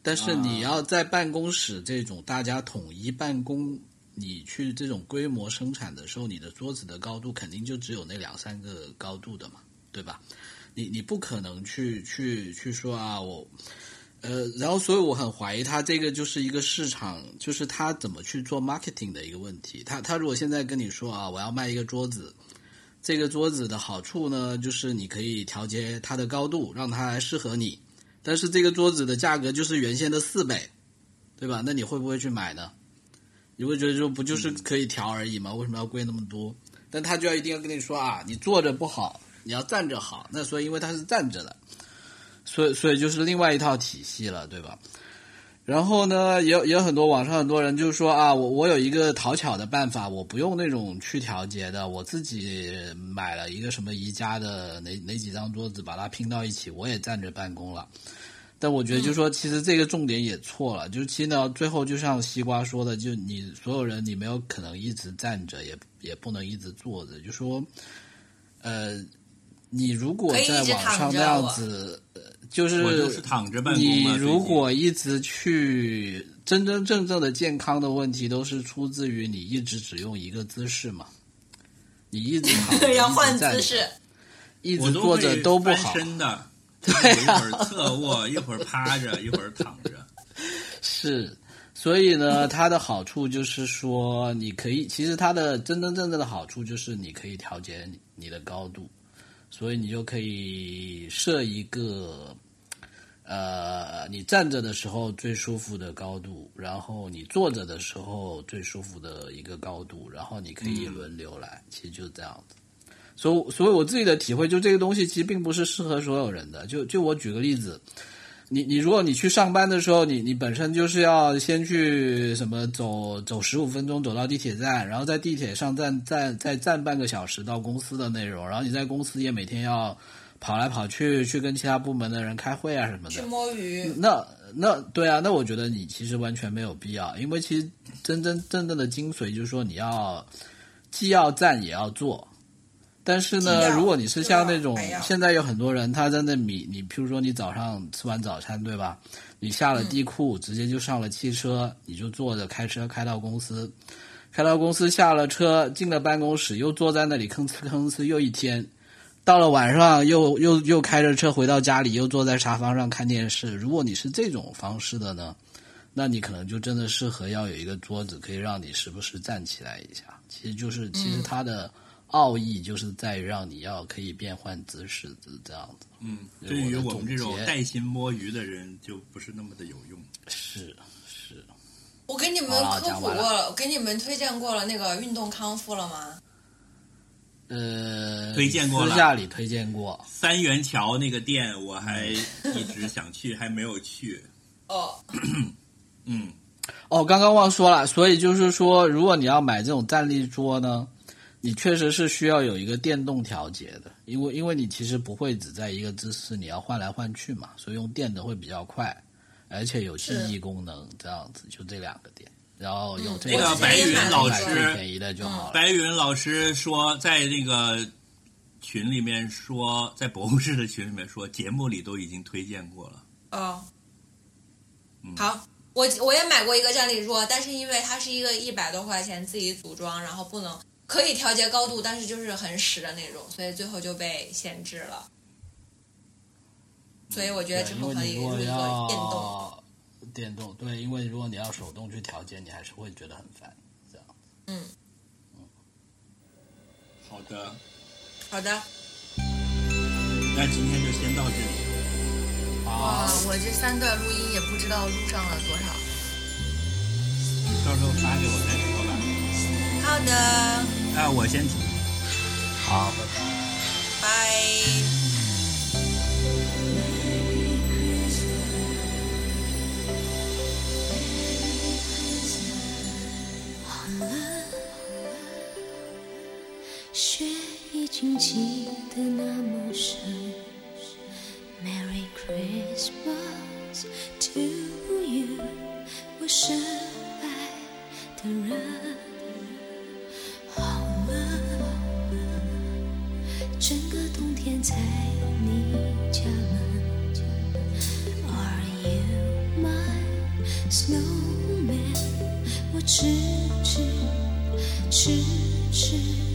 [SPEAKER 4] 但是你要在办公室这种大家统一办公，你去这种规模生产的时候，你的桌子的高度肯定就只有那两三个高度的嘛，对吧？你你不可能去去去说啊，我呃，然后所以我很怀疑他这个就是一个市场，就是他怎么去做 marketing 的一个问题。他他如果现在跟你说啊，我要卖一个桌子，这个桌子的好处呢，就是你可以调节它的高度，让它来适合你。但是这个桌子的价格就是原先的四倍，对吧？那你会不会去买呢？你会觉得说不就是可以调而已吗？为什么要贵那么多？但他就要一定要跟你说啊，你坐着不好，你要站着好。那所以因为他是站着的，所以所以就是另外一套体系了，对吧？然后呢，也有也有很多网上很多人就说啊，我我有一个讨巧的办法，我不用那种去调节的，我自己买了一个什么宜家的哪哪几张桌子，把它拼到一起，我也站着办公了。但我觉得，就是说，其实这个重点也错了。就是其实呢，最后就像西瓜说的，就你所有人，你没有可能一直站着，也也不能一直坐着。就说，呃，你如果在网上那样子，呃就是
[SPEAKER 3] 我就是躺着办公
[SPEAKER 4] 你如果一直去真真正正的健康的问题，都是出自于你一直只用一个姿势嘛。你一直躺着，<laughs>
[SPEAKER 1] 要换姿势，
[SPEAKER 4] 一直坐着都不好。
[SPEAKER 3] 身的，<laughs> 对一会儿侧卧，一会儿趴着，一会儿躺着。<laughs>
[SPEAKER 4] 是，所以呢，它的好处就是说，你可以，其实它的真真正正的好处就是你可以调节你你的高度，所以你就可以设一个，呃，你站着的时候最舒服的高度，然后你坐着的时候最舒服的一个高度，然后你可以轮流来，其实就是这样子。所以，所以我自己的体会，就这个东西其实并不是适合所有人的。就就我举个例子，你你如果你去上班的时候，你你本身就是要先去什么走走十五分钟走到地铁站，然后在地铁上站站再站半个小时到公司的内容，然后你在公司也每天要跑来跑去去跟其他部门的人开会啊什么的
[SPEAKER 1] 去
[SPEAKER 4] 的。
[SPEAKER 1] 摸鱼。
[SPEAKER 4] 那那对啊，那我觉得你其实完全没有必要，因为其实真真正正的精髓就是说你要既要站也要坐。但是呢，如果你是像那种现在有很多人，他在那你你譬如说你早上吃完早餐对吧？你下了地库，直接就上了汽车，你就坐着开车开到公司，开到公司下了车进了办公室，又坐在那里吭哧吭哧又一天。到了晚上又又又开着车回到家里，又坐在沙发上看电视。如果你是这种方式的呢，那你可能就真的适合要有一个桌子，可以让你时不时站起来一下。其实就是其实它的奥义就是在于让你要可以变换姿势，就是这样子。
[SPEAKER 3] 嗯，
[SPEAKER 4] 对
[SPEAKER 3] 对于
[SPEAKER 4] 我
[SPEAKER 3] 们这种带薪摸鱼的人，就不是那么的有用。
[SPEAKER 4] 是是，
[SPEAKER 1] 我给你们科普过了，我给你们推荐过了那个运动康复了吗？
[SPEAKER 4] 呃，
[SPEAKER 3] 推荐过了
[SPEAKER 4] 私下里推荐过。
[SPEAKER 3] 三元桥那个店，我还一直想去，还没有去。
[SPEAKER 1] 哦，
[SPEAKER 3] 嗯，
[SPEAKER 4] 哦，刚刚忘说了，所以就是说，如果你要买这种站立桌呢，你确实是需要有一个电动调节的，因为因为你其实不会只在一个姿势，你要换来换去嘛，所以用电的会比较快，而且有记忆功能，这样子就这两个点，然后有这
[SPEAKER 3] 个白云老师
[SPEAKER 4] 便宜的就好了。
[SPEAKER 3] 白云老师说，在那个群里面说，在博物室的群里面说，节目里都已经推荐过了。
[SPEAKER 1] 哦，
[SPEAKER 3] 嗯
[SPEAKER 1] 好，我我也买过一个站立桌，但是因为它是一个一百多块钱自己组装，然后不能可以调节高度，但是就是很实的那种，所以最后就被限制了。所以我觉得之后可以
[SPEAKER 4] 为你如果
[SPEAKER 1] 入一个电动。
[SPEAKER 4] 电动，对，因为如果你要手动去调节，你还是会觉得很烦。这样，
[SPEAKER 1] 嗯，
[SPEAKER 3] 好的，
[SPEAKER 1] 好的。
[SPEAKER 3] 那今天就先到这里。
[SPEAKER 1] 哇，我这三段录音也不知道录上了多少。
[SPEAKER 3] 到时候发给我再。
[SPEAKER 1] 好的。
[SPEAKER 3] 那、我先停。
[SPEAKER 4] 好，拜拜。
[SPEAKER 2] 记得那么深，Merry Christmas to you，我深爱的人。天在你家门。Are you my snowman？我痴痴痴痴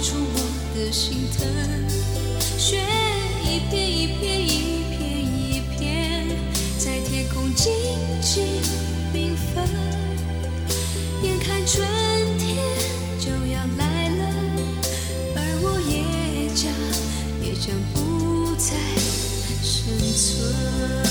[SPEAKER 2] 出我的心疼。雪一片一片一片一片，在天空静静缤纷。眼看春天就要来了，而我也将也将不再生存。